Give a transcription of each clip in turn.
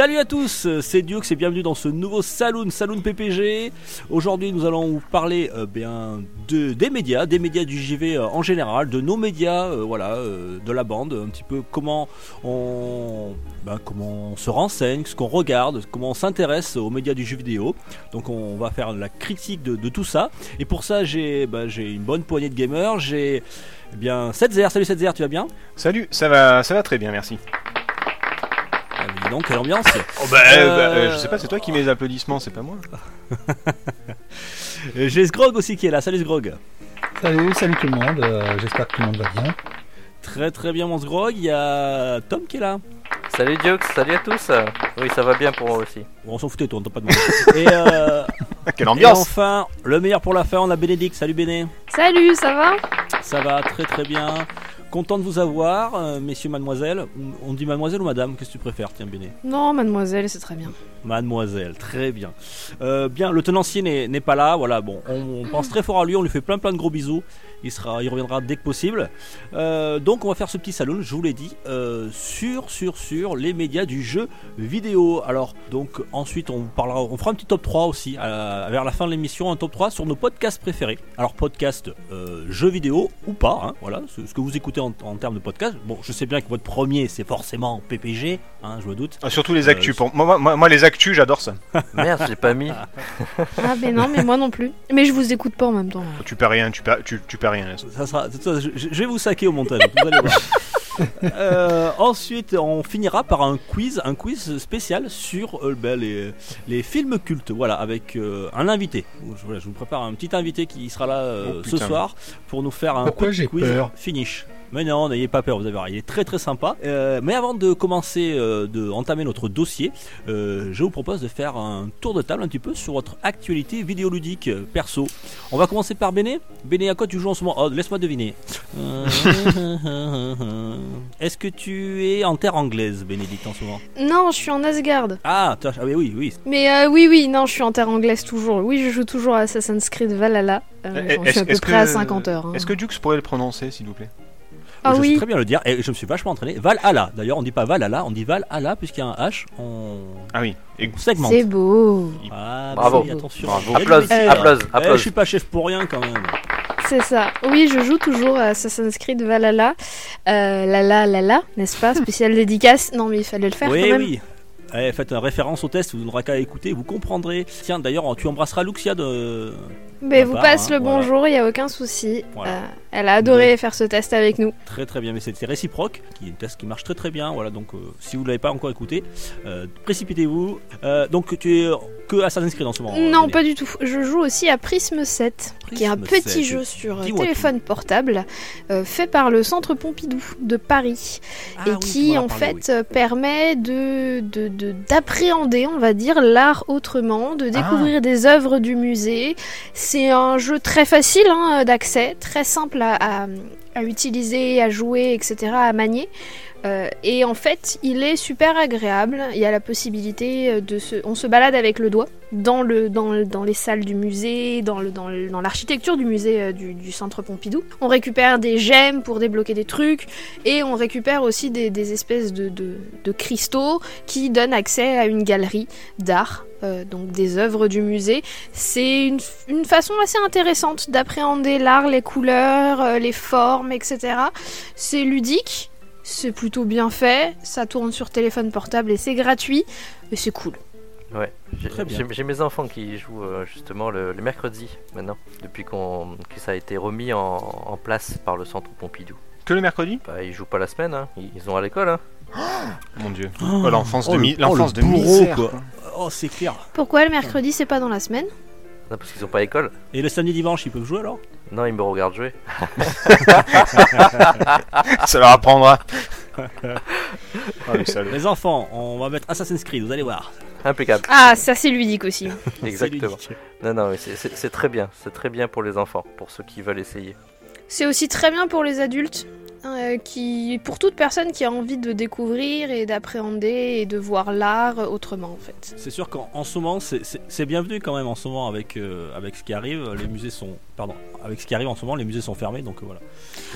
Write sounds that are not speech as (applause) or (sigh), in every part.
Salut à tous, c'est Dux et bienvenue dans ce nouveau Saloon, Saloon PPG. Aujourd'hui nous allons vous parler euh, bien de, des médias, des médias du JV euh, en général, de nos médias, euh, voilà, de la bande, un petit peu comment on, ben, comment on se renseigne, ce qu'on regarde, comment on s'intéresse aux médias du jeu vidéo. Donc on va faire la critique de, tout ça. Et pour ça j'ai ben, une bonne poignée de gamers, j'ai eh bien 7 salut 7 tu vas bien? Salut, ça va, ça va très bien, merci. Donc quelle ambiance Oh bah, Euh, bah, euh, je sais pas, c'est toi qui mets les applaudissements, c'est pas moi. Euh, (laughs) J'ai Sgrog aussi qui est là, salut Sgrog Salut, salut tout le monde, euh, j'espère que tout le monde va bien. Très très bien mon Sgrog, il y a Tom qui est là. Salut Diox, salut à tous. Oui, ça va bien pour moi aussi. Bon, on s'en foutait toi, on t'a pas demandé. et, euh, (laughs) quelle et ambiance enfin, le meilleur pour la fin, on a Bénédicte. Salut Béné. Salut, ça va? Ça va très très bien. Content de vous avoir, euh, messieurs, mademoiselles. On dit mademoiselle ou madame Qu'est-ce que tu préfères Tiens Béné. Non, mademoiselle, c'est très bien. Mademoiselle, très bien. Euh, bien, le tenancier n'est n'est pas là, voilà, bon, on, on pense très fort à lui, on lui fait plein plein de gros bisous. Il, sera, il reviendra dès que possible. Euh, donc on va faire ce petit salon, je vous l'ai dit, euh, sur, sur, sur les médias du jeu vidéo. Alors, donc ensuite on parlera, on fera un petit top 3 aussi, euh, vers la fin de l'émission, un top 3 sur nos podcasts préférés. Alors podcast euh, jeux vidéo ou pas, hein, voilà, ce, ce que vous écoutez en, en termes de podcast. Bon, je sais bien que votre premier c'est forcément PPG, hein, je me doute. Ah, Surtout les Euh, actus. Pour... Moi, moi, moi, les actus, j'adore ça. (laughs) Merde, j'ai pas mis. Ah, mais non, mais moi non plus. Mais je vous écoute pas en même temps. Tu perds rien, tu perds, tu, tu perds rien. Ça sera, ça, je, je vais vous saquer au montage. vous allez voir. (laughs) Euh, ensuite, on finira par un quiz, un quiz spécial sur euh, ben, les, les films cultes. Voilà, avec euh, un invité. Je, voilà, je vous prépare un petit invité qui sera là Oh, ce soir pour nous faire un Pourquoi quiz peur finish. Mais non, n'ayez pas peur, vous allez voir, il est très très sympa. Euh, mais avant de commencer, euh, de entamer notre dossier, euh, je vous propose de faire un tour de table un petit peu sur votre actualité vidéoludique euh, perso. On va commencer par Béné. Béné, à quoi tu joues en ce moment? Oh, laisse-moi deviner. (laughs) Est-ce que tu es en terre anglaise, Bénédicte, en ce moment? Non, je suis en Asgard. Ah, ah oui, oui, oui. Mais euh, oui, oui, non, je suis en terre anglaise toujours. Oui, je joue toujours à Assassin's Creed Valhalla. Euh, Eh, j'en suis à peu près à 50 heures. hein. Est-ce que Dux pourrait le prononcer, s'il vous plaît? Ah je sais oui, très bien le dire et je me suis vachement entraîné. Valhalla. D'ailleurs, on dit pas Valhalla, on dit Valhalla puisqu'il y a un H. On, Ah oui. Et... on segmente. c'est beau. Ah, Bravo. oui, attention. Bravo. Applause, là. applause, Eh, applause. je suis pas chef pour rien quand même. C'est ça. Oui, je joue toujours à Assassin's Creed Valhalla. Euh, Lala, Lala, n'est-ce pas? (laughs) Spécial dédicace. Non, mais il fallait le faire oui, quand même. oui. Eh, faites une référence au test, vous n'aurez qu'à écouter, vous comprendrez. Tiens, d'ailleurs, tu embrasseras Luxia de. Mais Ma vous part, passe hein, le voilà. bonjour, il y a aucun souci. Voilà. Euh, elle a adoré faire ce test avec nous. Très très bien, mais c'est c'est réciproque, qui est un test qui marche très très bien. Voilà, donc euh, si vous ne l'avez pas encore écouté, euh, précipitez-vous. Donc tu es que Assassin's Creed en ce moment Non, pas du tout. Je joue aussi à Prism 7, qui est un petit 7. jeu sur téléphone portable, fait par le Centre Pompidou de Paris, Ah et oui, qui en fait permet de de- de- d'appréhender, on va dire, l'art autrement, de découvrir des œuvres du musée. C'est un jeu très facile hein, d'accès, très simple à, utiliser, à jouer, etc., à manier. Euh, et en fait, il est super agréable. Il y a la possibilité euh, de se, on se balade avec le doigt dans le, dans, le- dans les salles du musée, dans l'architecture du musée euh, du, Centre Pompidou. On récupère des gemmes pour débloquer des trucs et on récupère aussi des, espèces de, cristaux qui donnent accès à une galerie d'art. donc des œuvres du musée. C'est une, façon assez intéressante d'appréhender l'art, les couleurs, les formes, etc. C'est ludique, c'est plutôt bien fait, ça tourne sur téléphone portable et c'est gratuit, mais c'est cool. Ouais, j'ai Très bien. j'ai- j'ai mes enfants qui jouent euh, justement le, le mercredi maintenant, depuis qu'on que ça a été remis en, en place par le centre Pompidou. Que le mercredi? Bah, ils jouent pas la semaine, hein. ils, ils ont à l'école. Hein. Mon dieu. Oh, Oh, l'enfance de, le- mi- oh, l'enfance le de misère. quoi. Oh, c'est clair. Pourquoi le mercredi c'est pas dans la semaine? Non, parce qu'ils ont pas école. Et le samedi dimanche, ils peuvent jouer alors? Non, ils me regardent jouer. (laughs) Ça leur apprendra. (laughs) Ah, le. Les enfants, on va mettre Assassin's Creed, vous allez voir. Impeccable. Ah, ça c'est ludique aussi. (laughs) Exactement. C'est ludique. Non, non, mais c'est- c'est c'est très bien. C'est très bien pour les enfants, pour ceux qui veulent essayer. C'est aussi très bien pour les adultes, euh, qui, pour toute personne qui a envie de découvrir et d'appréhender et de voir l'art autrement en fait. C'est sûr qu'en en ce moment, c'est- bienvenu quand même en ce moment avec, euh, avec ce qui arrive. Les musées sont. Pardon, avec ce qui arrive en ce moment, les musées sont fermés donc euh, voilà.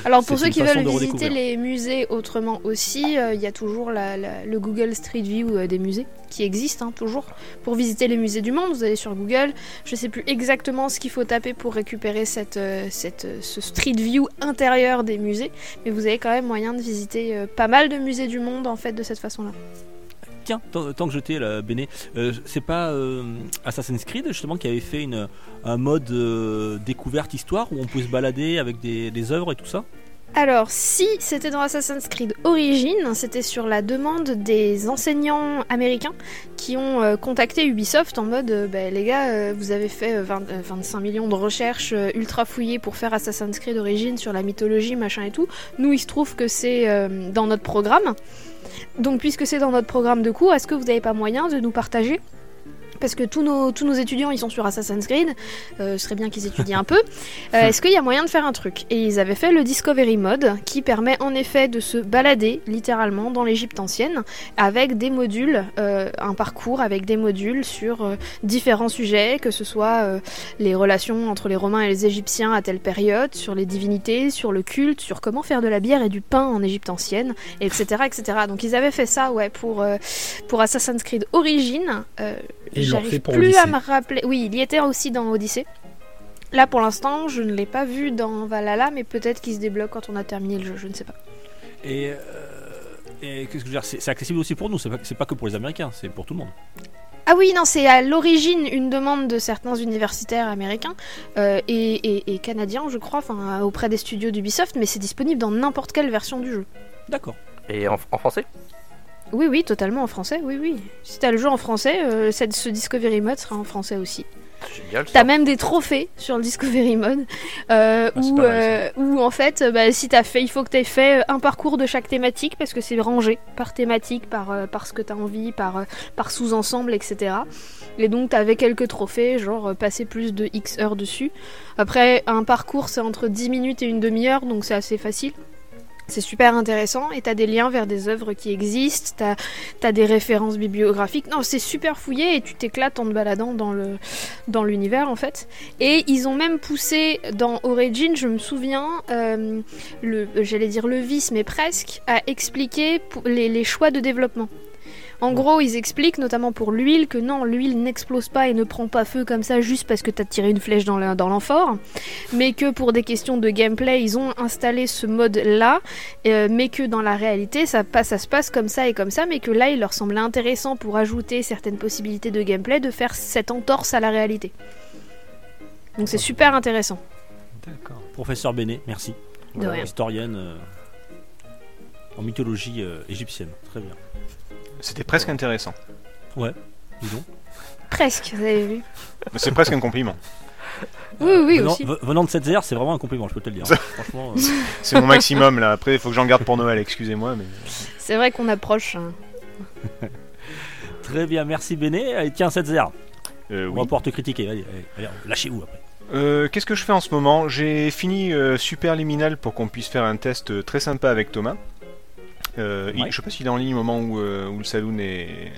Alors pour ceux qui veulent visiter les musées autrement aussi, euh, il y a toujours la- la- le Google Street View des musées qui existe hein, toujours. Pour visiter les musées du monde, vous allez sur Google. Je sais plus exactement ce qu'il faut taper pour récupérer cette, euh, cette, euh, ce Street View intérieur des musées, mais vous avez quand même moyen de visiter euh, pas mal de musées du monde en fait de cette façon-là. Tiens, tant, que je t'ai là, Béné, c'est pas Assassin's Creed justement qui avait fait une, un mode découverte histoire où on peut se balader avec des, des œuvres et tout ça? Alors, si c'était dans Assassin's Creed Origins, c'était sur la demande des enseignants américains qui ont euh, contacté Ubisoft en mode euh, Bah, les gars, euh, vous avez fait euh, 20 euh, 25 millions de recherches ultra fouillées pour faire Assassin's Creed Origins sur la mythologie, machin et tout. Nous, il se trouve que c'est dans notre programme. Donc, puisque c'est dans notre programme de cours, est-ce que vous n'avez pas moyen de nous partager parce que tous nos, étudiants ils sont sur Assassin's Creed, euh, ce serait bien qu'ils étudient un peu. Euh, Est-ce qu'il y a moyen de faire un truc? Et ils avaient fait le Discovery Mode qui permet en effet de se balader littéralement dans l'Égypte ancienne avec des modules, euh, un parcours avec des modules sur différents sujets, que ce soit les relations entre les Romains et les Égyptiens à telle période, sur les divinités, sur le culte, sur comment faire de la bière et du pain en Égypte ancienne, etc. etc. Donc ils avaient fait ça ouais, pour, pour Assassin's Creed Origins. Et ils J'arrive fait pour plus Odyssey. à me rappeler. Oui, il y était aussi dans Odyssey. Là, pour l'instant, je ne l'ai pas vu dans Valhalla, mais peut-être qu'il se débloque quand on a terminé le jeu, je ne sais pas. Et, euh, et qu'est-ce que je veux dire C'est c'est accessible aussi pour nous, c'est pas, c'est pas que pour les Américains, c'est pour tout le monde. Ah oui, non, c'est à l'origine une demande de certains universitaires américains euh, et, et- et canadiens, je crois, enfin, auprès des studios d'Ubisoft, mais c'est disponible dans n'importe quelle version du jeu. D'accord. Et en, en français? Oui, oui, totalement en français, oui, oui. Si t'as le jeu en français, euh, cette- ce Discovery Mode sera en français aussi. Génial. T'as même des trophées sur le Discovery Mode euh, Ah, où, euh, où en fait, euh, bah, si t'as fait, il faut que t'aies fait un parcours de chaque thématique parce que c'est rangé par thématique, par, euh, par ce que t'as envie, par, euh, par sous-ensemble, etc. Et donc t'avais quelques trophées, genre passer plus de X heures dessus. Après, un parcours c'est entre 10 minutes et une demi-heure, donc c'est assez facile. C'est super intéressant et t'as des liens vers des œuvres qui existent, t'as as des références bibliographiques. Non, c'est super fouillé et tu t'éclates en te baladant dans dans l'univers en fait. Et ils ont même poussé dans Origin, je me souviens, euh, j'allais dire le vice, mais presque, à expliquer les, les choix de développement. En gros, ils expliquent, notamment pour l'huile, que non, l'huile n'explose pas et ne prend pas feu comme ça juste parce que t'as tiré une flèche dans la- dans l'amphore, mais que pour des questions de gameplay, ils ont installé ce mode-là, euh, mais que dans la réalité, ça, passe- ça se passe comme ça et comme ça, mais que là, il leur semblait intéressant pour ajouter certaines possibilités de gameplay de faire cette entorse à la réalité. Donc c'est super intéressant. D'accord. Professeur Béné, merci. De rien. Historienne euh, en mythologie euh, égyptienne. Très bien. C'était presque intéressant. Dis donc. Presque, vous avez vu. Mais c'est presque un compliment. Oui, oui, venant, aussi. venant de cette zère, c'est vraiment un compliment, je peux te le dire. (laughs) Franchement, euh, (laughs) C'est mon maximum là. Après, il faut que j'en garde pour Noël, excusez-moi. Mais... C'est vrai qu'on approche. hein. (laughs) très bien, merci Béné. Allez, tiens, cette zère, Euh, on oui. va pouvoir te critiquer. Allez, allez, allez, lâchez-vous après? Euh, Qu'est-ce que je fais en ce moment? J'ai fini euh, Super Liminal pour qu'on puisse faire un test très sympa avec Thomas. Euh, il- je sais pas s'il est en ligne au moment où, euh, où le saloon est.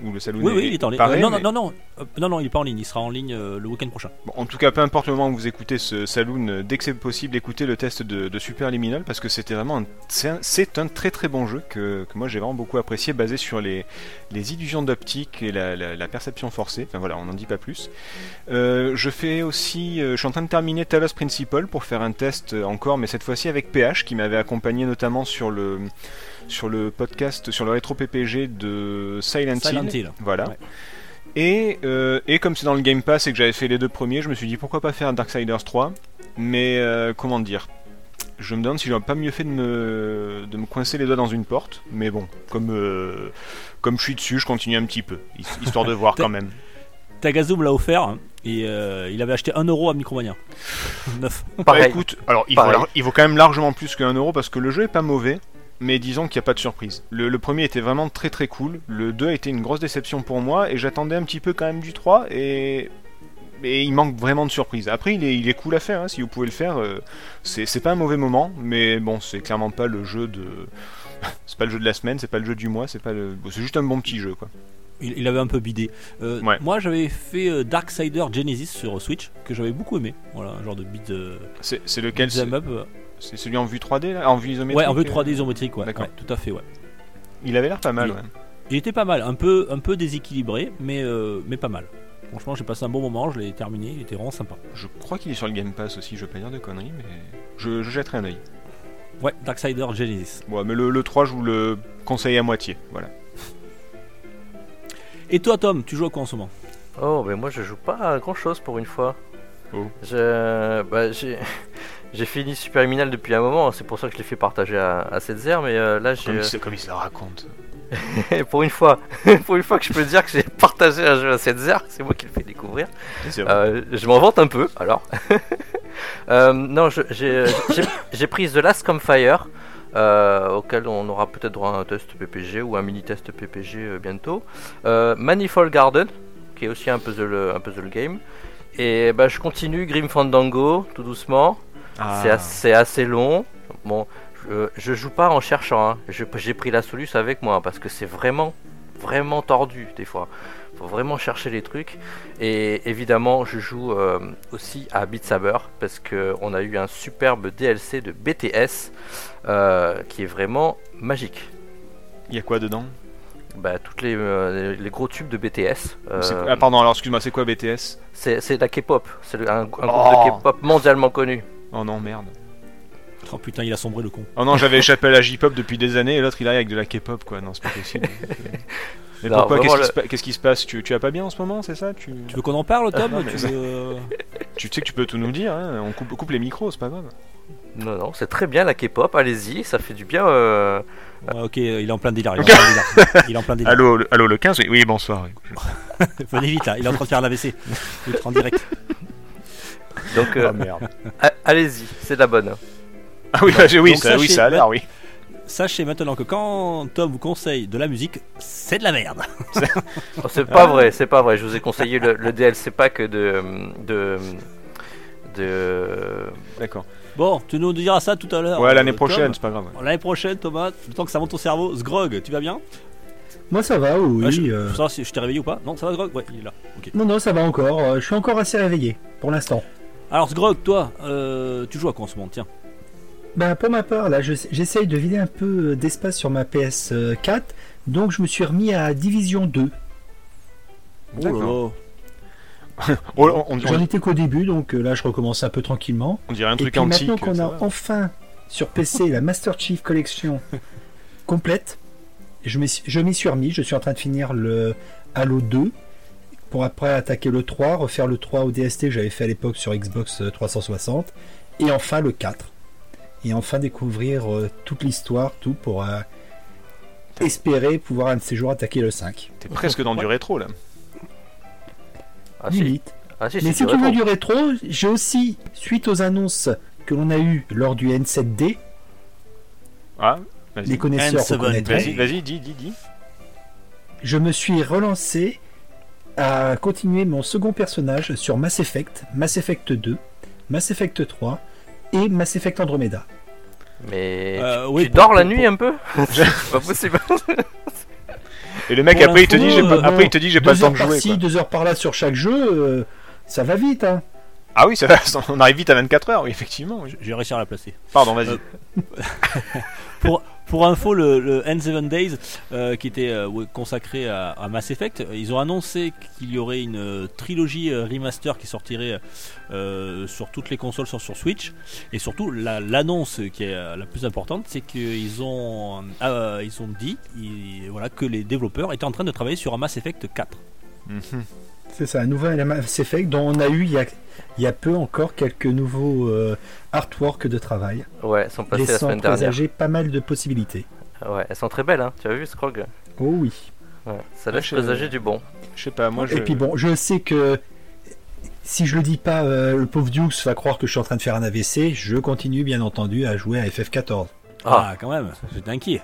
Où le saloon Oui, est oui, il est en ligne. Euh, non, mais- non, non, non, non, non, il est pas en ligne. Il sera en ligne le week-end prochain. Bon, en tout cas, peu importe le moment où vous écoutez ce saloon, dès que c'est possible, écoutez le test de, de Super Liminal parce que c'était vraiment un, c'est un, très très bon jeu que, que moi j'ai vraiment beaucoup apprécié, basé sur les, les illusions d'optique et la, la- la perception forcée. Enfin voilà, on n'en dit pas plus. Euh, je fais aussi, euh, je suis en train de terminer Talos Principle pour faire un test encore, mais cette fois-ci avec PH qui m'avait accompagné notamment sur le sur le podcast, sur le rétro PPG de Silent, Silent Hill. Hill. Voilà. Ouais. Et, euh, et comme c'est dans le Game Pass et que j'avais fait les deux premiers, je me suis dit pourquoi pas faire Darksiders 3. Mais euh, comment dire? Je me demande si j'aurais pas mieux fait de me, de me coincer les doigts dans une porte. Mais bon, comme, euh, comme je suis dessus, je continue un petit peu, his- histoire de voir (laughs) quand même. Tagazoom l'a offert hein, et euh, il avait acheté 1 euro à Micromania. (laughs) Neuf. Bah Pareil. écoute, alors il vaut, il vaut quand même largement plus qu'un euro parce que le jeu est pas mauvais. Mais disons qu'il n'y a pas de surprise. Le, le premier était vraiment très très cool, le 2 a été une grosse déception pour moi, et j'attendais un petit peu quand même du 3, et... Et il manque vraiment de surprise. Après, il est, il est cool à faire, hein, si vous pouvez le faire. euh, c'est pas un mauvais moment, mais bon, c'est clairement pas le jeu de. (laughs) c'est pas le jeu de la semaine, c'est pas le jeu du mois, c'est pas le. bon, c'est juste un bon petit jeu, quoi. Il, il avait un peu bidé. Euh, Ouais. Moi, j'avais fait euh, Darksider Genesis sur Switch, que j'avais beaucoup aimé. Voilà, un genre de beat. Euh, C'est lequel beat'em c'est- euh. Celui en vue 3D, là En vue isométrique Ouais, en vue euh 3D isométrique, ouais. D'accord. Ouais, tout à fait, ouais. Il avait l'air pas mal, Il- ouais. Il était pas mal, un peu, un peu déséquilibré, mais, euh, mais pas mal. Franchement, j'ai passé un bon moment, je l'ai terminé, il était vraiment sympa. Je crois qu'il est sur le Game Pass aussi, je veux pas dire de conneries, mais je, je jetterai un œil. Ouais, Darksider Genesis. Bon, mais le, le 3, je vous le conseille à moitié, voilà. Et toi, Tom, tu joues à quoi en ce moment? Oh, mais moi je joue pas à grand chose pour une fois. Oh. Je, bah, j'ai, j'ai fini Super Liminal depuis un moment, c'est pour ça que je l'ai fait partager à, à Setzer, mais euh, là j'ai. Comme, il, se- comme il se la raconte. (laughs) pour une fois, (laughs) pour une fois que je peux dire que j'ai (laughs) partagé un jeu à Setzer, c'est moi qui le fais découvrir. Euh, je m'en vante un peu, alors. Euh, non, j'ai pris The Last Campfire, euh, auquel on aura peut-être droit à un test PPG ou un mini-test PPG euh, bientôt. Euh, Manifold Garden, qui est aussi un puzzle, un puzzle game. Et bah, je continue Grim Fandango, tout doucement. Ah. C'est assez, assez long. Bon, je, je joue pas en cherchant. hein. J'ai pris la Solus avec moi parce que c'est vraiment, vraiment tordu des fois. Faut vraiment chercher les trucs. Et évidemment, je joue euh, aussi à Beat Saber parce que on a eu un superbe DLC de BTS euh, qui est vraiment magique. Il y a quoi dedans? Bah, toutes les, euh, les gros tubes de BTS. euh, Ah, pardon, alors excuse-moi, c'est quoi BTS c'est la K-pop. C'est un, un groupe Oh. de K-pop mondialement connu. Oh non, merde. Oh putain, il a sombré le con. Oh non, j'avais (laughs) échappé à la J-pop depuis des années et l'autre il arrive avec de la K-pop quoi. Non, c'est pas possible. (laughs) Mais Non, pourquoi? Qu'est-ce qui, le- pa- qui se passe? Tu, tu vas pas bien en ce moment, c'est ça? Tu... Tu veux qu'on en parle, Tom? Non, Tu veux, euh, tu sais que tu peux tout nous dire, hein. on coupe, coupe les micros, c'est pas grave. Non, non, c'est très bien la K-pop. Allez-y, ça fait du bien. euh, ouais, Ok, il est en plein délire. Il est en (laughs) plein délire. Il est en plein délire. Allô, le, allô, le 15 Oui, oui bonsoir. Venez vite là, il est en train de faire l'AVC. Il est en direct. Donc, euh, Oh allez-y, c'est de la bonne. Ah oui, bah, (laughs) j'ai- oui, Donc, ça, oui, sachez- ça a l'air, oui. Sachez maintenant que quand Tom vous conseille de la musique, c'est de la merde. (laughs) Oh, c'est pas vrai, c'est pas vrai. Je vous ai conseillé le, le DLC pack de de de. D'accord. Bon, tu nous diras ça tout à l'heure. Ouais, l'année euh, prochaine, Tom. c'est pas grave. L'année prochaine, Thomas, le temps que ça monte au cerveau. Sgrog, tu vas bien? Moi ça va, oui. Ouais, je, euh, je sais pas si je t'ai réveillé ou pas? Non, ça va, Sgrog Ouais, il est là. Non, non, ça va encore. euh, Je suis encore assez réveillé pour l'instant. Alors, Sgrog, toi, euh, tu joues à quoi en ce moment? Tiens. Bah, pour ma part, là, je- j'essaye de vider un peu d'espace sur ma PS4. Donc, je me suis remis à Division 2. Oh là D'accord. là. (laughs) Oh, on, on- J'en étais qu'au début, donc euh, là, je recommence un peu tranquillement. on dirait un Et truc puis antique. maintenant qu'on a va. enfin sur PC (laughs) la Master Chief Collection complète, je m'y suis remis. Je suis en train de finir le Halo 2 pour après attaquer le 3, refaire le 3 au DST que j'avais fait à l'époque sur Xbox 360, et enfin le 4. Et enfin découvrir euh, toute l'histoire, tout pour euh, espérer pouvoir un de ces jours attaquer le 5. T'es presque dans du rétro là. Ah Limite. ah si, Mais c'est si du tu veux rétro. du rétro, j'ai aussi, suite aux annonces que l'on a eues lors du N7D, Ah, les connaisseurs N7D. reconnaîtront, Vas-y, vas-y, dis, dis, dis. je me suis relancé à continuer mon second personnage sur Mass Effect, Mass Effect 2, Mass Effect 3 et Mass Effect Andromeda. Mais Euh, tu, oui, tu pour- dors la pour- nuit un peu (laughs) C'est pas possible. Et le mec Pour après il te dit, l'info, j'ai pas, euh, après il te dit, j'ai pas le temps de jouer. par-ci, deux heures par-là sur chaque jeu, euh, ça va vite. Hein. Ah oui, ça va, (laughs) on arrive vite à 24 heures, oui, effectivement. oui. J'ai réussi à la placer. Pardon, vas-y. Euh, (laughs) Pour info, le, le N7 Days, euh, qui était euh, consacré à, Mass Effect, ils ont annoncé qu'il y aurait une euh, trilogie remaster qui sortirait sur toutes les consoles, sur, Switch. Et surtout, la- l'annonce qui est la plus importante, c'est qu'ils ont, ils ont dit voilà, que les développeurs étaient en train de travailler sur un Mass Effect 4. Mhm. C'est ça, un nouvel Mass Effect dont on a eu il y a, il y a peu encore quelques nouveaux euh, artworks de travail, Ouais, elles sont passées la semaine dernière. présager pas mal de possibilités. Ouais, elles sont très belles, hein. Tu as vu, Scrog? Oh oui. Ouais, ça Ouais, laisse je- présager du bon. Je sais pas, moi je. Et puis bon, je sais que si je le dis pas, euh, le pauvre Dukes va croire que je suis en train de faire un AVC. Je continue bien entendu à jouer à FF14. Ah, quand même, j'étais inquiet.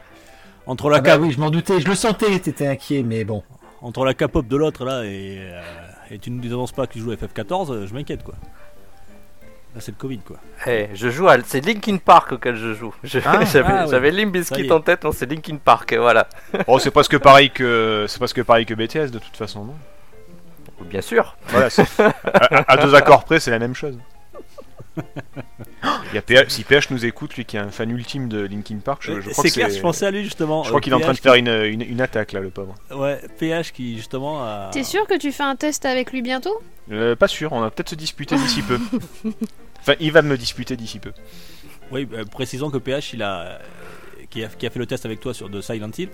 Entre la, Ah bah oui, je m'en doutais, je le sentais, t'étais inquiet, mais bon. Entre la K-pop de l'autre là et, euh, et tu ne nous annonces pas qu'il joue FF14, euh, je m'inquiète quoi. Là c'est le Covid quoi. Eh, je joue à. C'est Linkin Park auquel je joue. Je- Ah, (laughs) J'avais ah ouais. Limp Bizkit est. en tête, non, c'est Linkin Park, voilà. (laughs) Oh, c'est presque pareil que c'est presque pareil que BTS de toute façon, non? Bien sûr. Voilà, (laughs) à deux accords près, c'est la même chose. Il y a PH, si PH nous écoute, lui qui est un fan ultime de Linkin Park, je, je crois c'est que clair, c'est- je pensais à lui justement. je crois Euh, qu'il est en train de faire une, une, une attaque là, le pauvre. Ouais, PH qui justement a. T'es sûr que tu fais un test avec lui bientôt? Euh, pas sûr, on va peut-être se disputer d'ici peu. (laughs) Enfin, il va me disputer d'ici peu. Oui, euh, précisons que PH, il a, euh, qui a, qui a fait le test avec toi sur de Silent Hill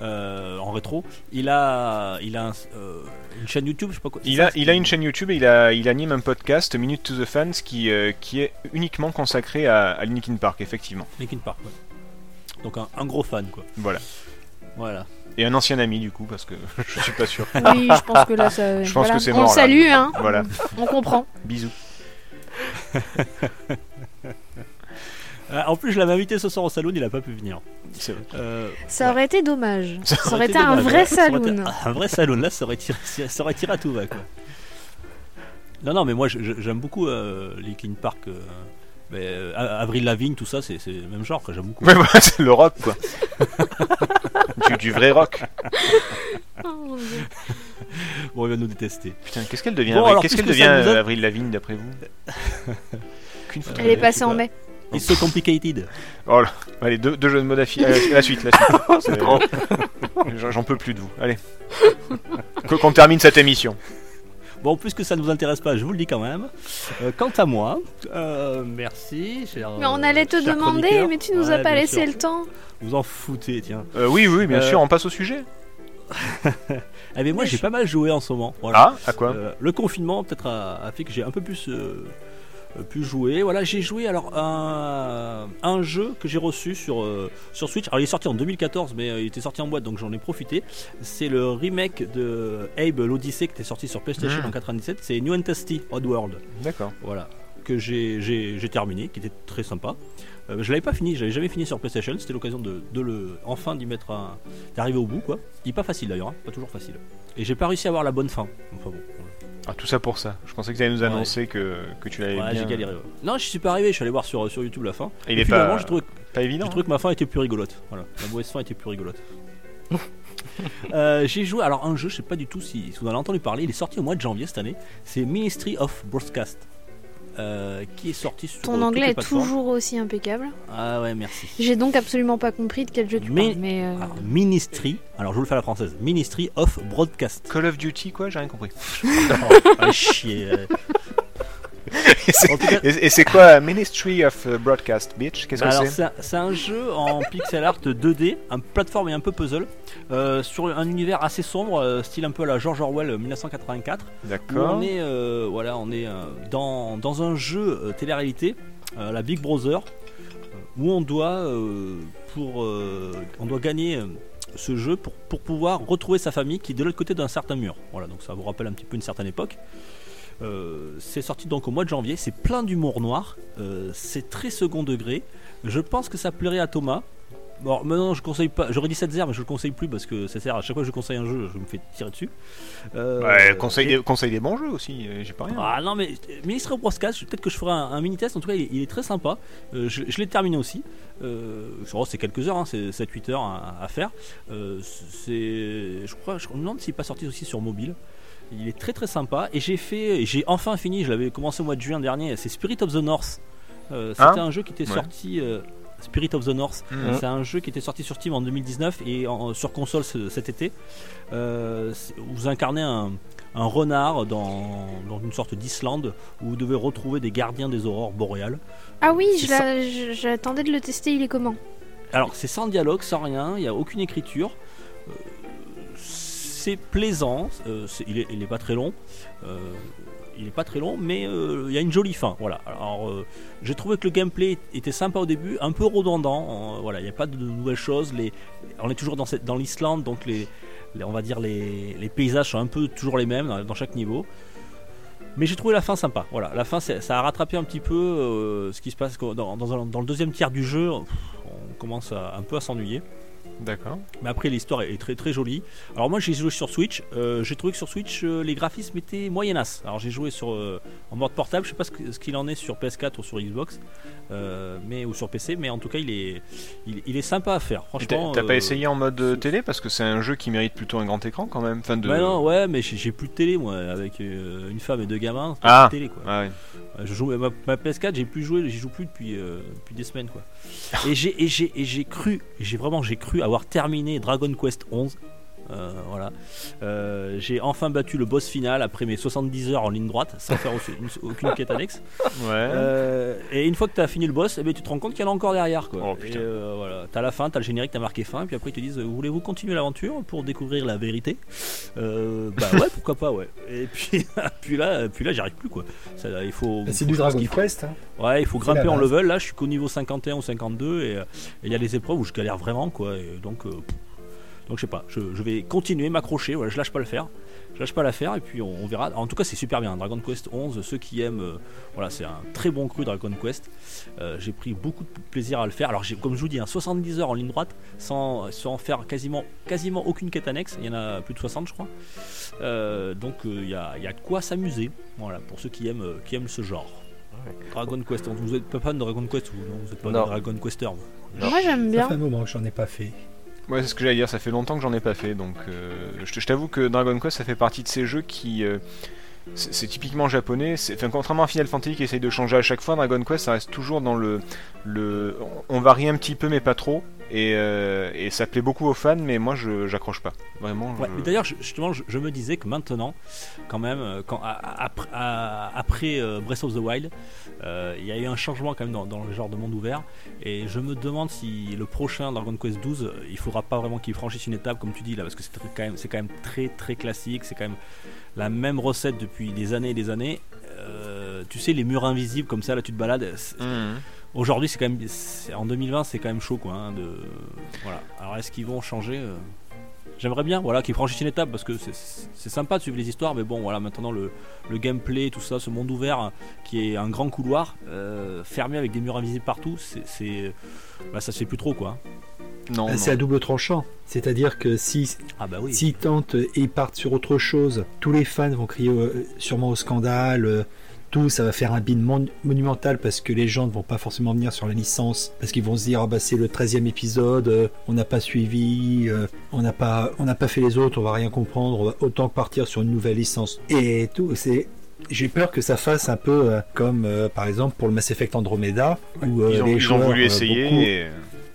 euh, en rétro, il a, il a un- euh, une chaîne YouTube, je sais pas quoi. Il a, ça, il a une chaîne YouTube et il, a, il anime un podcast, Minute to the Fans, qui, euh, qui est uniquement consacré à, à Linkin Park, effectivement. Linkin Park. ouais. Donc un, un gros fan quoi. Voilà. Voilà. Et un ancien ami, du coup, parce que (laughs) je suis pas sûr. (laughs) Oui, je pense que là, ça. Je pense voilà. que c'est On mort, le là. salue, hein. Voilà, On comprend. bisous. (laughs) Euh, en plus, je l'avais invité ce soir au salon, il a pas pu venir. C'est vrai. Euh, Ça ouais. aurait été dommage. (laughs) Ça Ça aurait été un dommage, vrai été saloon. Un vrai salon, là, ça aurait tiré, ça aurait tiré à tout va quoi. Non, non, mais moi j'aime beaucoup euh, Linkin Park. euh, mais, euh, Avril Lavigne, tout ça, c'est le même genre que j'aime beaucoup. (laughs) Ouais, voilà, c'est le rock, quoi. (laughs) du, du vrai rock. Oh, mon Dieu. Bon, il va nous détester. Putain, qu'est-ce qu'elle devient, Bon, Avril- alors, qu'est-ce qu'elle puisque devient, Avril Lavigne, d'après vous? Qu'une photo. Elle est passée en mai. It's so complicated. Oh là, allez, deux, deux jeux de mots d'affi- euh, la suite, la suite. (laughs) J'en peux plus de vous. Allez. Qu'on termine cette émission. Bon, puisque ça ne vous intéresse pas, je vous le dis quand même. Euh, quant à moi, euh, merci. cher, Mais on allait te demander, mais tu nous Ouais, as pas laissé sûr. le temps. Vous en foutez, tiens. Euh, oui, oui, bien Euh, sûr, on passe au sujet. (laughs) Eh bien, moi, Mais j'ai je- pas mal joué en ce moment. Voilà. Ah, à quoi Euh, le confinement peut-être a, a fait que j'ai un peu plus pu jouer. Voilà, j'ai joué alors un, un jeu que j'ai reçu sur euh, sur Switch. Alors il est sorti en 2014, mais euh, il était sorti en boîte, donc j'en ai profité. C'est le remake de Abe l'Odyssée qui était sorti sur PlayStation Mhm. en 97. C'est New and Tasty Oddworld. D'accord. Voilà, que j'ai terminé, qui était très sympa. Euh, je l'avais pas fini, j'avais jamais fini sur PlayStation. C'était l'occasion de, de le enfin d'y mettre un, d'arriver au bout quoi. Il est pas facile d'ailleurs, hein, pas toujours facile. Et j'ai pas réussi à avoir la bonne fin. Enfin bon. Ah, tout ça pour ça. Je pensais que tu allais nous annoncer que, que tu l'avais Ouais, bien. j'ai galéré. Non, je suis pas arrivé, je suis allé voir sur, sur YouTube la fin. Il Et est finalement, pas, j'ai trouvé, pas évident. j'ai trouvé que ma fin était plus rigolote. Voilà, la mauvaise fin était plus rigolote. (laughs) Euh, j'ai joué alors un jeu, je sais pas du tout si, si vous en avez entendu parler, il est sorti au mois de janvier cette année. C'est Ministry of Broadcast. Euh, qui est sorti sur Ton anglais est toujours aussi impeccable. Ah ouais, merci. J'ai donc absolument pas compris de quel jeu tu Mais- parles. Mais euh, Alors, Ministry, alors je vous le fais à la française, Ministry of Broadcast. Call of Duty, quoi J'ai rien compris. (laughs) ah, chier. (laughs) euh. et c'est- quoi Ministry of euh, Broadcast, bitch? Qu'est-ce Bah que alors, c'est? c'est un- c'est un jeu en pixel art 2D, un plateforme et un peu puzzle, euh, sur un univers assez sombre, euh, style un peu à la George Orwell euh, 1984. Où D'accord. on est, euh, voilà, on est euh, dans, dans un jeu euh, télé-réalité, euh, la Big Brother, euh, où on doit, euh, pour, euh, on doit gagner euh, ce jeu pour, pour pouvoir retrouver sa famille qui est de l'autre côté d'un certain mur. Voilà, donc ça vous rappelle un petit peu une certaine époque. Euh, c'est sorti donc au mois de janvier, c'est plein d'humour noir, euh, c'est très second degré. Je pense que ça plairait à Thomas. Bon, maintenant je conseille pas, j'aurais dit 7 mais je le conseille plus parce que c'est à chaque fois que je conseille un jeu, je me fais tirer dessus. Euh, Ouais, conseil, et- des, bons jeux aussi, j'ai pas rien. ah non mais Ministre Broadcast, peut-être que je ferai un, un mini test. En tout cas, il est, il est très sympa. Je je l'ai terminé aussi. Oh, c'est quelques heures, hein, c'est 7-8 heures à, à faire. C'est, je crois, je me demande s'il n'est pas sorti aussi sur mobile. Il est très très sympa et j'ai fait, j'ai enfin fini. Je l'avais commencé au mois de juin dernier. C'est Spirit of the North. Euh, c'était Hein un jeu qui était Ouais. sorti. euh, Spirit of the North. Mhm. C'est un jeu qui était sorti sur Steam en 2019 et en- sur console ce- cet été. Euh, vous incarnez un, un renard dans, dans une sorte d'Islande où vous devez retrouver des gardiens des aurores boréales. Ah oui, j'attendais de le tester. Il est comment? Alors c'est sans dialogue, sans rien, il n'y a aucune écriture. C'est plaisant, euh, il, est, pas très long. Euh, il est pas très long, mais euh, il y a une jolie fin. Voilà. Alors, j'ai trouvé que le gameplay était sympa au début, un peu redondant. voilà, il n'y a pas de nouvelles choses. On est toujours dans, l'Islande, donc les, on va dire les, paysages sont un peu toujours les mêmes dans, chaque niveau. Mais j'ai trouvé la fin sympa. Voilà, la fin, ça a rattrapé un petit peu ce qui se passe dans, dans le deuxième tiers du jeu. on commence à, un peu à s'ennuyer. D'accord. Mais après, l'histoire est très très jolie. Alors, moi, j'ai joué sur Switch. Euh, j'ai trouvé que sur Switch, euh, les graphismes étaient moyennas. Alors, j'ai joué sur euh, en mode portable. Je sais pas ce qu'il en est sur PS4 ou sur Xbox, euh, mais ou sur PC. Mais en tout cas, il est il, il est sympa à faire. Franchement. t'as pas essayé en mode euh, télé? Parce que c'est un jeu qui mérite plutôt un grand écran quand même. Enfin, de... Bah non, ouais, mais j'ai j'ai plus de télé moi, avec euh, une femme et deux gamins. Ah. plus de télé quoi. Ah ouais. Je joue ma, ma PS4, j'ai plus joué, j'y joue plus depuis, euh, depuis des semaines quoi. (laughs) Et j'ai et j'ai et j'ai cru, j'ai vraiment j'ai cru avoir terminé Dragon Quest 11. Euh, voilà. Euh, j'ai enfin battu le boss final après mes 70 heures en ligne droite sans faire aucune quête annexe. Ouais. Euh, et une fois que tu as fini le boss, eh ben, tu te rends compte qu'il y en a encore derrière. Quoi. Oh. Et, euh, voilà. T'as la fin, t'as le générique, t'as marqué fin, puis après ils te disent euh, Voulez-vous continuer l'aventure pour découvrir la vérité? Euh, Bah ouais, (laughs) pourquoi pas, ouais. Et puis, (laughs) puis là, puis là j'y arrive plus quoi. Ça, il faut, Bah, C'est faut- du Dragon qu'il faut- Quest. hein. Ouais, il faut C'est grimper en level. Là, je suis qu'au niveau 51 ou 52 et et il y a des épreuves où je galère vraiment quoi. Et donc, euh, pff, donc je sais pas. Je, je vais continuer, m'accrocher. Voilà, je lâche pas le faire. Je lâche pas l'affaire et puis on, on verra. En tout cas, c'est super bien. Dragon Quest 11. Ceux qui aiment, euh, voilà, c'est un très bon cru Dragon Quest. Euh, j'ai pris beaucoup de plaisir à le faire. Alors, j'ai, comme je vous dis, hein, 70 heures en ligne droite sans, sans faire quasiment, quasiment aucune quête annexe. Il y en a plus de 60, je crois. Euh, donc, euh, il y, a, il y a de quoi s'amuser. Voilà, pour ceux qui aiment, euh, qui aiment ce genre. Ouais. Dragon Quest, vous êtes pas fan de Dragon Quest vous non? Vous êtes pas Non. Dragon Quester vous? Moi j'aime Ça bien. fait un moment que j'en ai pas fait. Ouais, c'est ce que j'allais dire, ça fait longtemps que j'en ai pas fait, donc euh, je, t'avoue que Dragon Quest, ça fait partie de ces jeux qui... euh, c'est typiquement japonais, enfin, contrairement à Final Fantasy qui essaye de changer à chaque fois, Dragon Quest, ça reste toujours dans le... le on varie un petit peu, mais pas trop, et, euh, et ça plaît beaucoup aux fans, mais moi, je j'accroche pas. Vraiment, Ouais, je- mais d'ailleurs, justement, je, je me disais que maintenant, quand même, euh, quand, à- à- après- euh, Breath of the Wild, euh, il y a eu un changement quand même dans, dans le genre de monde ouvert. Et je me demande si le prochain Dragon Quest 12, euh, il faudra pas vraiment qu'il franchisse une étape, comme tu dis là, parce que c'est très- quand même, c'est quand même très très classique. C'est quand même la même recette depuis des années et des années. Euh, tu sais, les murs invisibles comme ça, là, tu te balades. Mhm. Aujourd'hui, c'est quand même, en 2020, c'est quand même chaud, quoi. hein, de, voilà. Alors, est-ce qu'ils vont changer euh, J'aimerais bien, voilà, qu'ils franchissent une étape parce que c'est- sympa de suivre les histoires, mais bon, voilà, maintenant le, le gameplay, tout ça, ce monde ouvert euh, qui est un grand couloir euh, fermé avec des murs invisibles partout, c'est, c'est, bah, ça se fait plus trop, quoi. Non, non. c'est à double tranchant. C'est-à-dire que si Ah bah oui. Tentent et ils partent sur autre chose, tous les fans vont crier euh, sûrement au scandale. euh, tout, ça va faire un bin mon- monumental parce que les gens ne vont pas forcément venir sur la licence parce qu'ils vont se dire ah bah c'est le 13e épisode, euh, on n'a pas suivi, euh, on n'a pas on n'a pas fait les autres, on va rien comprendre, on va autant partir sur une nouvelle licence. Et tout, c'est j'ai peur que ça fasse un peu euh, comme euh, par exemple pour le Mass Effect Andromeda où euh, Ils ont, les ils ont voulu euh, essayer, beaucoup- et...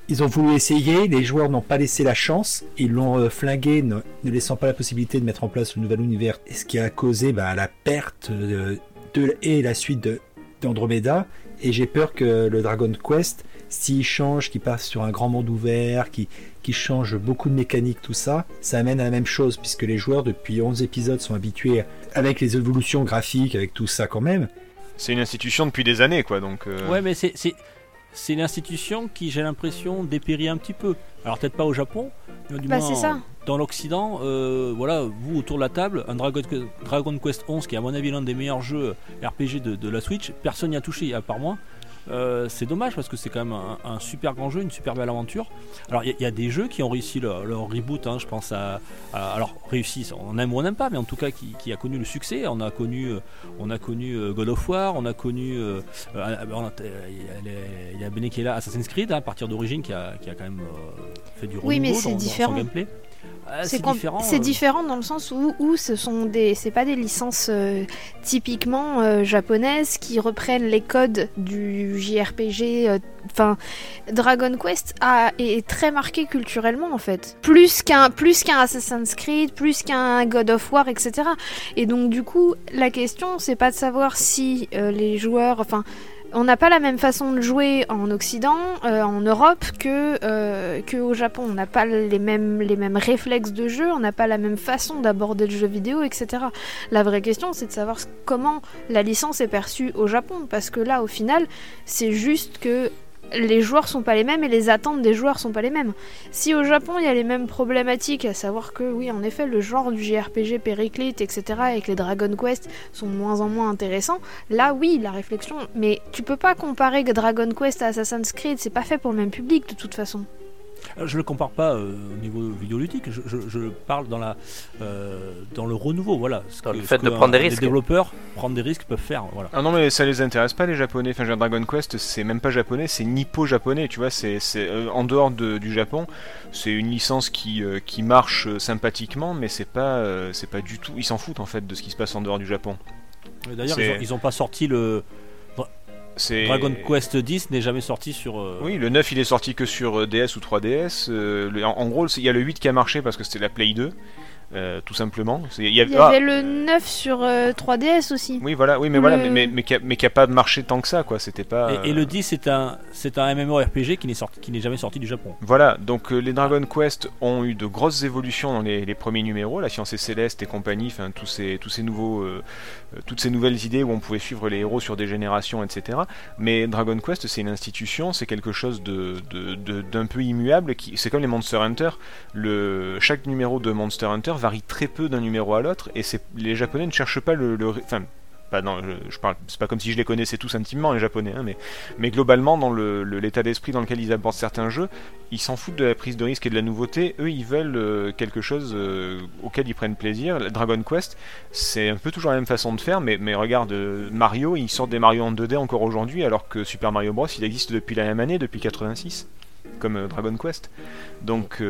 ils ont voulu essayer, les joueurs n'ont pas laissé la chance, ils l'ont euh, flingué, ne, ne laissant pas la possibilité de mettre en place le nouvel univers, et ce qui a causé bah, la perte de, de- et la suite d'Andromeda. Et j'ai peur que le Dragon Quest, s'il change, qu'il passe sur un grand monde ouvert, qui, qui change beaucoup de mécaniques, tout ça, ça amène à la même chose, puisque les joueurs depuis 11 épisodes sont habitués avec les évolutions graphiques, avec tout ça quand même. c'est une institution depuis des années, quoi, donc... euh, Ouais, mais c'est, c'est, une institution qui, j'ai l'impression, dépérit un petit peu. Alors, peut-être pas au Japon, mais du Bah, moins ça. dans l'Occident, euh, voilà, vous autour de la table, un Dragon, Dragon Quest 11 qui est à mon avis l'un des meilleurs jeux RPG de, de la Switch, personne n'y a touché à part moi. Euh, c'est dommage parce que c'est quand même un, un super grand jeu, une super belle aventure. Alors il y, a- il y a des jeux qui ont réussi leur, leur reboot, hein, je pense à, à- alors réussi, on aime ou on n'aime pas, mais en tout cas qui, qui a connu le succès. On a connu, euh, on a connu euh, God of War, on a connu, euh, il y a les- il y a Bene qui est là, Assassin's Creed hein, à partir d'origine qui a, qui a quand même euh, fait du renouveau Oui, mais c'est dans- son gameplay. Ah, C'est différent. c'est euh, différent dans le sens où, où ce sont des c'est pas des licences euh, typiquement euh, japonaises qui reprennent les codes du JRPG euh, enfin Dragon Quest a, est très marqué culturellement en fait plus qu'un plus qu'un Assassin's Creed plus qu'un God of War etc et donc du coup la question c'est pas de savoir si euh, les joueurs enfin on n'a pas la même façon de jouer en Occident, euh, en Europe, que, euh, que au Japon. On n'a pas les mêmes réflexes de jeu, on n'a pas la même façon d'aborder le jeu vidéo, etc. La vraie question, c'est de savoir comment la licence est perçue au Japon, parce que là, au final, c'est juste que les joueurs sont pas les mêmes et les attentes des joueurs sont pas les mêmes. Si au Japon il y a les mêmes problématiques, à savoir que oui en effet le genre du JRPG périclite etc et que les Dragon Quest sont de moins en moins intéressants, là oui la réflexion, mais tu peux pas comparer Dragon Quest à Assassin's Creed, c'est pas fait pour le même public de toute façon. Euh, Je le compare pas euh, au niveau vidéoludique, je, je- je parle dans, la, euh, dans le renouveau, voilà. Ce Dans le ce fait de que, prendre des risques. Les développeurs prendre des risques peuvent faire, voilà. Ah non mais ça les intéresse pas les japonais. Enfin, Dragon Quest c'est même pas japonais, c'est nippo-japonais. Tu vois, c'est c'est, euh, en dehors de- du Japon, c'est une licence qui euh, qui marche sympathiquement, mais c'est pas euh, c'est pas du tout. Ils s'en foutent en fait de ce qui se passe en dehors du Japon. D'ailleurs, ils, ont, ils ont pas sorti le Dragon Quest 10 n'est jamais sorti sur. euh, Oui, le 9 il est sorti que sur euh, DS ou 3DS. euh, le- en, en gros, il y a le 8 qui a marché parce que c'était la Play 2, euh, tout simplement. Il y a- Il y ah, avait le 9 sur euh, 3DS aussi. Oui, voilà, oui, mais Le- voilà, mais, mais, mais qui a, mais qui a pas marché tant que ça, quoi. C'était pas. Et, et euh, le 10 c'est un c'est un MMORPG qui n'est sorti qui n'est jamais sorti du Japon. Voilà, donc euh, les Dragon Quest ont eu de grosses évolutions dans les, les premiers numéros, la fiancée céleste et compagnie, enfin tous ces, tous ces nouveaux, euh, euh, toutes ces nouvelles idées où on pouvait suivre les héros sur des générations, etc. Mais Dragon Quest, c'est une institution, c'est quelque chose de, de- de- d'un peu immuable. Qui, c'est comme les Monster Hunter. Le, chaque numéro de Monster Hunter varie très peu d'un numéro à l'autre, et les Japonais ne cherchent pas le, enfin. Pas, je, parle, c'est pas comme si je les connaissais tous intimement les japonais, hein, mais, mais globalement dans le- l'état d'esprit dans lequel ils abordent certains jeux, ils s'en foutent de la prise de risque et de la nouveauté. Eux, ils veulent euh, quelque chose euh, auquel ils prennent plaisir. La Dragon Quest, c'est un peu toujours la même façon de faire, mais, mais regarde, euh, Mario, ils sortent des Mario en 2D encore aujourd'hui, alors que Super Mario Bros, il existe depuis la même année, depuis 86, comme Dragon Quest. Donc,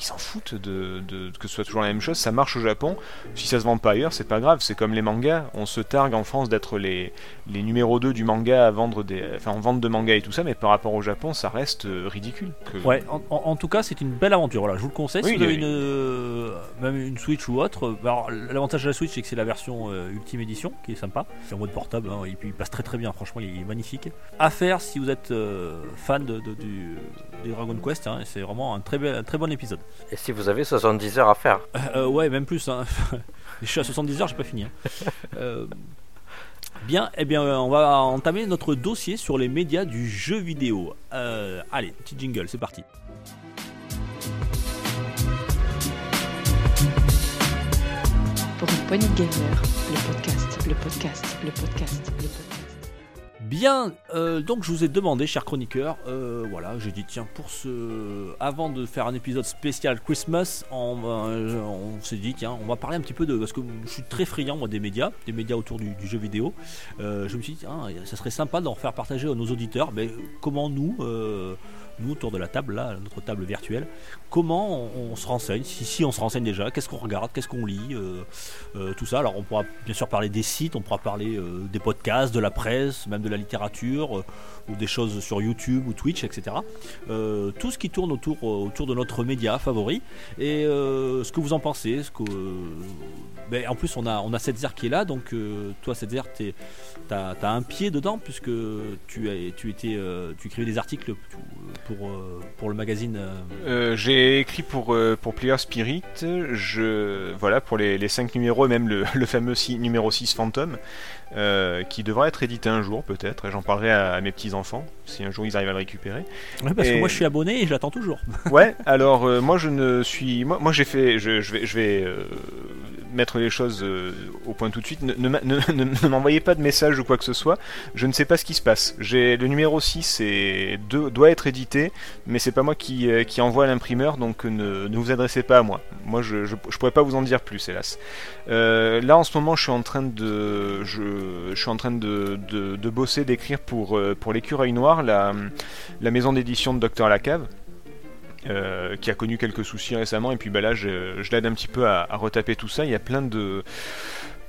ils s'en foutent de, de- que ce soit toujours la même chose. Ça marche au Japon. Si ça se vend pas ailleurs, c'est pas grave. C'est comme les mangas. On se targue en France d'être les, les numéros 2 du manga à vendre des, enfin, en vente de manga et tout ça, mais par rapport au Japon, ça reste euh, ridicule. Que- Ouais, en, en- en tout cas, c'est une belle aventure. Voilà, je vous le conseille. Oui, si vous avez oui. une, euh, même une Switch ou autre, euh, alors, l'avantage de la Switch, c'est que c'est la version euh, Ultime Edition qui est sympa. C'est en mode portable, hein, et puis il passe très très bien. Franchement, il est magnifique. À faire si vous êtes euh, fan de, de- du, du Dragon Quest. hein, c'est vraiment un très, bel- un très bon épisode. Et si vous avez 70 heures à faire, Euh, ouais, même plus. hein. (laughs) je suis à 70 heures, j'ai pas fini. hein. Euh, bien, eh bien, euh, on va entamer notre dossier sur les médias du jeu vidéo. Euh, allez, petit jingle, c'est parti. Pour une poignée de gamer, le podcast, le podcast, le podcast, le podcast. Bien, euh, donc je vous ai demandé, cher chroniqueur, euh, voilà, j'ai dit tiens pour ce, avant de faire un épisode spécial Christmas, euh, on s'est dit tiens on va parler un petit peu de, parce que je suis très friand moi des médias, des médias autour du, du jeu vidéo. Je me suis dit tiens ça serait sympa d'en faire partager à nos auditeurs, mais comment nous, nous autour de la table là, notre table virtuelle, comment on, se renseigne, si, si on se renseigne déjà, qu'est-ce qu'on regarde, qu'est-ce qu'on lit, euh, euh, tout ça. Alors on pourra bien sûr parler des sites, on pourra parler euh, des podcasts, de la presse, même de la littérature, ou des choses sur YouTube ou Twitch, etc. Tout ce qui tourne autour, autour de notre média favori. Et ce que vous en pensez. Que, ben, en plus, on a, on a Setzer qui est là, donc toi, Setzer, tu as, un pied dedans, puisque tu, as, tu, étais, tu écrivais des articles pour, pour, le magazine. Euh, j'ai écrit pour, euh, pour Player Spirit, je, voilà, pour les, les 5 numéros même le, (laughs) le fameux numéro 6 Phantom, euh, qui devra être édité un jour peut-être, et j'en parlerai à, à mes petits-enfants, si un jour ils arrivent à le récupérer. ouais, parce que moi, je suis abonné et je l'attends toujours. Ouais, alors euh, moi je ne suis. Moi, moi j'ai fait. Je, je vais, je vais euh, mettre les choses euh, au point tout de suite. Ne, m'envoyez pas de message ou quoi que ce soit. Je ne sais pas ce qui se passe. J'ai Le numéro 6 est, de- doit être édité, mais c'est pas moi qui, euh, qui envoie à l'imprimeur, donc ne, ne vous adressez pas à moi. Moi je, je, pourrais pas vous en dire plus, hélas. Euh, là en ce moment je suis en train de. Je, suis en train de, de, bosser, d'écrire pour, euh, pour l'écureuil noir, la, la maison d'édition de Docteur Lacave. Euh, qui a connu quelques soucis récemment. Et puis bah là je, l'aide un petit peu à, retaper tout ça. Il y a plein de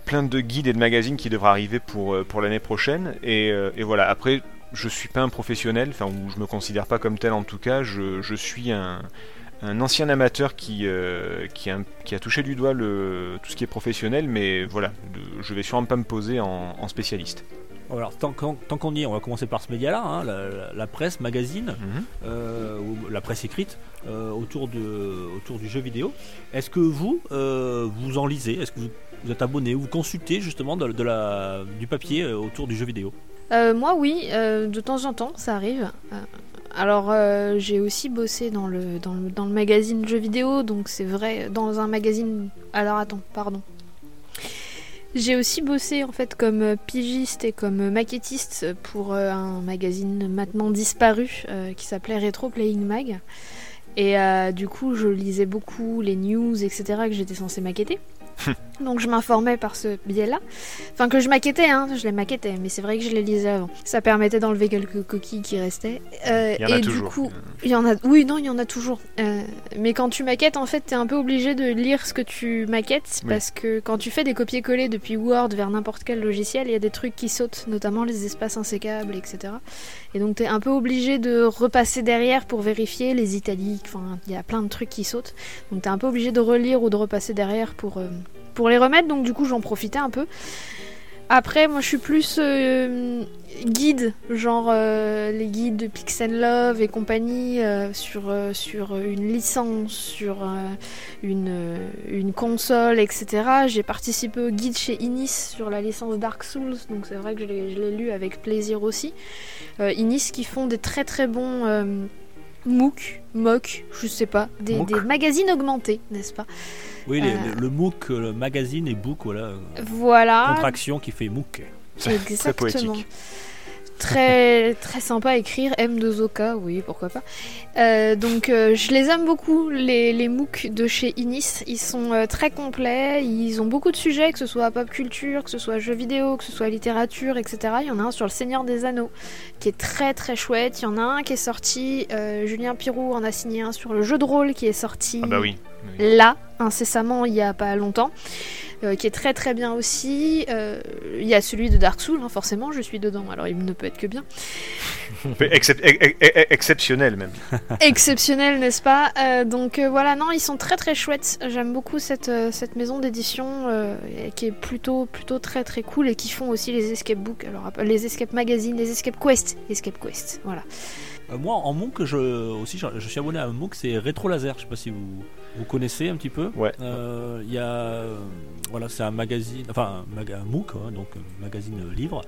plein de guides et de magazines qui devraient arriver pour, euh, l'année prochaine. Et, euh, et voilà. Après je suis pas un professionnel. Enfin ou je me considère pas comme tel en tout cas. Je, suis un, ancien amateur qui, a, touché du doigt le, tout ce qui est professionnel. Mais voilà je vais sûrement pas me poser en spécialiste Alors, tant qu'on tant qu'on y est, on va commencer par ce média-là, hein, la, la- la presse, magazine, Mhm. euh, ou la presse écrite euh, autour, de, autour du jeu vidéo. Est-ce que vous, euh, vous en lisez? Est-ce que vous, vous êtes abonné? Ou vous consultez justement de, de la, du papier euh, autour du jeu vidéo? Euh, moi, oui, euh, de temps en temps, ça arrive. Alors, euh, j'ai aussi bossé dans le, dans, le, dans le magazine jeux vidéo, donc c'est vrai, dans un magazine. Alors, attends, pardon. J'ai aussi bossé en fait comme euh, pigiste et comme maquettiste pour euh, un magazine maintenant disparu euh, qui s'appelait Retro Playing Mag. Et euh, du coup, je lisais beaucoup les news, etc. que j'étais censée maqueter. (laughs) Donc je m'informais par ce biais-là. Enfin que je maquettais, hein, je les maquettais, mais c'est vrai que je les lisais avant. Ça permettait d'enlever quelques coquilles qui restaient. Euh, Il y en a et toujours. du coup, il y en a. Oui, non, il y en a toujours. Euh, mais quand tu maquettes, en fait, t'es un peu obligé de lire ce que tu maquettes Oui. parce que quand tu fais des copier-coller depuis Word vers n'importe quel logiciel, il y a des trucs qui sautent, notamment les espaces insécables, etc. Et donc t'es un peu obligé de repasser derrière pour vérifier les italiques. Enfin, il y a plein de trucs qui sautent. Donc t'es un peu obligé de relire ou de repasser derrière pour, euh, pour les remettre. Donc du coup, j'en profitais un peu. Après, moi, je suis plus euh, guide, genre euh, les guides de Pixel Love et compagnie euh, sur, sur une licence, sur une, une console, etc. J'ai participé au guide chez Inis sur la licence Dark Souls, donc c'est vrai que je l'ai lu avec plaisir aussi. Inis qui font des très très bons MOOC, MOOC, je sais pas, des, MOOC. des magazines augmentés, n'est-ce pas Oui, les- Euh. le, le MOOC, euh, le magazine et book, voilà. Voilà. Contraction qui fait MOOC. Très Exactement. poétique. Très, très sympa à écrire, M2OK, oui, pourquoi pas. Euh, donc, euh, je les aime beaucoup, les, les MOOC de chez Inis. Ils sont euh, très complets, ils ont beaucoup de sujets, que ce soit pop culture, que ce soit jeux vidéo, que ce soit littérature, etc. Il y en a un sur le Seigneur des Anneaux qui est très très chouette. Il y en a un qui est sorti, Julien Pirou en a signé un sur le jeu de rôle qui est sorti Ah bah. Oui. là, incessamment, il y a pas longtemps, euh, qui est très très bien aussi. Euh, Il y a celui de Dark Souls, hein, forcément, je suis dedans, alors il ne peut être que bien. (laughs) Excep- ex- ex- ex- exceptionnel même. (laughs) Exceptionnel, n'est-ce pas? Euh, Donc euh, voilà, non, ils sont très très chouettes. J'aime beaucoup cette, euh, cette maison d'édition euh, qui est plutôt plutôt très très cool et qui font aussi les escape books, alors les escape magazines, les escape quest, escape quest, voilà. Euh, moi, en MOOC, je, aussi, je, je suis abonné à un MOOC, c'est Rétro Laser. Je sais pas si vous, vous connaissez un petit peu. Ouais. Euh, Il y a, voilà, c'est un magazine, enfin un, un MOOC, hein, donc un magazine livre,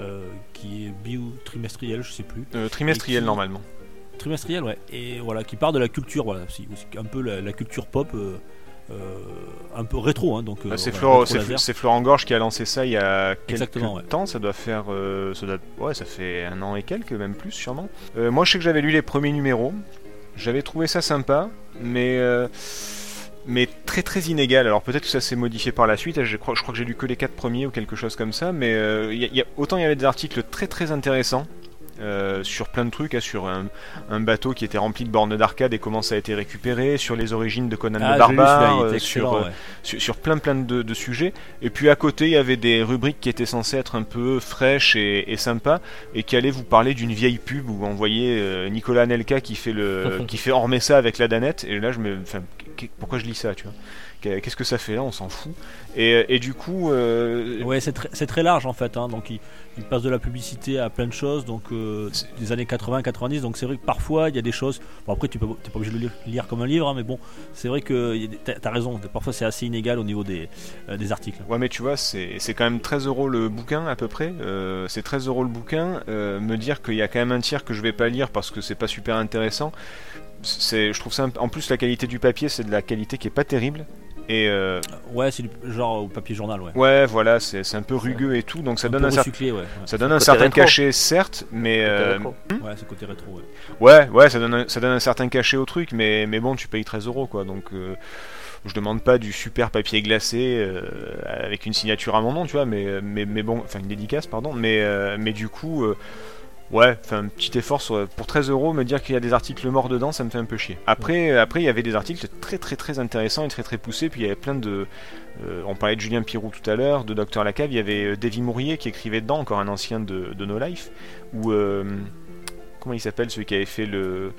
euh, qui est bio-trimestriel, je sais plus. Euh, trimestriel qui- normalement. Trimestriel, ouais. Et voilà, qui part de la culture, voilà, un peu la, la culture pop, euh, un peu rétro, hein, donc. euh, Ah, c'est Florent, Gorge qui a lancé ça il y a quelques Exactement, ouais. temps. Ça doit faire, euh, ça doit- ouais, ça fait un an et quelques, même plus sûrement. Moi, je sais que j'avais lu les premiers numéros. J'avais trouvé ça sympa, mais euh, mais très très inégal. Alors peut-être que ça s'est modifié par la suite. Je crois, je crois que j'ai lu que les quatre premiers ou quelque chose comme ça. Mais euh, autant il y avait des articles très très intéressants. Euh, sur plein de trucs, hein, sur un, un bateau qui était rempli de bornes d'arcade et comment ça a été récupéré, sur les origines de Conan Ah, le Barbare, euh, sur, euh, ouais. sur, sur plein plein de, de sujets. Et puis à côté, il y avait des rubriques qui étaient censées être un peu fraîches et, et sympas, et qui allaient vous parler d'une vieille pub où on voyait Nicolas Anelka qui fait le (laughs) qui fait ormer ça avec la danette. Et là, je me, pourquoi je lis ça, tu vois? Qu'est-ce que ça fait là On s'en fout. Et, et du coup, euh, Ouais, c'est très, c'est très large en fait. hein, donc il, il passe de la publicité à plein de choses, donc euh, C'est- des années 80-90. Donc c'est vrai que parfois il y a des choses. Bon après tu peux, t'es pas obligé de le lire, lire comme un livre, hein, mais bon, c'est vrai que il y a des- t'as, t'as raison. Parfois c'est assez inégal au niveau des, euh, des articles. Ouais, mais tu vois, c'est c'est quand même 13 euros le bouquin à peu près. Euh, c'est 13 euros le bouquin. Euh, me dire qu'il y a quand même un tiers que je vais pas lire parce que c'est pas super intéressant. C'est, je trouve ça. En plus, la qualité du papier, c'est de la qualité qui est pas terrible. Et euh, Ouais, c'est du genre au papier journal, ouais. ouais, voilà, c'est c'est un peu rugueux et tout, donc ça un donne un, cer- recyclé, ouais. ouais. ça donne un certain rétro. cachet, certes, mais euh, rétro. Ouais, c'est côté rétro, ouais. ouais, ouais, ça donne un, ça donne un certain cachet au truc, mais mais bon, tu payes 13 euros quoi, donc. euh, je demande pas du super papier glacé euh, avec une signature à mon nom, tu vois, mais, mais, mais bon, enfin une dédicace, pardon, mais, euh, mais du coup, euh, ouais, enfin un petit effort pour 13 euros, me dire qu'il y a des articles morts dedans, ça me fait un peu chier. Après, après il y avait des articles très très très intéressants et très très poussés, puis il y avait plein de. euh, on parlait de Julien Pirou tout à l'heure, de Docteur Lacave, il y avait euh, Davy Mourier qui écrivait dedans, encore un ancien de, No Life, ou. euh, Comment il s'appelle celui qui avait fait le.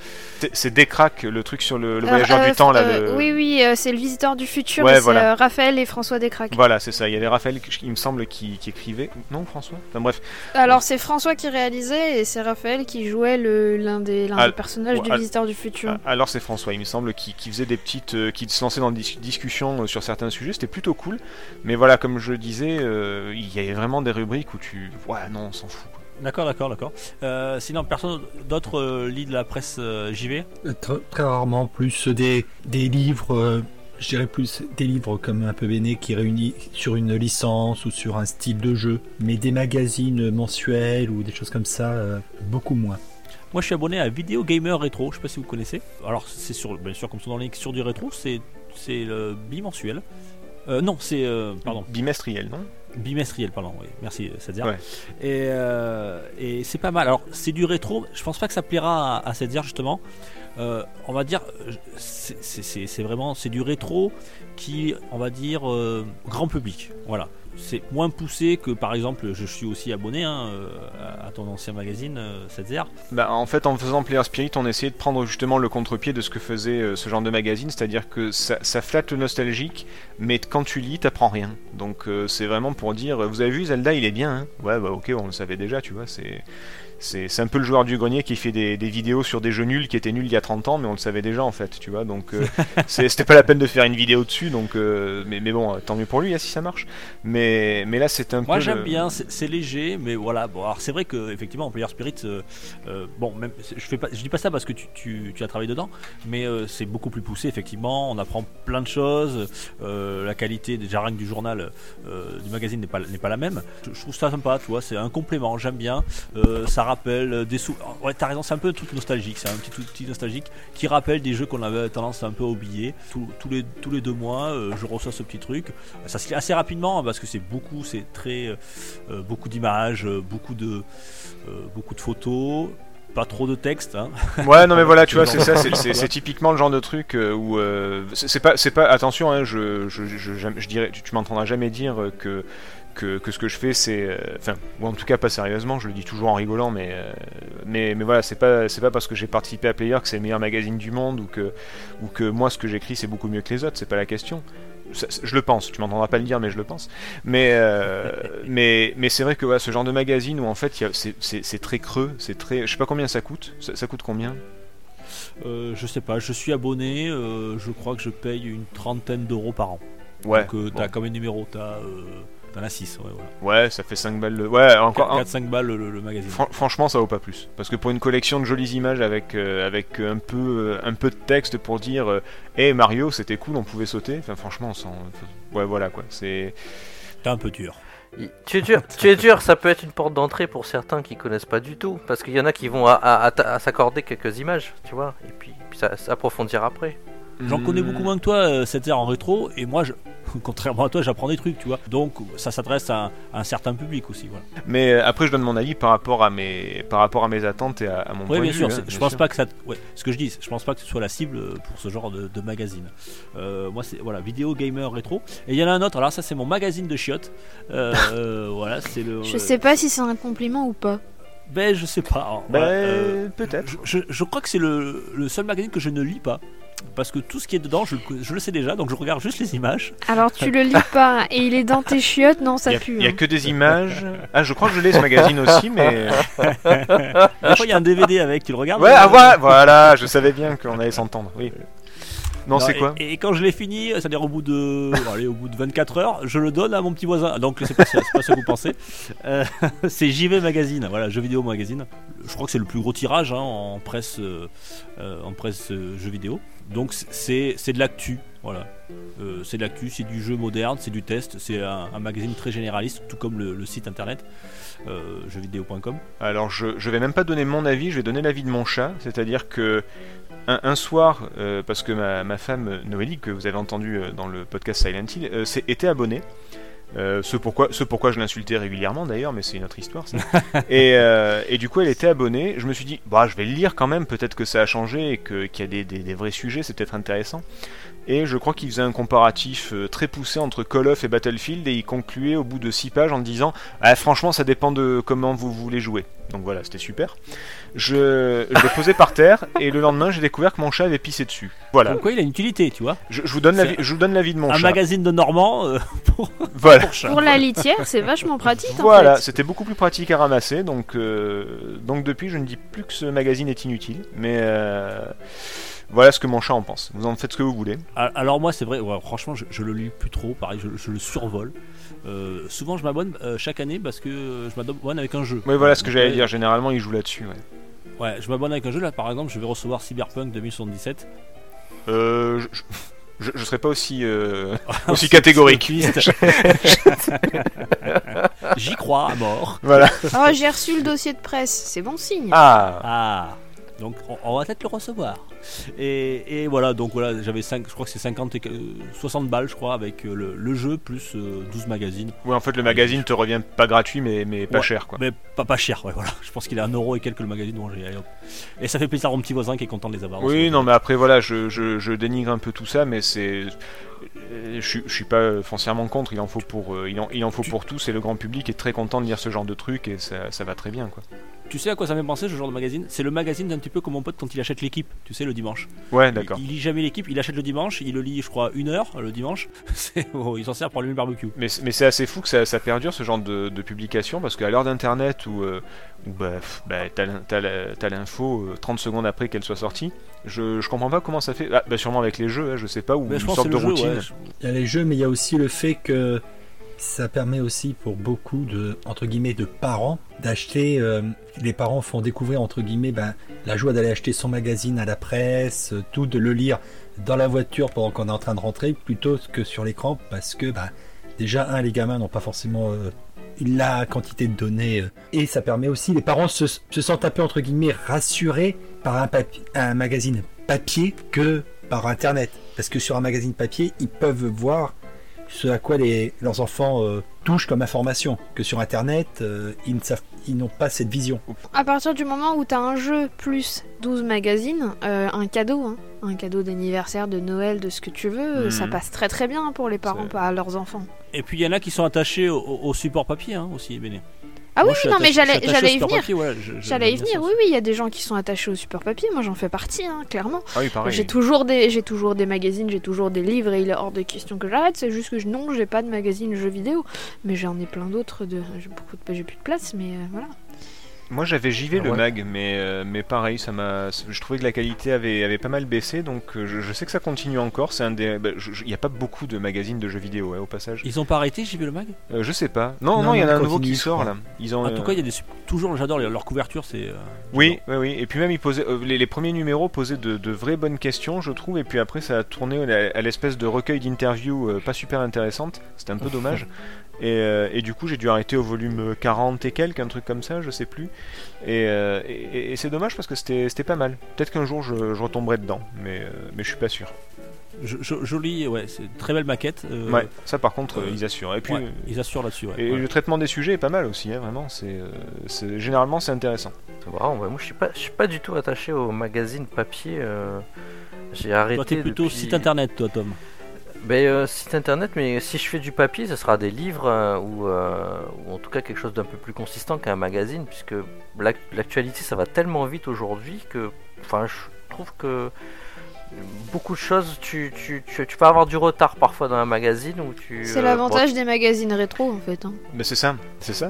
C'est- Décrac, le truc sur le, le voyageur Euh, du temps là. euh, le- Oui, oui, euh, c'est le visiteur du futur. Ouais, voilà. euh, Raphaël et François Descraques. Voilà, c'est ça. Il y avait Raphaël, il me semble, qui, qui écrivait. Non, François? Enfin bref. Alors c'est François qui réalisait et c'est Raphaël qui jouait le- l'un des, l'un des personnages ouais, du visiteur du futur. Alors c'est François, il me semble, qui, qui faisait des petites. euh, qui se lançait dans des dis- discussions euh, sur certains sujets. C'était plutôt cool. Mais voilà, comme je le disais, euh, il y avait vraiment des rubriques où tu. Ouais, non, on s'en fout. D'accord, d'accord, d'accord. Euh, sinon, personne d'autre euh, lit de la presse euh, JV Très, très rarement, plus des, des livres, euh, je dirais plus des livres comme un peu béné qui réunit sur une licence ou sur un style de jeu, mais des magazines mensuels ou des choses comme ça, euh, beaucoup moins. Moi, je suis abonné à Video Gamer Rétro. Je sais pas si vous connaissez. Alors, c'est sur, bien sûr, comme son nom l'indique, sur du rétro. C'est, c'est le bimensuel. Euh, non, c'est euh, pardon Bimestriel, non? Bimestriel, pardon. Oui, merci, Sadia. Ouais. Et, euh, et c'est pas mal. Alors, c'est du rétro. Je pense pas que ça plaira à, à Sadia justement. Euh, on va dire, euh, c'est, vraiment, c'est du rétro qui, on va dire, euh, grand public. Voilà. C'est moins poussé que, par exemple, je suis aussi abonné hein, euh, à- ton ancien magazine, euh, 7 Bah, en fait, en faisant Player Spirit, on essayait de prendre justement le contre-pied de ce que faisait euh, ce genre de magazine, c'est-à-dire que ça, flatte le nostalgique, mais quand tu lis, t'apprends rien. Donc c'est vraiment pour dire, vous avez vu Zelda, il est bien, hein Ouais, bah ok, on le savait déjà, tu vois, c'est... C'est un peu le joueur du grenier qui fait des, des vidéos sur des jeux nuls qui étaient nuls il y a 30 ans, mais on le savait déjà en fait, tu vois. Donc euh, (laughs) c'était pas la peine de faire une vidéo dessus, donc euh, mais, mais bon, tant mieux pour lui hein, si ça marche. Mais, mais là c'est un Moi peu. j'aime le- bien, c'est léger, mais voilà. Bon, alors c'est vrai que effectivement en Player Spirit, euh, euh, bon, même je fais pas, je dis pas ça parce que tu, tu- tu as travaillé dedans, mais c'est beaucoup plus poussé effectivement. On apprend plein de choses. la qualité déjà rien du journal, du magazine n'est pas pas la même. Je, je trouve ça sympa, tu vois. C'est un complément, j'aime bien. Ça rappelle des sous. Ouais, t'as raison, c'est un peu un truc nostalgique. C'est un petit outil nostalgique qui rappelle des jeux qu'on avait tendance à un peu oublier. Tous, tous les tous les deux mois, euh, je reçois ce petit truc. Ça se lit assez rapidement hein, parce que c'est beaucoup, c'est très euh, beaucoup d'images, euh, beaucoup de euh, beaucoup de photos, pas trop de texte. Hein. (laughs) Ouais, non mais voilà, tu vois, Ce c'est (laughs) ça, c'est- typiquement le genre de truc euh, où euh, c'est pas, c'est pas, attention, hein, je, je, je, je- je dirais, tu, tu m'entendras jamais dire euh, que, que que ce que je fais, c'est, euh, enfin, ou en tout cas pas sérieusement, je le dis toujours en rigolant, mais euh, mais mais voilà, c'est pas, c'est pas parce que j'ai participé à Player que c'est le meilleur magazine du monde ou que ou que moi ce que j'écris c'est beaucoup mieux que les autres, c'est pas la question. Ça- je le pense, tu m'entendras pas le dire, mais je le pense. Mais, euh, (laughs) mais, mais c'est vrai que ce genre de magazine où en fait c'est- très creux, c'est très. Je sais pas combien ça coûte. Ça, ça coûte combien? Euh, je sais pas, je suis abonné, euh, je crois que je paye une trentaine d'euros par an. Ouais. Donc t'as bon. comme un numéro, t'as t'en as 6, ouais, voilà. Ouais, ça fait 5 balles. Le... Ouais, encore. un- 4-5 balles le, le magazine. Fran- franchement, ça vaut pas plus. Parce que pour une collection de jolies images avec, euh, avec un, peu, euh, un peu de texte pour dire euh, Hey Mario, c'était cool, on pouvait sauter. Enfin, franchement, on s'en- Ouais, voilà quoi. C'est. T'es un peu dur. Tu es dur, (laughs) tu es dur, ça peut être une porte d'entrée pour certains qui connaissent pas du tout, parce qu'il y en a qui vont à, à- à- à s'accorder quelques images, tu vois, et puis, puis ça, s'approfondir après. J'en connais Hmm. beaucoup moins que toi, euh, cette ère en rétro, et moi, je, (laughs) contrairement à toi, j'apprends des trucs, tu vois. Donc ça s'adresse à, un- à un certain public aussi, voilà. Mais euh, après, je donne mon avis par rapport à mes, par rapport à mes attentes et à, à mon Oui, point bien de sûr. vue. hein, je bien pense sûr. pas que ça. Ouais, ce que je dis, je pense pas que ce soit la cible euh, pour ce genre de, de magazine. Euh, moi, c'est voilà, vidéo gamer rétro. Et il y en a un autre. Alors ça, c'est mon magazine de chiottes. Euh, euh, (laughs) voilà, c'est le. Je sais pas si c'est un compliment ou pas. Ben, je sais pas. Voilà, euh, peut-être. je, je- je crois que c'est le, le seul magazine que je ne lis pas. Parce que tout ce qui est dedans, je, le- je le sais déjà, donc je regarde juste les images. Alors tu le lis pas et il est dans tes chiottes, non, ça Il pue. il y a hein. que des images. Ah, je crois que je l'ai ce magazine (laughs) aussi, mais. Des fois, il y a un DVD avec, tu le regardes. Ouais, ah, voilà, voilà, je savais bien qu'on allait s'entendre. Oui. Non, c'est et- quoi et, quand je l'ai fini, c'est-à-dire au bout de, bon, allez, au bout de 24 heures, je le donne à mon petit voisin. Donc c'est pas, c'est pas ce que vous pensez. Euh, (laughs) c'est JV Magazine, voilà, jeux vidéo magazine. Je crois que c'est le plus gros tirage hein, en presse, euh, euh, en presse euh, jeux vidéo. Donc c'est de l'actu, voilà. Euh, c'est de l'actu, c'est du jeu moderne, c'est du test, c'est un, magazine très généraliste, tout comme le, site internet euh, jeuxvideo.com. Alors, je, je vais même pas donner mon avis, je vais donner l'avis de mon chat. C'est-à-dire que un, soir, euh, parce que ma, ma femme Noélie, que vous avez entendu dans le podcast Silent Hill, était abonnée. Euh, ce, pourquoi, ce pourquoi je l'insultais régulièrement d'ailleurs, mais c'est une autre histoire. (laughs) et, euh, et du coup, elle était abonnée. Je me suis dit, bah, je vais le lire quand même. Peut-être que ça a changé et qu'il y a des, des- des vrais sujets. C'est peut-être intéressant. Et je crois qu'il faisait un comparatif euh, très poussé entre Call of et Battlefield. Et il concluait au bout de 6 pages en disant, ah, franchement, ça dépend de comment vous voulez jouer. Donc voilà, c'était super. Je, je l'ai posé par terre et le lendemain, j'ai découvert que mon chat avait pissé dessus. Voilà. Donc quoi, il a une utilité, tu vois. Je, je vous donne C'est l'avis, je vous donne l'avis de mon un chat. magazine de Normand euh, (laughs) pour, Voilà. pour chat. Pour la litière, c'est vachement pratique Voilà, en fait. c'était beaucoup plus pratique à ramasser, donc, euh, donc depuis je ne dis plus que ce magazine est inutile, mais, euh, Voilà ce que mon chat en pense. Vous en faites ce que vous voulez. Alors moi c'est vrai, ouais, franchement je, je le lis plus trop, pareil je, je le survole. Euh, souvent je m'abonne euh, chaque année parce que je m'abonne avec un jeu. Oui, voilà ce que j'allais dire. Généralement, il joue là-dessus. Ouais. Ouais, je m'abonne avec un jeu là par exemple, je vais recevoir Cyberpunk 2077. Euh, je, je, je serais pas aussi, euh, (laughs) aussi catégorique. (laughs) J'y crois à mort. Voilà. Oh, j'ai reçu le dossier de presse, c'est bon signe. Ah. Ah donc on, on va peut-être le recevoir. Et, et voilà, donc voilà, j'avais 5, je crois que c'est 50 et que- euh, 60 balles je crois avec euh, le, le jeu plus euh, 12 magazines. Ouais, en fait, le magazine te revient pas gratuit, mais, mais pas Ouais. cher, quoi. Mais pas, pas cher, ouais (laughs) voilà. Je pense qu'il est un euro et quelques le magazine, bon, j'ai- allez, hop. Et ça fait plaisir à mon petit voisin qui est content de les avoir. Oui, non, mais après, voilà, je, je, je dénigre un peu tout ça, mais c'est. euh, Je, je suis pas foncièrement contre, il en faut pour, euh, il en, il en faut pour tous, et le grand public est très content de lire ce genre de truc, et ça, ça va très bien, quoi. Tu sais à quoi ça m'a pensé ce genre de magazine? C'est le magazine d'un petit peu comme mon pote quand il achète l'équipe, tu sais, le dimanche. Ouais, d'accord. il lit jamais l'équipe, il achète le dimanche, il le lit, je crois, une heure le dimanche. (laughs) Oh, il s'en sert pour allumer le barbecue. Mais, mais c'est assez fou que ça, ça perdure ce genre de, de publication parce qu'à l'heure d'internet où, euh, où bah, bah, t'as l'info euh, 30 secondes après qu'elle soit sortie, je, je comprends pas comment ça fait. Ah, bah, sûrement avec les jeux, hein, je sais pas, ou je une sorte de jeu, routine. ouais. je- Il y a les jeux, mais il y a aussi le fait que ça permet aussi pour beaucoup de entre guillemets de parents d'acheter. euh, les parents font découvrir entre guillemets ben, la joie d'aller acheter son magazine à la presse, euh, tout de le lire dans la voiture pendant qu'on est en train de rentrer plutôt que sur l'écran parce que ben, déjà un les gamins n'ont pas forcément euh, la quantité de données et ça permet aussi les parents se, se sentent un peu entre guillemets rassurés par un, un magazine papier que par internet parce que sur un magazine papier ils peuvent voir ce à quoi les, leurs enfants euh, touchent comme information que sur internet euh, ils ne savent ils n'ont pas cette vision À partir du moment où t'as un jeu plus 12 magazines, euh, un cadeau, hein, un cadeau d'anniversaire, de Noël, de ce que tu veux, ça passe très très bien pour les parents, C'est- pas à leurs enfants. Et puis il y en a qui sont attachés au, au- au support papier hein, aussi, Béné. Ah oui, non mais j'allais y venir. ouais, J'allais y venir, oui, oui, il y a des gens qui sont attachés au support papier, moi j'en fais partie, hein, clairement. Ah oui, pareil. J'ai toujours des, j'ai toujours des magazines, j'ai toujours des livres et il est hors de question que j'arrête. C'est juste que je- non, j'ai pas de magazine jeux vidéo, mais j'en ai plein d'autres. De, j'ai beaucoup de, j'ai plus de place, mais euh, voilà. Moi j'avais JV Ah le ouais. mag, mais, euh, mais pareil, ça m'a, je trouvais que la qualité avait, avait pas mal baissé, donc euh, je, je sais que ça continue encore. C'est un des, bah, il n'y a pas beaucoup de magazines de jeux vidéo ouais, au passage. Ils ont pas arrêté, vu le mag? Euh, je sais pas. Non, non, il y en a un nouveau qui sort là. Ils ont. En tout cas, il y a des toujours, j'adore leur couverture, c'est. euh, Oui, oui, oui. Et puis même, ils posaient, les, les premiers numéros posaient de, de vraies bonnes questions, je trouve. Et puis après, ça a tourné à, l'espèce de recueil d'interviews pas super intéressante. C'était un peu (laughs) dommage. Et, euh, et du coup, j'ai dû arrêter au volume 40 et quelques, un truc comme ça, je sais plus. Et, euh, et- et c'est dommage parce que c'était pas mal. Peut-être qu'un jour, je, je retomberai dedans, mais, euh, mais je suis pas sûr. jo- jo- joli, ouais, c'est une très belle maquette. euh, ouais, ça par contre, ils assurent. Et puis, ouais, ils assurent là-dessus. ouais, et ouais. le traitement des sujets est pas mal aussi, hein, vraiment. C'est euh, généralement, c'est intéressant. Ouais, moi je suis pas, je suis pas du tout attaché au magazine papier. euh, J'ai arrêté. Toi, t'es plutôt depuis- site internet, toi, Tom. Ben, euh, site internet, mais si je fais du papier, ce sera des livres euh, ou, euh, ou en tout cas quelque chose d'un peu plus consistant qu'un magazine, puisque l'ac- l'actualité ça va tellement vite aujourd'hui que, enfin, je trouve que beaucoup de choses, tu, tu, tu, tu peux avoir du retard parfois dans un magazine tu. C'est euh, l'avantage des magazines rétro en fait. hein. Mais c'est ça, c'est ça.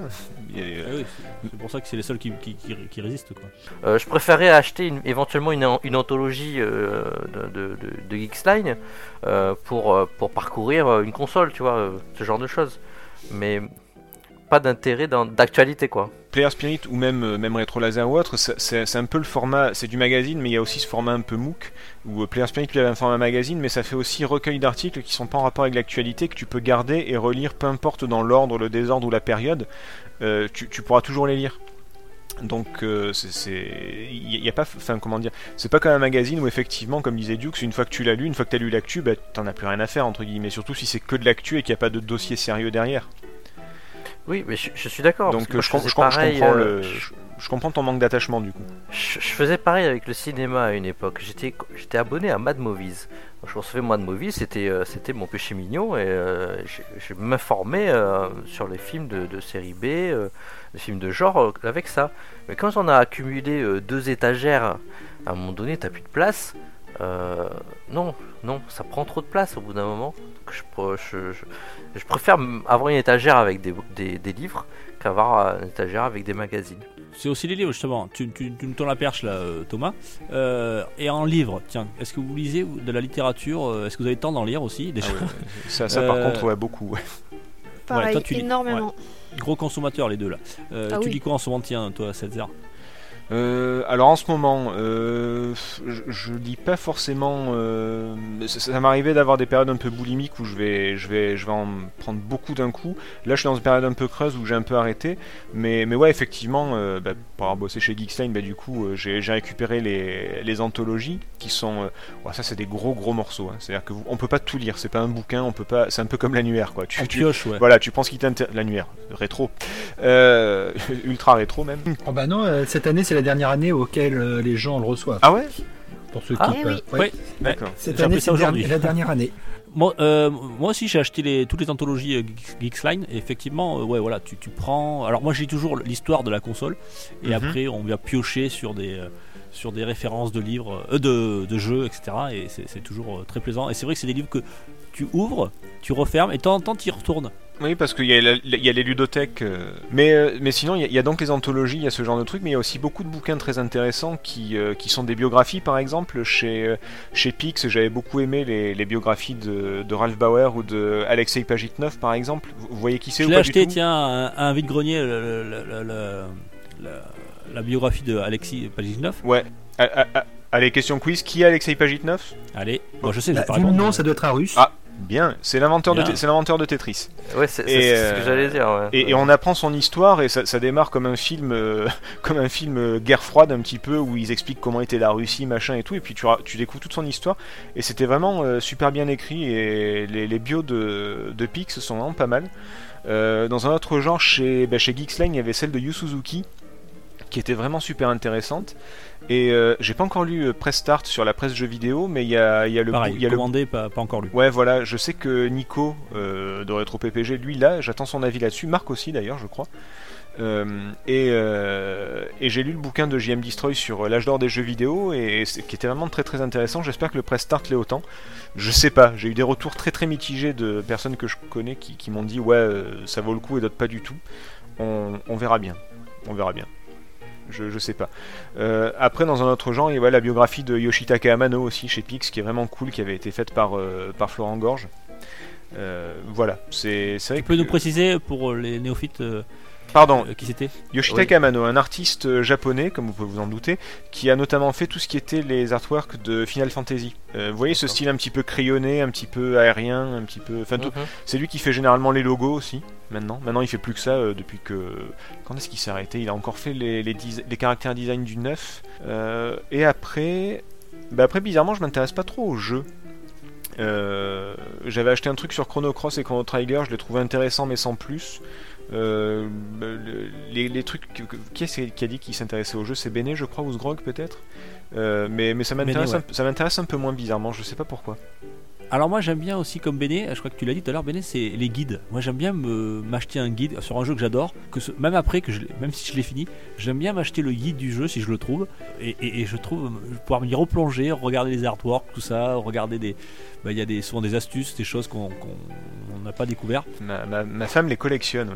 A- Ah oui, c'est- pour ça que c'est les seuls qui, qui, qui- qui résistent, quoi. euh, je préférais acheter une- éventuellement une, an- une anthologie euh, de, de, de, de Geeksline euh, pour, euh, pour parcourir euh, une console, tu vois, euh, ce genre de choses. Mais pas d'intérêt dans- d'actualité, quoi. Player Spirit ou même, euh, même Retro Laser ou autre, c'est- un peu le format, c'est du magazine, mais il y a aussi ce format un peu MOOC, où euh, Player Spirit lui a un format magazine, mais ça fait aussi recueil d'articles qui sont pas en rapport avec l'actualité, que tu peux garder et relire, peu importe dans l'ordre, le désordre ou la période, euh, tu, tu pourras toujours les lire. Donc euh, c'est- il a pas enfin comment dire c'est pas comme un magazine où effectivement comme disait Dukes une fois que tu l'as lu une fois que tu as lu l'actu bah, t'en as plus rien à faire entre guillemets surtout si c'est que de l'actu et qu'il n'y a pas de dossier sérieux derrière Oui, mais je, je suis d'accord. parce donc que moi, je, je comprends euh, le je, comprends ton manque d'attachement du coup Je, faisais pareil avec le cinéma à une époque. J'étais, j'étais abonné à Mad Movies. Je recevais Mad Movies, c'était, euh, c'était mon péché mignon et euh, je, m'informais euh, sur les films de, série B, les films de genre avec ça. Mais quand on a accumulé deux étagères, à un moment donné, t'as plus de place. non, non, ça prend trop de place au bout d'un moment. Je, pr- je- je- je préfère avoir une étagère avec des, des- livres qu'avoir une étagère avec des magazines. C'est aussi les livres, justement. Tu, tu, tu me tournes la perche, là, euh, Thomas. Euh, et en livre, tiens, est-ce que vous lisez de la littérature euh, Est-ce que vous avez le temps d'en lire aussi déjà Ah ouais, ça, ça, par contre, ouais, beaucoup. ouais. Pareil, toi, tu lis- énormément. Gros consommateurs, les deux, là. Euh, Ah tu oui. lis quoi en ce moment, tiens, toi, Setzer Euh, alors en ce moment, euh, je, je lis pas forcément. euh, ça ça m'arrivait d'avoir des périodes un peu boulimiques où je vais, je vais, je vais en prendre beaucoup d'un coup. Là, je suis dans une période un peu creuse où j'ai un peu arrêté. Mais, mais ouais, effectivement, euh, bah, pour avoir bossé chez Geeksline, bah, du coup, euh, j'ai récupéré les, les anthologies qui sont. euh, ouais, ça, c'est des gros gros morceaux. hein. C'est-à-dire que vous- on peut pas tout lire. C'est pas un bouquin. On peut pas. C'est un peu comme l'annuaire, quoi. Tu, En tu- pioche, ouais. voilà, tu penses qu'il t'intéresse. L'annuaire, rétro, Euh, (laughs) ultra rétro même. Oh bah non, euh, cette année c'est la dernière année auquel euh, les gens le reçoivent. Ah ouais, Pour ceux Ah, qui. eh oui. ouais. Ouais. d'accord. Cette année c'est la dernière année. Moi, euh, moi aussi, j'ai acheté les, toutes les anthologies euh, Geeks- Geeksline. Et effectivement, euh, ouais, voilà, tu, tu prends. Alors, moi, j'ai toujours l'histoire de la console. Et Mhm. après, on vient piocher sur des, sur des références de livres, euh, de, de jeux, etc. Et c'est toujours très plaisant. Et c'est vrai que c'est des livres que tu ouvres, tu refermes, et de temps en temps, tu y retournes. Oui, parce qu'il y, y a les ludothèques. euh, Mais, euh, mais sinon, il y, a, il y a donc les anthologies, il y a ce genre de trucs, mais il y a aussi beaucoup de bouquins très intéressants qui, euh, qui sont des biographies, par exemple. Chez, euh, chez Pix, j'avais beaucoup aimé les, les biographies de, de Ralph Bauer ou de Alexei Pajitnov, par exemple. Vous, vous voyez qui c'est Je ou l'ai pas du acheté, tout? tiens, à un, un vide-grenier, le- le- le- le- le- la, biographie de Alexis Pajitnov. Ouais. Ah, ah, ah, Allez, question quiz. Qui est Alexei Pajitnov? Allez, moi je sais, je Bah, nom, ça doit être un russe. Ah. Bien, c'est l'inventeur de, c'est l'inventeur de Tetris. Ouais, c'est ce que euh, j'allais dire. ouais. Et, et on apprend son histoire et ça, ça démarre comme un film, euh, (laughs) comme un film euh, guerre froide un petit peu où ils expliquent comment était la Russie, machin et tout. Et puis tu, tu découvres toute son histoire et c'était vraiment euh, super bien écrit et les, les bios de, de Pix sont vraiment pas mal. Dans un autre genre, chez, bah, chez Geeksline, il y avait celle de Yu Suzuki qui était vraiment super intéressante. Et euh, j'ai pas encore lu euh, Press Start sur la presse jeux vidéo, mais il y a, y a le, Pareil, il y a le pas, pas encore lu. Ouais, voilà, je sais que Nico euh, de Retro PPG, lui là, j'attends son avis là-dessus. Marc aussi d'ailleurs, je crois. Euh, et euh, et j'ai lu le bouquin de JM Destroy sur euh, l'âge d'or des jeux vidéo et qui était vraiment très très intéressant. J'espère que le press start l'est autant. Je sais pas, j'ai eu des retours très très mitigés de personnes que je connais qui, qui m'ont dit ouais ça vaut le coup et d'autres pas du tout. On, on verra bien, on verra bien. Je, je sais pas. Euh, après, dans un autre genre, il y a ouais, la biographie de Yoshitaka Amano aussi chez Pix, qui est vraiment cool, qui avait été faite par, euh, par Florent Gorge. Euh, voilà, c'est vrai Tu peux nous préciser pour les néophytes Pardon, euh, qui c'était Yoshitaka Amano, un artiste euh, japonais, comme vous pouvez vous en douter, qui a notamment fait tout ce qui était les artworks de Final Fantasy. Euh, vous voyez ce style un petit peu crayonné, un petit peu aérien, un petit peu. Enfin, tout- Mhm. c'est lui qui fait généralement les logos aussi, maintenant. Maintenant, il fait plus que ça depuis que. Quand est-ce qu'il s'est arrêté? Il a encore fait les, les, dis- les caractères design du 9. Euh, et après. Bah après, bizarrement, je m'intéresse pas trop aux jeux. Euh, J'avais acheté un truc sur Chrono Cross et Chrono Trigger, je l'ai trouvé intéressant mais sans plus. Euh, le- les, les trucs. qui est-ce qui a dit qu'il s'intéressait aux jeux C'est Bene, je crois, ou Sgrog peut-être? Euh, mais, mais ça m'intéresse Bene, un, peu- ça m'intéresse un peu moins bizarrement, je sais pas pourquoi. Alors moi j'aime bien aussi comme Béné, je crois que tu l'as dit tout à l'heure Béné, c'est les guides. Moi j'aime bien me- m'acheter un guide sur un jeu que j'adore, que ce- même après que je, même si je l'ai fini, j'aime bien m'acheter le guide du jeu si je le trouve et, et- et je trouve pouvoir m'y replonger, regarder les artworks, tout ça, regarder des, bah, il y a des souvent des astuces, des choses qu'on on n'a pas découvert. Ma, ma- ma femme les collectionne.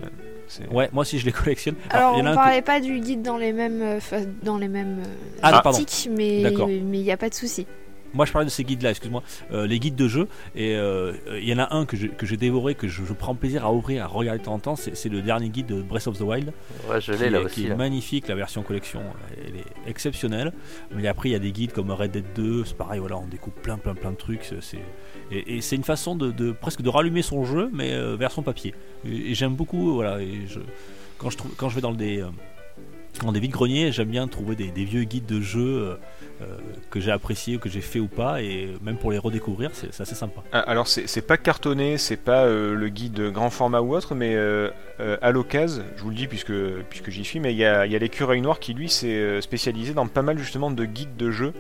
ouais. Moi aussi je les collectionne. Alors, y on que- parlait pas du guide dans les mêmes, euh, dans les mêmes euh, Ah, articles, mais mais il n'y a pas de souci. Moi, je parlais de ces guides-là, excuse-moi, Euh, les guides de jeu. Et euh, il y en a un que j'ai que dévoré, que je, je prends plaisir à ouvrir, à regarder de temps en temps. C'est le dernier guide de Breath of the Wild, Ouais, je l'ai là aussi. qui est là. magnifique. La version collection, elle est exceptionnelle. Mais après, il y a des guides comme Red Dead 2. C'est pareil, voilà, on découpe plein, plein, plein de trucs. c'est- et, et c'est une façon de, de- presque de rallumer son jeu, mais euh, version papier. Et, et j'aime beaucoup, voilà. Et je, quand je trouve, quand je vais dans le des dans des vides greniers, j'aime bien trouver des, vieux guides de jeux euh, euh, que j'ai appréciés, que j'ai fait ou pas, et même pour les redécouvrir, c'est assez sympa. Ah, Alors c'est pas cartonné, c'est pas euh, le guide grand format ou autre, mais à l'occasion, je vous le dis puisque, puisque j'y suis, mais il y a, y a l'écureuil noir qui lui s'est spécialisé dans pas mal justement de guides de jeux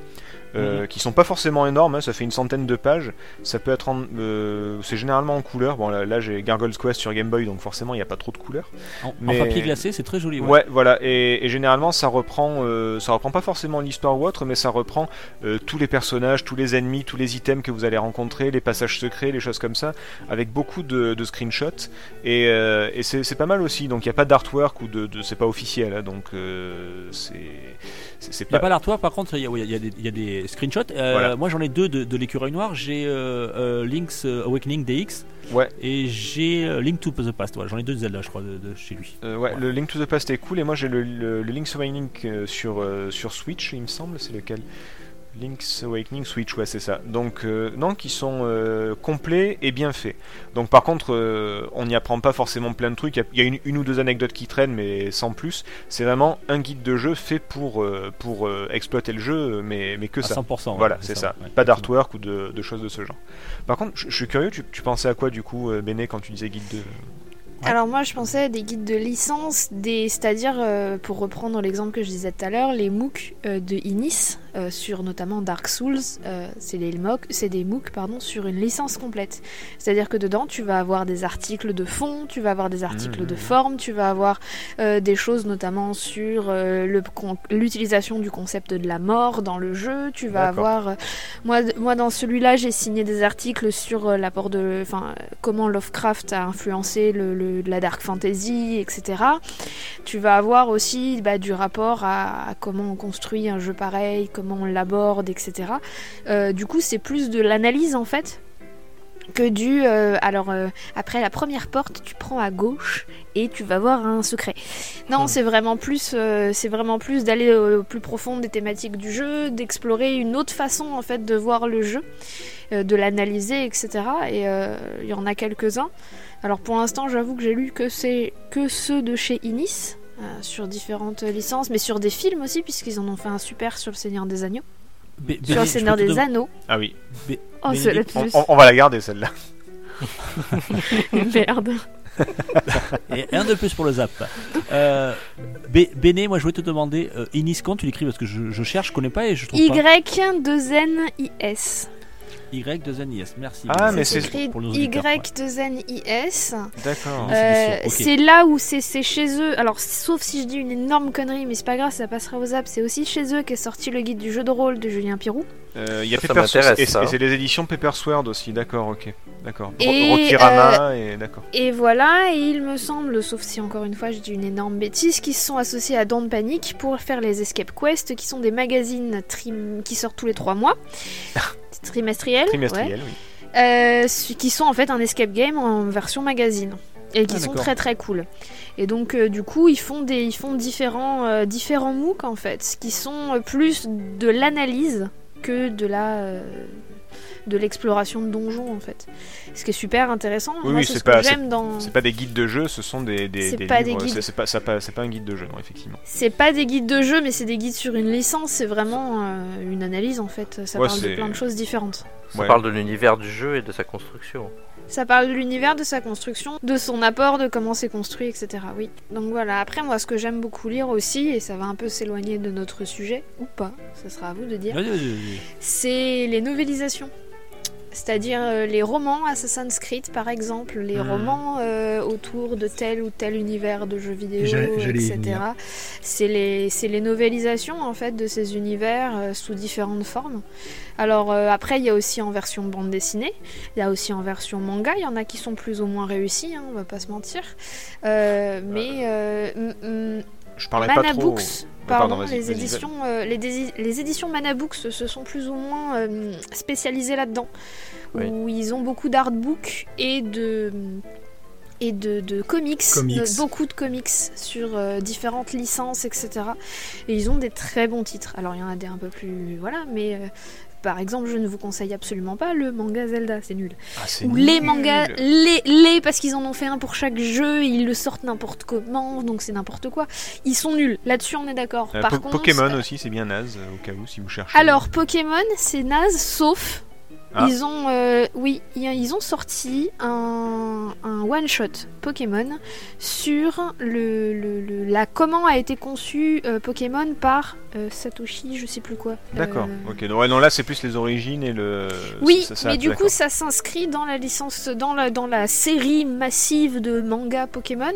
euh, Mhm. qui sont pas forcément énormes, hein, ça fait une centaine de pages. Ça peut être en, euh, c'est généralement en couleur. Bon là, là, j'ai Gargoyle's Quest sur Game Boy, donc forcément il n'y a pas trop de couleurs. En, en Mais- papier glacé, c'est très joli. Ouais, Ouais. voilà. Et, et généralement ça reprend, euh, ça reprend pas forcément l'histoire ou autre, mais ça reprend euh, tous les personnages, tous les ennemis, tous les items que vous allez rencontrer, les passages secrets, les choses comme ça, avec beaucoup de, de screenshots. Et, et c'est pas mal aussi. Donc il n'y a pas d'artwork ou de, de- c'est pas officiel, hein, donc c'est c'est c'est Il n'y a pas. pas l'artwork, par contre, il y, a- oui, il y a des- il y a des screenshots. Euh, Voilà. Moi, j'en ai deux de, de l'écureuil noir. J'ai euh, euh, Link's Awakening DX Ouais. et j'ai Link to the Past. Voilà, j'en ai deux de Zelda, je crois, de, de chez lui. Ouais, le Link to the Past est cool et moi j'ai le, le, le Link's Awakening sur, sur Switch, il me semble, c'est lequel? Link's Awakening Switch, ouais, c'est ça. Donc, euh, non, qui sont euh, complets et bien faits. Donc, par contre, euh, on n'y apprend pas forcément plein de trucs. Il y a- il y a, une, une ou deux anecdotes qui traînent, mais sans plus. C'est vraiment un guide de jeu fait pour, euh, pour euh, exploiter le jeu, mais, mais que À ça. 100%. ouais, Voilà, c'est ça. ouais. Pas d'artwork ou de, de choses de ce genre. Par contre, je je suis curieux, tu, tu pensais à quoi du coup, euh, Béné, quand tu disais guide de. Ouais. Alors moi je pensais à des guides de licence, des... c'est-à-dire euh, pour reprendre l'exemple que je disais tout à l'heure, les MOOC euh, de Inis euh, sur notamment Dark Souls, euh, c'est c'est des MOOC pardon sur une licence complète. C'est-à-dire que dedans tu vas avoir des articles de fond, tu vas avoir des articles de forme, tu vas avoir euh, des choses notamment sur l'utilisation du concept de la mort dans le jeu, tu vas avoir moi, moi, dans celui-là, j'ai signé des articles sur l'apport de, enfin, comment Lovecraft a influencé le, le- la dark fantasy, etc. Tu vas avoir aussi bah, du rapport à, à comment on construit un jeu pareil, comment on l'aborde, etc. Euh, du coup, c'est plus de l'analyse en fait que du. euh, alors euh, après la première porte, tu prends à gauche et tu vas voir un secret. Non, Hmm. c'est vraiment plus, euh, c'est vraiment plus d'aller au, au plus profond des thématiques du jeu, d'explorer une autre façon en fait de voir le jeu, de l'analyser, etc. Et il y en a quelques-uns. Alors pour l'instant, j'avoue que j'ai lu que c'est que ceux de chez Inis. Euh, sur différentes licences, mais sur des films aussi, puisqu'ils en ont fait un super sur le Seigneur des Agneaux. Sur le Seigneur des dem- Anneaux. Ah oui, Oh, c'est le Bénédicte, on, plus. on- on va la garder celle-là. Merde. (laughs) Et un de plus pour le zap. Euh, Béné, moi je voulais te demander, euh, Inis, quand tu l'écris? Parce que je, je cherche, je connais pas et je trouve pas. Y2NIS. Y de NIS, merci. Ah, mais C'est écrit pour nos auditeurs, ouais. Y2NIS. D'accord. Euh, Euh. C'est là où c'est c'est chez eux. Alors, sauf si je dis une énorme connerie, mais c'est pas grave, ça passera aux zap. C'est aussi chez eux qu'est sorti le guide du jeu de rôle de Julien Pirou. Euh, Il y a Ça, ça Pepper m'intéresse, et, ça. et c'est les éditions Pepper Sword aussi, d'accord, ok. D'accord. Rokirama et d'accord. Et voilà, et il me semble, sauf si encore une fois je dis une énorme bêtise, qu'ils se sont associés à Don't Panic pour faire les Escape Quest, qui sont des magazines trim- qui sortent tous les trois mois. (laughs) Trimestriels. Trimestriel, oui. Euh, qui sont en fait un escape game en version magazine. Et qui Ah, sont très très cool. Et donc euh, du coup ils font des ils font différents euh, différents MOOC en fait, qui sont plus de l'analyse que de la de l'exploration de donjons en fait. Ce qui est super intéressant. Oui, Moi oui, c'est ce pas- que j'aime dans C'est pas des guides de jeu, ce sont des, des, C'est des pas des livres. guides. C'est pas, un guide de jeu, non, effectivement. C'est pas des guides de jeu, mais c'est des guides sur une licence. C'est vraiment euh, une analyse en fait. Ça Ouais, parle de plein de choses différentes. Ça Ouais. parle de l'univers du jeu et de sa construction. Ça parle de l'univers, de sa construction, de son apport, de comment c'est construit, etc. Oui. Donc voilà. Après, moi, ce que j'aime beaucoup lire aussi, et ça va un peu s'éloigner de notre sujet, ou pas, ça sera à vous de dire, Vas-y, vas-y, vas-y. c'est les novélisations. C'est-à-dire euh, les romans Assassin's Creed, par exemple, les Hmm. romans euh, autour de tel ou tel univers de jeux vidéo, etc. C'est les, les novélisations en fait de ces univers euh, sous différentes formes. Alors après, il y a aussi en version bande dessinée, il y a aussi en version manga. Il y en a qui sont plus ou moins réussis, hein, on va pas se mentir. Mais Je parlais pas Mana trop. Books, pardon, les éditions, euh, les, dési- les éditions Mana Books se sont plus ou moins euh, spécialisées là-dedans, Oui. où ils ont beaucoup d'artbooks et de et de, de comics, Comics. de- beaucoup de comics sur euh, différentes licences, etc. Et ils ont des très bons titres. Alors il y en a des un peu plus, voilà, mais euh, par exemple, je ne vous conseille absolument pas le manga Zelda, c'est nul. Ah, Ou les mangas, les, les, parce qu'ils en ont fait un pour chaque jeu, ils le sortent n'importe comment, donc c'est n'importe quoi. Ils sont nuls, là-dessus on est d'accord. Euh, Par Po- contre, Pokémon aussi, c'est bien naze, au cas où, si vous cherchez. Alors Pokémon, c'est naze, sauf Ah. Ils ont, euh, oui, ils ont sorti un, un one shot Pokémon sur le, le- le- la comment a été conçu euh, Pokémon par euh, Satoshi, je sais plus quoi. D'accord. Ok. Donc, ouais, non, là c'est plus les origines et le. Oui, ça- ça- mais du coup, ça s'inscrit dans la licence, dans la, dans la série massive de manga Pokémon.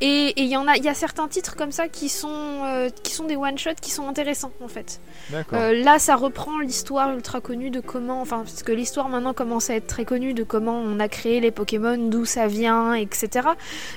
Et il y en a, il y a certains titres comme ça qui sont, qui sont des one shots qui sont intéressants en fait. D'accord. Là, ça reprend l'histoire ultra connue de comment, enfin, que l'histoire maintenant commence à être très connue de comment on a créé les Pokémon, d'où ça vient, etc.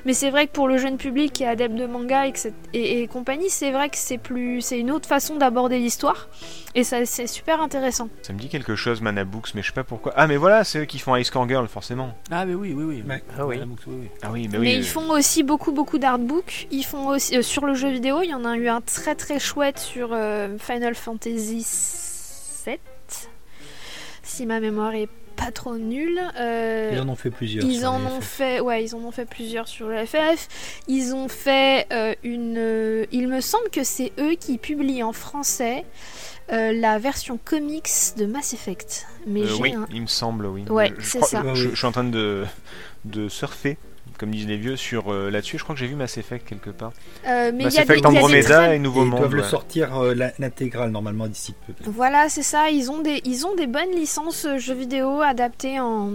Mais c'est vrai que pour le jeune public qui est adepte de manga et, compagnie, c'est vrai que c'est plus, c'est une autre façon d'aborder l'histoire. Et ça, c'est super intéressant. Ça me dit quelque chose, Manabooks, mais je sais pas pourquoi. Ah, mais voilà, c'est eux qui font Ice Core Girl, forcément. Ah, mais oui, oui, oui. Ah oui. Oui, oui. Ah oui, mais Mais oui. ils font aussi beaucoup beaucoup d'artbooks. Ils font aussi euh, sur le jeu vidéo. Il y en a eu un très très chouette sur euh, Final Fantasy VII, si ma mémoire est pas trop nulle. Euh, Ils en ont fait plusieurs. ils sur en ont FF. fait, ouais, ils en ont fait plusieurs sur le FF. Ils ont fait euh, une. euh, il me semble que c'est eux qui publient en français euh, la version comics de Mass Effect. Mais euh, oui, un- il me semble, oui. Ouais, c'est crois- ça. Je, je suis en train de, de surfer, comme disent les vieux, sur euh, là-dessus. Je crois que j'ai vu Mass Effect quelque part. Euh, mais Mass il y a des, Effect il y a des Andromeda et Nouveau Et ils Monde. doivent le sortir euh, l'intégrale normalement d'ici peu. Voilà, c'est ça. Ils ont des, ils ont des bonnes licences euh, jeux vidéo adaptées en,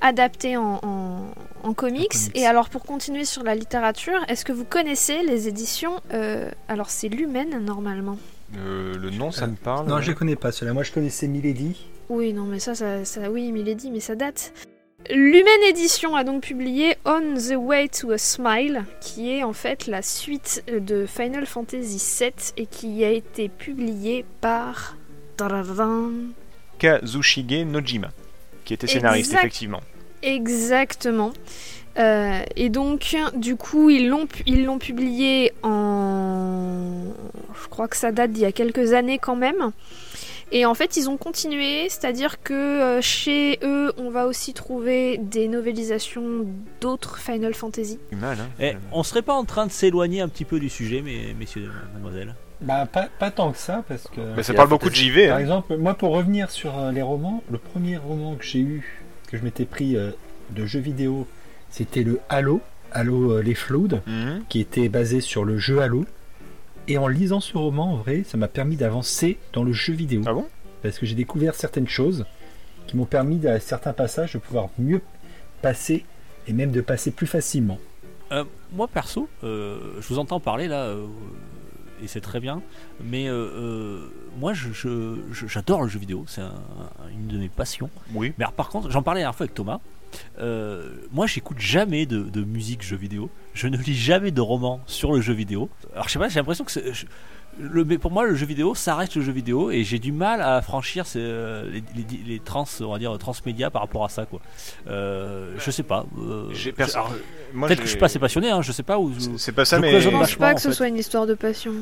adaptées en, en, en comics. comics. Et alors, pour continuer sur la littérature, est-ce que vous connaissez les éditions euh, Alors, c'est Lumen normalement. Euh, le nom, ça Euh, me parle. Non, ouais. je les connais pas. Cela, moi, je connaissais Milady. Oui, non, mais ça, ça, ça oui, Milady, mais ça date. Lumen Edition a donc publié On the Way to a Smile, qui est en fait la suite de Final Fantasy VII et qui a été publié par. Kazushige Nojima, qui était scénariste, effectivement. Exactement. Et donc, du coup, ils l'ont ils l'ont publié en. Je crois que ça date d'il y a quelques années quand même. Et en fait, ils ont continué, c'est-à-dire que euh, chez eux, on va aussi trouver des novélisations d'autres Final Fantasy. Du mal, hein. Eh, on serait pas en train de s'éloigner un petit peu du sujet, mais, messieurs, mademoiselles? Bah, pas, pas tant que ça, parce que. Mais ça parle beaucoup de. JV. Par hein. exemple, moi, pour revenir sur euh, les romans, le premier roman que j'ai eu, que je m'étais pris euh, de jeux vidéo, c'était le Halo, Halo euh, les Flood, Mhm. qui était basé sur le jeu Halo. Et en lisant ce roman, en vrai, ça m'a permis d'avancer dans le jeu vidéo. Ah bon? Parce que j'ai découvert certaines choses qui m'ont permis, à certains passages, de pouvoir mieux passer et même de passer plus facilement. Euh, moi perso, euh, je vous entends parler là, euh, et c'est très bien, mais euh, euh, moi je- je- je- j'adore le jeu vidéo, c'est un- une de mes passions. Oui. Mais alors, par contre, j'en parlais la dernière fois avec Thomas. Euh, moi, j'écoute jamais de, de musique jeu vidéo. Je ne lis jamais de romans sur le jeu vidéo. Alors, je sais pas, j'ai l'impression que c'est- je- le, mais pour moi, le jeu vidéo, ça reste le jeu vidéo, et j'ai du mal à franchir ces, euh, les, les- les trans, on va dire transmédia par rapport à ça, quoi. Euh, je sais pas. euh, J'ai perso- alors, Moi, Peut-être que je suis pas assez passionné, hein, je sais pas où. C'est- C'est pas ça, je mais. Je pense pas que ce fait. soit une histoire de passion.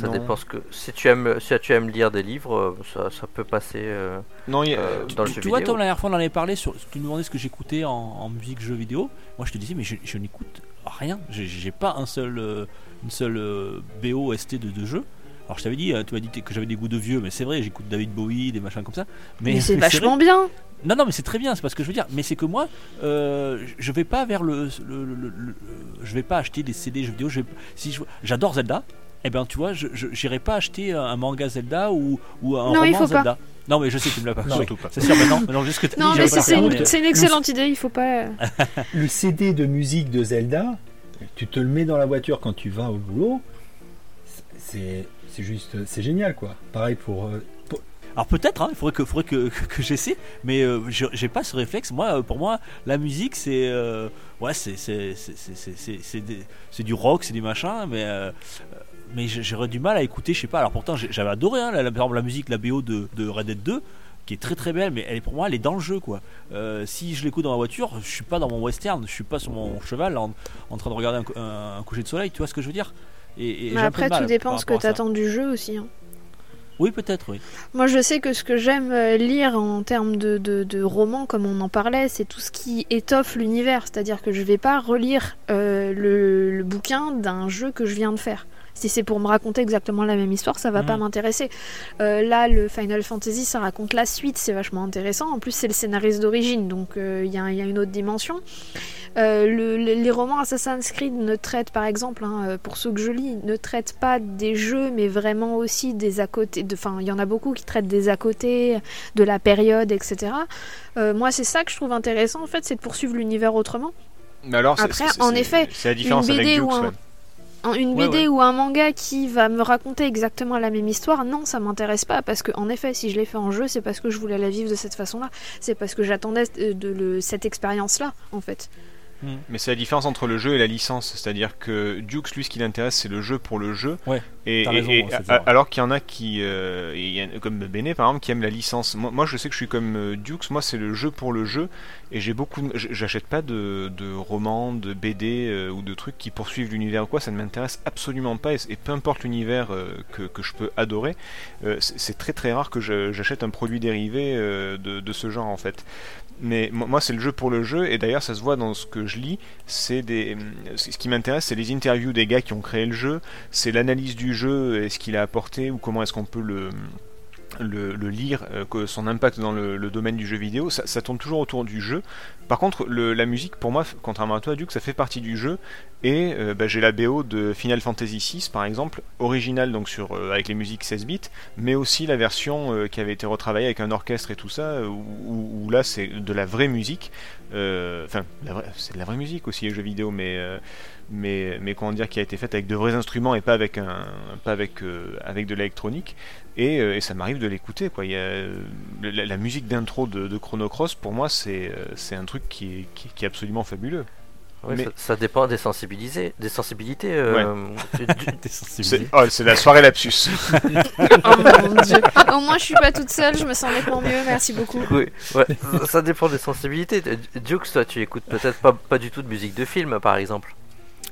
Ça Non. dépend ce que. Si tu aimes, si tu aimes lire des livres, euh, ça, ça peut passer euh, Non, il y a- euh, dans le tu, jeu tu vois, vidéo. Tom, la dernière fois, on en avait parlé. Sur, tu me demandais ce que j'écoutais en, en musique jeu vidéo. Moi, je te disais, mais je, je n'écoute rien. J'ai- pas un seul, euh, une seule euh, BO ST de, de jeu. Alors, je t'avais dit, tu m'as dit que j'avais des goûts de vieux, mais c'est vrai, j'écoute David Bowie, des machins comme ça. Mais, Mais, c'est (laughs) vachement bien. Non, non, mais c'est très bien, c'est pas ce que je veux dire. Mais c'est que moi, euh, je vais pas vers le, le- le- le- le- je vais pas acheter des CD jeux vidéo. Je vais- si je- j'adore Zelda, eh ben tu vois, je j'irai pas acheter un manga Zelda ou, ou un Non, il roman pas. Zelda. Non, mais je sais que tu me l'as pas. Non. surtout pas. C'est sûr, mais non, mais non, juste que Non, dit, mais c'est une, mais- c'est une excellente idée, il faut pas. Le CD de musique de Zelda, tu te le mets dans la voiture quand tu vas au boulot. C'est c'est juste, c'est génial quoi. Pareil pour. euh, pour- Alors peut-être, hein, il faudrait que, faudrait que, que, que j'essaie, mais euh, je- j'ai pas ce réflexe. Moi, euh, pour moi, la musique, c'est, euh, ouais, c'est, c'est, c'est, c'est, c'est- c'est- c'est des- c'est du rock, c'est du machin, mais, euh, mais j'aurais du mal à écouter, je sais pas. Alors pourtant, j'avais adoré, hein, la, la- par exemple, la musique, la BO de, de Red Dead 2 qui est très très belle, mais elle est pour moi, elle est dans le jeu quoi. Euh, si je l'écoute dans la voiture, je suis pas dans mon western, je suis pas sur mon cheval en, en train de regarder un, cou- un- un coucher de soleil, tu vois ce que je veux dire? Et, et Mais après, tout dépend ce que ça. t'attends du jeu aussi. hein. Oui, peut-être, oui. Moi, je sais que ce que j'aime euh, lire en termes de, de, de romans, comme on en parlait, c'est tout ce qui étoffe l'univers. C'est-à-dire que je vais pas relire euh, le, le bouquin d'un jeu que je viens de faire. Si c'est pour me raconter exactement la même histoire, ça va pas Mhm. m'intéresser. Euh, là, le Final Fantasy, ça raconte la suite, c'est vachement intéressant. En plus, c'est le scénariste d'origine, donc euh, il y, a- il y a une autre dimension. Euh, le- le- les romans Assassin's Creed ne traitent, par exemple, hein, pour ceux que je lis, ne traitent pas des jeux, mais vraiment aussi des à côté. Enfin, il y en a beaucoup qui traitent des à côté, de la période, etc. Euh, moi, c'est ça que je trouve intéressant, en fait, c'est de poursuivre l'univers autrement. Mais alors, Après, en effet, c'est la différence une avec BD Dukes, ou un- ouais. Un- Une BD ouais. ou un manga qui va me raconter exactement la même histoire, non, ça m'intéresse pas parce que en effet, si je l'ai fait en jeu, c'est parce que je voulais la vivre de cette façon-là. C'est parce que j'attendais euh, de le- cette expérience-là, en fait. Mais c'est la différence entre le jeu et la licence. C'est-à-dire que Dukes, lui, ce qui l'intéresse, c'est le jeu pour le jeu. Ouais, Et, raison, a- alors qu'il y en a qui, euh, y a- comme Bene par exemple, qui aiment la licence. Moi, moi, je sais que je suis comme euh, Dukes. Moi, c'est le jeu pour le jeu. Et j'ai beaucoup, j'achète pas de, de romans, de BD euh, ou de trucs qui poursuivent l'univers ou quoi. Ça ne m'intéresse absolument pas. Et, et peu importe l'univers euh, que, que je peux adorer, euh, c'est très très rare que j'achète un produit dérivé de, de ce genre en fait. Mais mo- moi, c'est le jeu pour le jeu, et d'ailleurs, ça se voit dans ce que je lis. C'est des, ce qui m'intéresse, c'est les interviews des gars qui ont créé le jeu, c'est l'analyse du jeu et ce qu'il a apporté ou comment est-ce qu'on peut le lire, euh, son impact dans le, domaine du jeu vidéo, ça, ça tourne toujours autour du jeu. Par contre, la musique, pour moi, contrairement à toi, Duke, ça fait partie du jeu. Et euh, bah, j'ai la BO de Final Fantasy VI, par exemple, originale donc euh, avec les musiques 16 bits, mais aussi la version qui avait été retravaillée avec un orchestre et tout ça, où là c'est de la vraie musique. Euh, Enfin, c'est de la vraie musique aussi les jeux vidéo, mais euh, mais mais comment dire qui a été faite avec de vrais instruments et pas avec un pas avec euh, avec de l'électronique. Et, ça m'arrive de l'écouter quoi. La, musique d'intro de, de Chrono Cross pour moi c'est c'est un truc qui qui, qui est absolument fabuleux. Mais- ça, ça dépend des sensibilités. Des sensibilités euh, du- (laughs) T'es sensibilisé. C'est oh, c'est la soirée lapsus. (laughs) Oh mon dieu. Au moins, je suis pas toute seule, je me sens nettement mieux, merci beaucoup. Oui, ouais, ça- ça dépend des sensibilités. Dukes, toi, tu écoutes peut-être pas, pas du tout de musique de film, par exemple.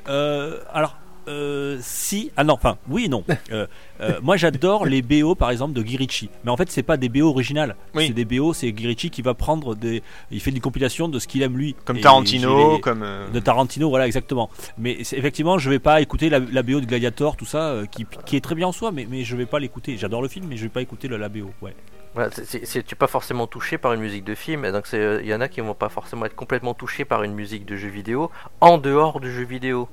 Euh, alors, euh, si. Ah non, enfin, oui et non. (laughs) Euh, euh, moi, j'adore les BO, par exemple, de Guirichi. Mais en fait, c'est pas des BO originales. Oui. C'est des BO, c'est Guirichi qui va prendre des. Il fait une compilation de ce qu'il aime lui. Comme Et Tarantino, les- comme euh, De Tarantino, voilà, exactement. Mais effectivement, je vais pas écouter la, la BO de Gladiator, tout ça, euh, qui, qui est très bien en soi, mais, mais je vais pas l'écouter. J'adore le film, mais je vais pas écouter le, la BO. Ouais. Voilà, c'est- tu n'es pas forcément touché par une musique de film, et donc c'est- il y en a qui vont pas forcément être complètement touchés par une musique de jeu vidéo en dehors du jeu vidéo.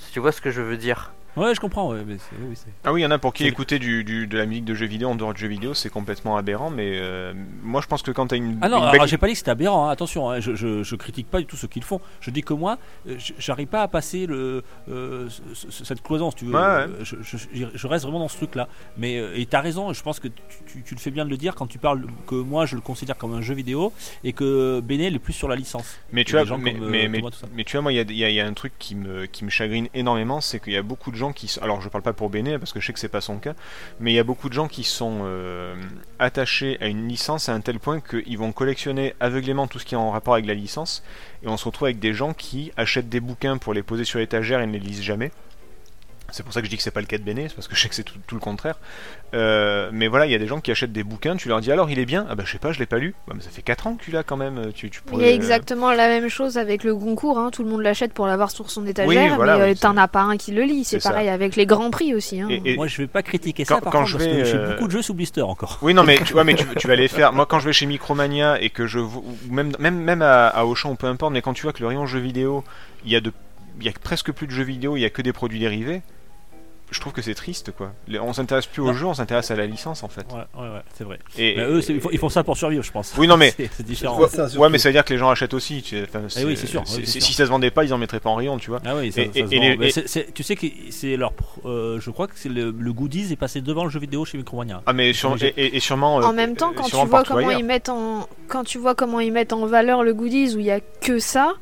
Si tu vois ce que je veux dire? Ouais, je comprends. Ouais, mais oui, Ah oui, il y en a pour qui écouter du, du- de la musique de jeux vidéo en dehors de jeux vidéo, c'est complètement aberrant, mais euh, moi je pense que quand t'as une, Ah non, une belle- j'ai pas dit que c'était aberrant, hein, attention, hein, je, je, je critique pas du tout ce qu'ils font. Je dis que moi, euh, j'arrive pas à passer le, euh, ce- ce- cette cloison, si tu veux. Ouais, ouais. Je, reste vraiment dans ce truc-là. Mais et t'as raison, je pense que tu, tu- tu le fais bien de le dire quand tu parles que moi je le considère comme un jeu vidéo et que Béné est plus sur la licence. Mais tu vois, mais, mais, mais, tu vois, moi, il y a, il y a- il y a un truc qui me, qui me chagrine énormément, c'est qu'il y a beaucoup de Alors, je parle pas pour Béné, parce que je sais que c'est pas son cas, mais il y a beaucoup de gens qui sont euh, attachés à une licence à un tel point qu'ils vont collectionner aveuglément tout ce qui est en rapport avec la licence, et on se retrouve avec des gens qui achètent des bouquins pour les poser sur l'étagère et ne les lisent jamais. C'est pour ça que je dis que c'est pas le cas de Béné, c'est parce que je sais que c'est tout, tout le contraire. Euh, mais voilà, il y a des gens qui achètent des bouquins, tu leur dis alors il est bien? Ah bah je sais pas, je l'ai pas lu. Bah, mais ça fait 4 ans que tu l'as quand même. Tu, tu Il y a euh, exactement la même chose avec le Goncourt, hein. tout le monde l'achète pour l'avoir sur son étagère, Oui, voilà, mais euh, oui, t'en as pas un qui le lit. C'est ça. pareil avec les grands prix aussi. Hein. Et- et- Moi je vais pas critiquer ça Quand- par quand contre je parce vais, que j'ai euh, beaucoup de jeux sous blister encore. Oui, non, mais tu, ouais, mais tu, tu vas les faire. Moi, quand je vais chez Micromania et que je. Même, même, même à, à Auchan ou peu importe, mais quand tu vois que le rayon jeux vidéo, il y a de. Il y a presque plus de jeux vidéo, il y a que des produits dérivés. Je trouve que c'est triste, quoi. On s'intéresse plus au jeu, on s'intéresse à la licence, en fait. Ouais, ouais, ouais, c'est vrai. Et, Mais eux, ils font, ils font ça pour survivre, je pense. Oui, non, mais- (laughs) c'est différent. Ouais, ça, ouais, mais ça veut dire que les gens achètent aussi. tu enfin, Eh oui, c'est sûr, oui. Si ça se vendait pas, ils en mettraient pas en rayon, tu vois. Ah oui, ça, Et- ça et- se vend. les- tu sais que c'est leur. euh, je crois que c'est le, le goodies est passé devant le jeu vidéo chez Micromania. Ah, mais sur- et, et- et sûrement. euh, En même temps, euh, quand tu vois comment ils mettent en quand tu vois comment ils mettent en valeur le goodies où il y a que ça,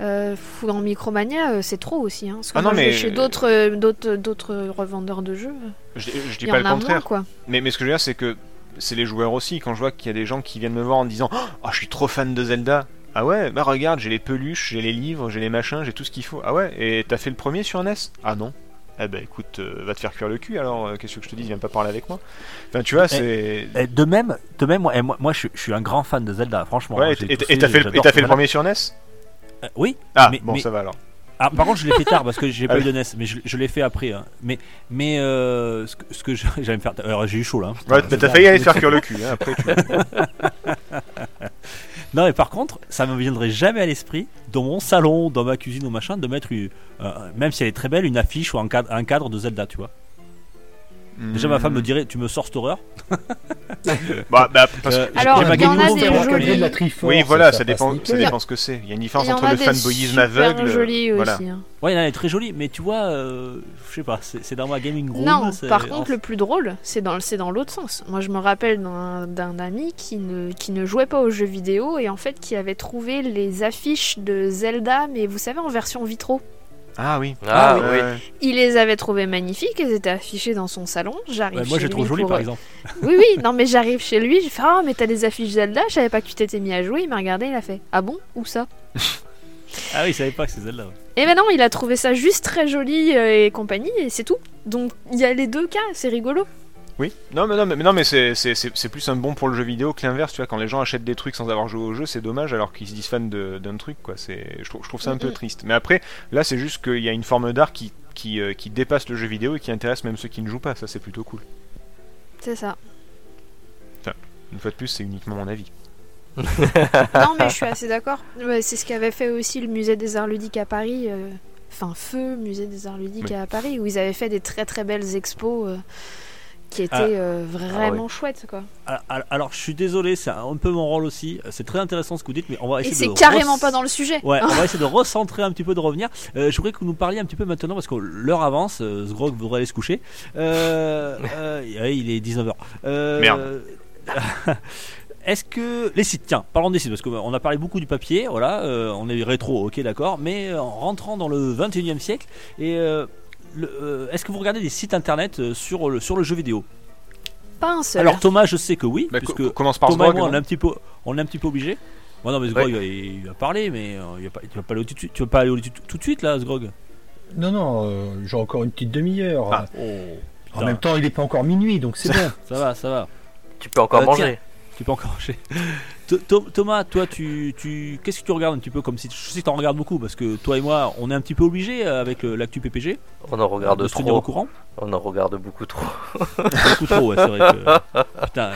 euh, fou- dans Micromania, euh, c'est trop aussi. Hein. Parce que Ah moi, non, je vais mais- chez d'autres euh, d'autres d'autres revendeurs de jeux, Je, je dis pas en le moins contraire. quoi. Mais, mais ce que je veux dire, c'est que c'est les joueurs aussi. Quand je vois qu'il y a des gens qui viennent me voir en disant Oh, je suis trop fan de Zelda. Ah ouais, bah regarde, j'ai les peluches, j'ai les livres, j'ai les machins, j'ai tout ce qu'il faut. Ah ouais, et t'as fait le premier sur NES Ah non. Eh ben écoute, euh, va te faire cuire le cul alors, euh, qu'est-ce que je te dis, viens pas parler avec moi. Enfin, tu vois, c'est. Et de même, de même, moi, et moi, moi, je, je suis un grand fan de Zelda, franchement. Ouais, hein, et t'as fait, fait le premier sur NES Euh, Oui. Ah, mais- bon, mais- ça va alors. Ah, par contre, je l'ai fait tard parce que j'ai pas eu de NES, mais je, je l'ai fait après. hein. Mais, mais euh, ce que, ce que je- (laughs) j'allais me faire. Alors, j'ai eu chaud là. hein. Ouais, mais t'as failli aller te faire cuire le cul. hein, après, tu- (laughs) Non, mais par contre, ça me viendrait jamais à l'esprit, dans mon salon, dans ma cuisine ou machin, de mettre, une- euh, même si elle est très belle, une affiche ou un cadre, un cadre de Zelda, tu vois. Déjà, ma femme me dirait Tu me sors cette horreur (laughs) Bah, bah, parce que- Euh, Alors, j'ai pas il y en gagné a des jolis. de la Triforce, Oui, voilà, ça dépend, ça dépend ce que c'est. Il y a une Il différence y en entre a le des fanboyisme super aveugle. jolis voilà. aussi. hein. Ouais, elle est très jolie, mais tu vois, euh, je sais pas, c'est dans ma gaming room. Non, par contre, le plus drôle, c'est dans, c'est dans l'autre sens. Moi, je me rappelle d'un d'un ami qui ne, qui ne jouait pas aux jeux vidéo et en fait qui avait trouvé les affiches de Zelda, mais vous savez, en version vitro. Ah oui. Ah, oui. oui. Ouais. Il les avait trouvées magnifiques, elles étaient affichées dans son salon. J'arrive Ouais, moi, pour- par exemple. Oui, oui, non, mais j'arrive chez lui, je fais Ah, mais t'as des affiches Zelda, je savais pas que tu t'étais mis à jouer. Il m'a regardé, il a fait Ah bon? Où ça? Ah oui, il savait pas que c'est Zelda. ouais. Et ben non, il a trouvé ça juste très joli euh, et compagnie, et c'est tout. Donc il y a les deux cas, c'est rigolo. Oui. Non, mais non, mais, non, mais c'est- c'est c'est- c'est plus un bon pour le jeu vidéo que l'inverse. Tu vois, quand les gens achètent des trucs sans avoir joué au jeu, c'est dommage alors qu'ils se disent fans de- d'un truc, quoi. C'est, je trouve, je trouve ça un peu triste. Mais après, là, c'est juste qu'il y a une forme d'art qui qui, euh, qui dépasse le jeu vidéo et qui intéresse même ceux qui ne jouent pas. Ça, c'est plutôt cool. C'est ça. Une fois de plus, c'est uniquement mon avis. (laughs) non, mais je suis assez d'accord. Ouais, c'est ce qu'avait fait aussi le musée des arts ludiques à Paris. euh, Enfin, Feu, musée des arts ludiques Oui. à Paris, où ils avaient fait des très très belles expos euh, qui étaient Ah. euh, vraiment chouettes, quoi. Alors, alors- je suis désolé, c'est un peu mon rôle aussi. C'est très intéressant ce que vous dites, mais on va Et essayer c'est de. carrément pas dans le sujet. Ouais, on (laughs) va essayer de recentrer un petit peu, de revenir. Euh, je voudrais que vous nous parliez un petit peu maintenant, parce que l'heure avance, euh, Sgrog voudrait aller se coucher. Euh, (laughs) euh, il est 19h. Euh, Merde. (laughs) Est-ce que les sites, tiens, parlons des sites, parce qu'on a parlé beaucoup du papier, voilà, euh, on est rétro, ok, d'accord, mais en rentrant dans le 21 e siècle, et euh, euh, est-ce que vous regardez des sites internet euh, sur le, sur le jeu vidéo? Pas un seul. Alors Thomas, je sais que oui, Bah, co- puisque commence par Thomas et moi, on est un petit peu, on est un petit peu obligé. Bon, non, mais Sgrog, il, il va parler, mais euh, il va pas, tu vas pas aller tout de suite, tu vas pas aller au- tout, tout de suite là, Sgrog. Non, non, euh, j'ai encore une petite demi-heure. Ah. Oh, en même temps, il n'est pas encore minuit, donc c'est bon. ça va, ça va. Tu peux encore Euh, manger. Tu peux encore enchaîner. Th- Tho- Thomas, toi, tu, tu, qu'est-ce que tu regardes un petit peu comme si je sais que tu en regardes beaucoup parce que toi et moi, on est un petit peu obligés euh, avec le- l'actu PPG On en regarde de se tenir au trop. courant. On en regarde beaucoup trop. (laughs) Beaucoup trop, ouais, c'est vrai que. Putain,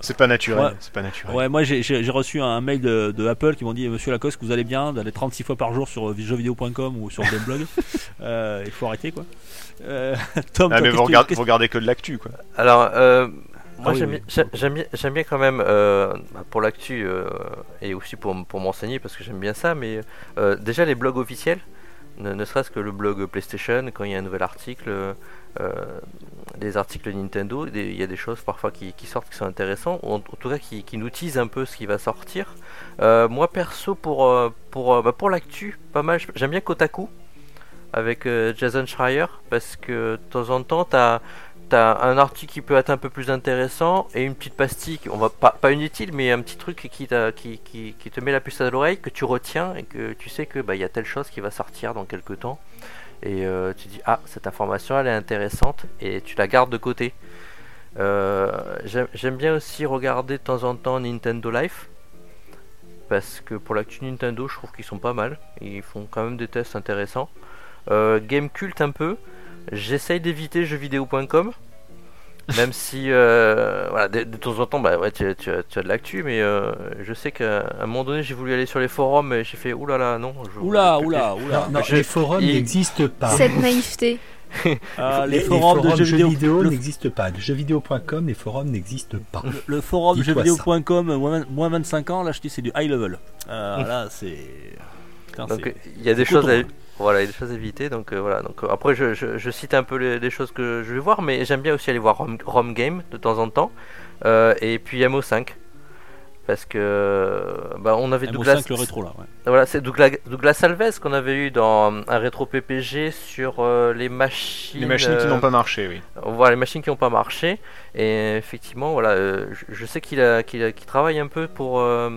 C'est pas naturel. Ouais. C'est pas naturel. Ouais, moi j'ai- reçu un mail de, de Apple qui m'ont dit Monsieur Lacoste, que vous allez bien, d'aller 36 fois par jour sur euh, jeuxvideo.com ou sur Gameblog. (laughs) euh, il faut arrêter quoi. Euh, (laughs) Tom, Ah, toi, mais vous que- regardez, vous regardez que de l'actu, quoi. Alors, euh, moi Ah oui, j'aime oui. bien- j'aime- j'aime bien, quand même, euh, pour l'actu euh, et aussi pour, pour m'enseigner parce que j'aime bien ça, mais euh, déjà les blogs officiels, ne, ne serait-ce que le blog PlayStation, quand il y a un nouvel article, des articles Nintendo, il y a des choses parfois qui, qui sortent qui sont intéressants, ou en, en tout cas qui, qui nous teasent un peu ce qui va sortir. Moi perso, pour, pour, bah, pour l'actu, pas mal, j'aime bien Kotaku avec Jason Schreier parce que de temps en temps, tu as Un article qui peut être un peu plus intéressant et une petite pastille, on va pas, pas inutile, mais un petit truc qui, qui, qui, te met la puce à l'oreille, que tu retiens et que tu sais que bah, y a telle chose qui va sortir dans quelques temps. Et euh, tu dis ah cette information elle est intéressante et tu la gardes de côté. Euh, J'aime j'aime bien aussi regarder de temps en temps Nintendo Life parce que pour l'actu Nintendo je trouve qu'ils sont pas mal. Ils font quand même des tests intéressants. Euh, Game Cult un peu. J'essaye d'éviter jeuxvideo.com. Même si, euh, voilà, de, de temps en temps, bah ouais, tu, tu as, tu as de l'actu, mais euh, je sais qu'à un moment donné, j'ai voulu aller sur les forums et j'ai fait oulala, non. Je, Oula, je- oula, oula. Non, non, Je- les forums il- n'existent pas. Cette naïveté. (laughs) Ah, les, les, forums de jeux vidéo. le, n'existent pas. De jeuxvideo.com, les forums n'existent pas. le forum de Dis-toi jeuxvideo.com, moins, moins 25 ans, là je dis c'est du high level. Euh, Là c'est. Donc il y a des choses à, hein. Voilà, il y choses à éviter. Donc euh, voilà. Donc euh, après, je, je- cite un peu les, choses que je vais voir, mais j'aime bien aussi aller voir Rom, Rom Game de temps en temps, Euh, et puis MO5 parce que bah, on avait MO5 Douglas. le rétro là. Ouais. Voilà, c'est Douglas, Douglas Alves qu'on avait eu dans un rétro PPG sur euh, les machines. Les machines qui euh, n'ont pas marché, oui. Voilà, les machines qui n'ont pas marché. Et effectivement, voilà, euh, je, je sais qu'il a, qu'il a- qu'il travaille un peu pour, euh,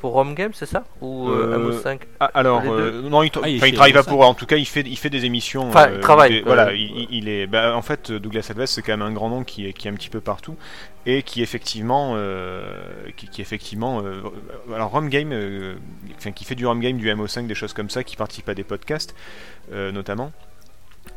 pour Home Game, c'est ça? Ou euh, Euh, MO5 Ah, alors, euh, non, il, tra- Ah, il il travaille pas Amos pour. En tout cas, il fait, il fait des émissions. Enfin, il travaille, des- euh, voilà, euh, il, il est. bah, en fait, Douglas Advest, c'est quand même un grand nom qui est, qui est un petit peu partout et qui effectivement, euh, qui, effectivement, euh, alors Rum Game, euh, enfin, qui fait du Rum Game, du MO5, des choses comme ça, qui participe à des podcasts, notamment.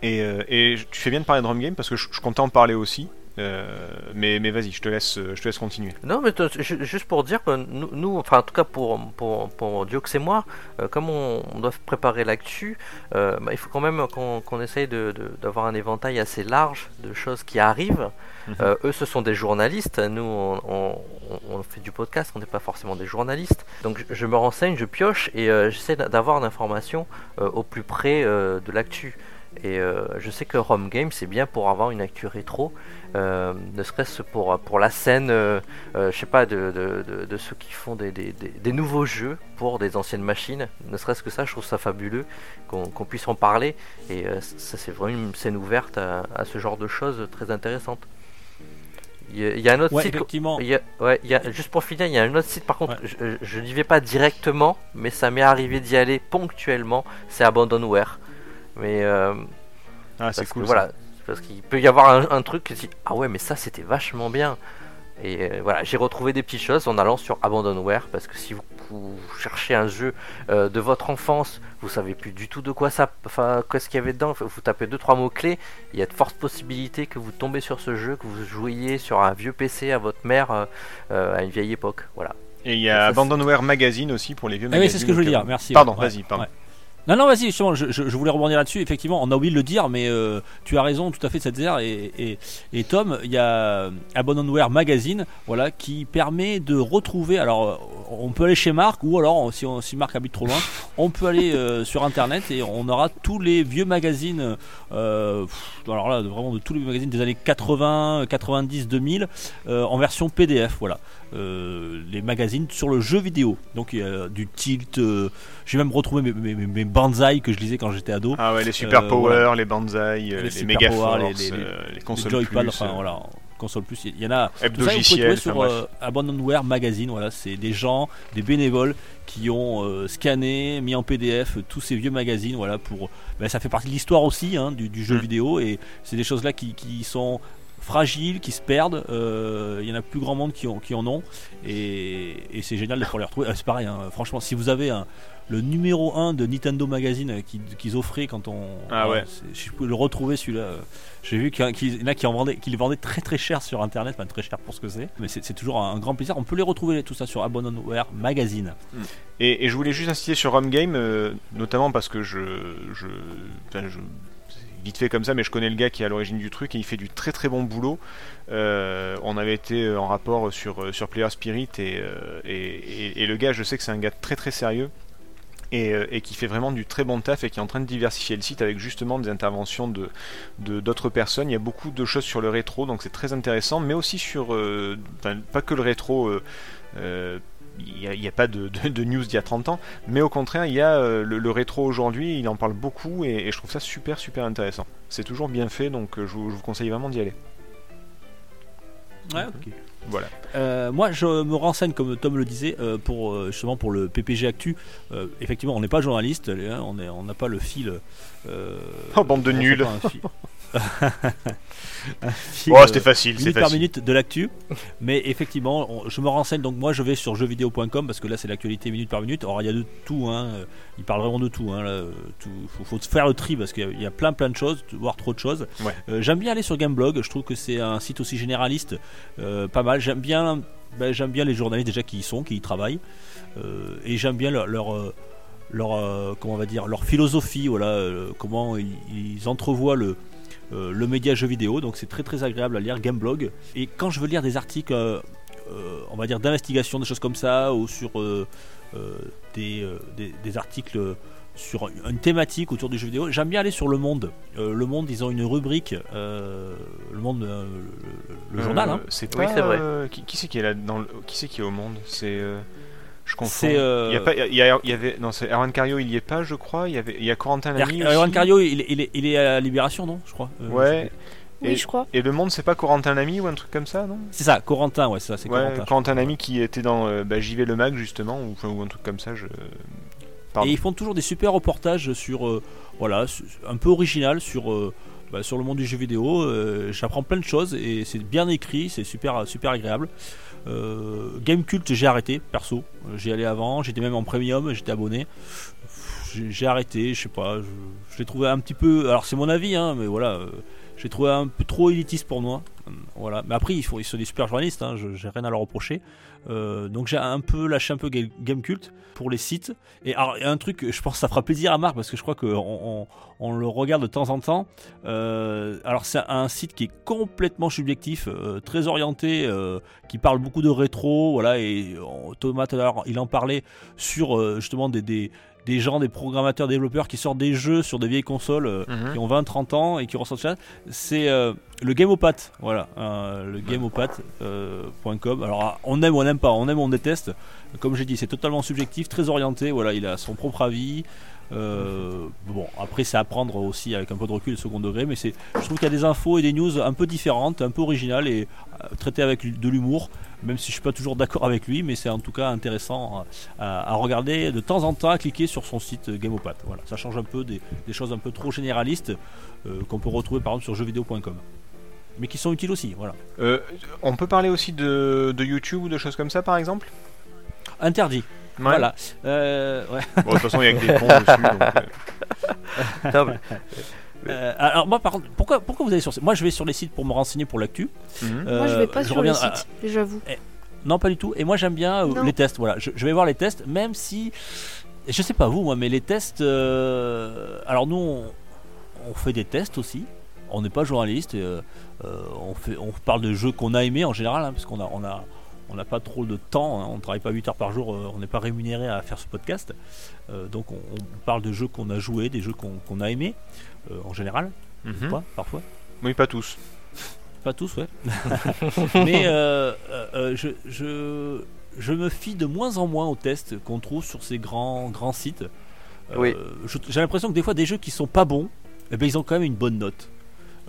Et, et tu fais bien de parler de Rum Game parce que je, je comptais en parler aussi. Euh, mais mais vas-y, je te laisse, je te laisse continuer. Non, mais juste pour dire que nous, nous, enfin en tout cas pour, pour, pour Diox et moi, euh, comme on, on doit préparer l'actu, euh, bah, il faut quand même qu'on essaye de- de- d'avoir un éventail assez large de choses qui arrivent. Mhm. Euh, eux, ce sont des journalistes, nous, on, on- on- on fait du podcast, on n'est pas forcément des journalistes. Donc je, je me renseigne, je pioche et euh, j'essaie d'a- d'avoir l'information euh, au plus près euh, de l'actu. Et euh, je sais que Rome Game, c'est bien pour avoir une actu rétro, euh, ne serait-ce pour, pour la scène, euh, euh, je sais pas, de, de, de- de ceux qui font des, des- des- des nouveaux jeux pour des anciennes machines. Ne serait-ce que ça, je trouve ça fabuleux qu'on puisse en parler. Et ça, c'est vraiment une scène ouverte à, à ce genre de choses très intéressantes. Il y a, il y a un autre Ouais, site. effectivement. Il y a- ouais, il y a- juste pour finir, il y a un autre site par contre, Ouais. je n'y vais pas directement, mais ça m'est arrivé d'y aller ponctuellement, c'est Abandonware. Mais euh, Ah, c'est cool. que, voilà, parce qu'il peut y avoir un, un truc qui dit ah ouais mais ça c'était vachement bien. Et euh, voilà, j'ai retrouvé des petites choses en allant sur Abandonware parce que si vous, vous cherchez un jeu euh, de votre enfance, vous savez plus du tout de quoi ça, enfin qu'est-ce qu'il y avait dedans, vous tapez deux trois mots clés, il y a de fortes possibilités que vous tombez sur ce jeu, que vous jouiez sur un vieux PC à votre mère euh, euh, à une vieille époque. Voilà. Et il y a Abandonware Magazine aussi pour les vieux Ah oui, magazines. c'est ce que je cas dire, merci. Pardon, ouais, vas-y, pardon. ouais. Non, non, vas-y, justement, je, je- voulais rebondir là-dessus. Effectivement, on a oublié de le dire, mais euh, tu as raison tout à fait, cette et, et, et Tom, il y a Abandonware Magazine voilà, qui permet de retrouver. Alors, euh, on peut aller chez Marc, ou alors, si, on- si Marc habite trop loin, on peut aller euh, (laughs) sur internet et on aura tous les vieux magazines. alors là, vraiment de tous les magazines des années 80, 90, 2000 euh, en version PDF. Voilà. Euh, les magazines sur le jeu vidéo. Donc, il y a du tilt. euh, j'ai même retrouvé mes, mes, mes- mes Banzai que je lisais quand j'étais ado. Ah ouais, les Super Euh, Power, voilà. les Banzai, euh, les, Super Mega Power, Force, les- les- euh, les les consoles plus, enfin voilà, console plus, il y en a. Tout ça, vous pouvez trouver sur Abandonware Magazine. Voilà, c'est des gens, des bénévoles qui ont scanné, mis en PDF tous ces vieux magazines. Voilà, pour, ben, ça fait partie de l'histoire aussi hein, du, du jeu Mm. vidéo et c'est des choses là qui, qui sont fragiles, qui se perdent. euh, Il y en a plus grand monde qui, ont, qui en ont et, et c'est génial de pouvoir les retrouver. Ah, c'est pareil, hein, franchement, si vous avez un, le numéro 1 de Nintendo Magazine euh, qu'ils offraient quand on. Ah ouais. Je peux le retrouver celui-là. euh, J'ai vu qu'il y en a- qui en vendaient, qui les vendaient très très cher sur internet, enfin très cher pour ce que c'est. Mais c'est toujours un, grand plaisir. On peut les retrouver tout ça sur Abandonware Magazine. Et, et je voulais juste insister sur Home Game, euh, notamment parce que je, vite fait comme ça, mais je connais le gars qui est à l'origine du truc et il fait du très très bon boulot. Euh, on avait été en rapport sur, euh, sur Player Spirit et, euh, et, le gars, je sais que c'est un gars très très sérieux. Et, euh, et qui fait vraiment du très bon taf et qui est en train de diversifier le site avec justement des interventions de d'autres personnes. Il y a beaucoup de choses sur le rétro, donc c'est très intéressant, mais aussi sur, euh, pas que le rétro. euh, euh, il n'y a, il y a pas de, de- de news d'il y a 30 ans, mais au contraire, il y a euh, le, le rétro aujourd'hui, il en parle beaucoup et, et je trouve ça super super intéressant. C'est toujours bien fait, donc euh, je, vous- je vous conseille vraiment d'y aller. Ouais, ok. Voilà. Euh, moi, je me renseigne, comme Tom le disait, euh, pour justement pour le PPG Actu. Euh, effectivement, on n'est pas journaliste, hein, on n'a pas le fil. euh, Oh, bande de nuls. (laughs) Oh, euh, c'était facile, c'est minute par facile. minute de l'actu. Mais effectivement, on- je me renseigne. Donc moi, je vais sur jeuxvideo.com parce que là, c'est l'actualité minute par minute. Alors il y a de tout. Hein, il parle vraiment de tout. Hein, là, tout faut, faut faire le tri parce qu'il y a- il y a plein plein de choses, voire trop de choses. Ouais. Euh, J'aime bien aller sur Gameblog. Je trouve que c'est un site aussi généraliste, euh, pas mal. J'aime bien, ben, j'aime bien les journalistes déjà qui y sont, qui y travaillent, Euh, et j'aime bien leur, leur, leur, euh, comment on va dire, leur philosophie. Voilà, euh, comment ils, ils entrevoient le euh, le média jeu vidéo, donc c'est très très agréable à lire, Gameblog. Et quand je veux lire des articles, euh, euh, on va dire d'investigation, des choses comme ça, ou sur euh, euh, des, euh, des, des articles sur une thématique autour du jeu vidéo, j'aime bien aller sur Le Monde. Euh, le Monde, ils ont une rubrique, euh, Le Monde, euh, le, le journal, Euh, hein. C'est Oui, vrai. euh, qui qui c'est qui est là dans le- Qui c'est qui est au monde? C'est. Je confonds. C'est, euh, Il y a pas. Il y, a- il y avait. Non, c'est Erwan Cario. Il y est pas, je crois. Il y avait. Il y a Corentin Lamy. Erwan. Cario, il, il est, il est à Libération, non Je crois. Euh, Ouais. Oui, je crois. Et le monde, c'est pas Corentin Ami ou un truc comme ça, non? C'est ça, Corentin, ouais, c'est ça, c'est Ouais, Corentin. Corentin Ami qui était dans euh, bah, JV Le Mag, justement, ou, un truc comme ça. Je... Pardon. Et ils font toujours des super reportages sur, euh, voilà, un peu original sur, euh, bah, sur le monde du jeu vidéo. Euh, J'apprends plein de choses et c'est bien écrit, c'est super, super agréable. Euh, Game Cult, j'ai arrêté, perso. Euh, J'y allais avant, j'étais même en premium, j'étais abonné. J'ai arrêté, je sais pas, je, l'ai trouvé un petit peu. Alors c'est mon avis, hein, mais voilà, euh, j'ai trouvé un peu trop élitiste pour moi. Voilà. Mais après, ils, sont des super journalistes, hein, j'ai rien à leur reprocher. Euh, donc j'ai un peu lâché un peu Ga- Game Cult pour les sites. Et alors, un truc, je pense que ça fera plaisir à Marc parce que je crois qu'on on, le regarde de temps en temps. Euh, alors, c'est un site qui est complètement subjectif, euh, très orienté, qui parle beaucoup de rétro. Voilà, et Thomas, tout à l'heure, il en parlait sur justement des, des gens, des programmateurs, développeurs qui sortent des jeux sur des vieilles consoles. euh, Mhm. qui ont 20-30 ans et qui ressortent ça, c'est euh, le Gameopath. Voilà, euh, le gameopath.com. Alors ah, on aime ou on n'aime pas, on aime ou on déteste. Comme j'ai dit, c'est totalement subjectif, très orienté. Voilà, il a son propre avis. Euh, bon, après c'est à prendre aussi avec un peu de recul, le second degré, mais c'est, je trouve qu'il y a des infos et des news un peu différentes, un peu originales et euh, traitées avec de l'humour, même si je suis pas toujours d'accord avec lui, mais c'est en tout cas intéressant à, à regarder de temps en temps, à cliquer sur son site euh, Gameopath. Voilà, ça change un peu des, des choses un peu trop généralistes euh, qu'on peut retrouver par exemple sur jeuxvideo.com, mais qui sont utiles aussi. Voilà, Euh, on peut parler aussi de, de YouTube ou de choses comme ça, par exemple? Interdit. Ouais. Voilà. Euh, ouais. Bon, de toute façon, il y a que des (laughs) cons dessus. Donc, euh, Non, mais- Euh, alors moi par contre, pourquoi, pourquoi vous allez sur ces- Moi je vais sur les sites pour me renseigner pour l'actu. mhm. Moi, je Euh, vais pas sur reviens le à- site, j'avoue. Non, pas du tout. Et moi, j'aime bien euh, Non. les tests. Voilà, je, je vais voir les tests, même si. Je sais pas vous, moi, mais les tests. euh, Alors, nous, on, on fait des tests aussi. On n'est pas journaliste. et, euh, euh, on, fait, on parle de jeux qu'on a aimés en général, hein, parce qu'on a, on a, on n'a pas trop de temps. hein, on travaille pas 8 heures par jour. euh, on n'est pas rémunéré à faire ce podcast. Euh, donc, on, on parle de jeux qu'on a joués, des jeux qu'on a aimés, euh, en général. Mhm. Pas, parfois. Oui, pas tous. Pas tous, ouais. (laughs) (laughs) Mais euh, je, je, je me fie de moins en moins aux tests qu'on trouve sur ces grands, grands sites. Oui. J'ai l'impression que des fois, des jeux qui sont pas bons, eh ben, ils ont quand même une bonne note.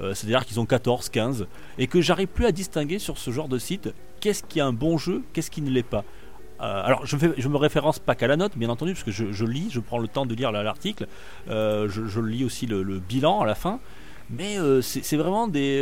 Euh, C'est-à-dire qu'ils ont 14, 15, et que j'arrive plus à distinguer sur ce genre de site qu'est-ce qui est un bon jeu, qu'est-ce qui ne l'est pas. Euh, alors, je, fais, me référence pas qu'à la note, bien entendu, parce que je, lis, je prends le temps de lire la- l'article, euh, je, lis aussi le, bilan à la fin, mais euh, c'est vraiment des,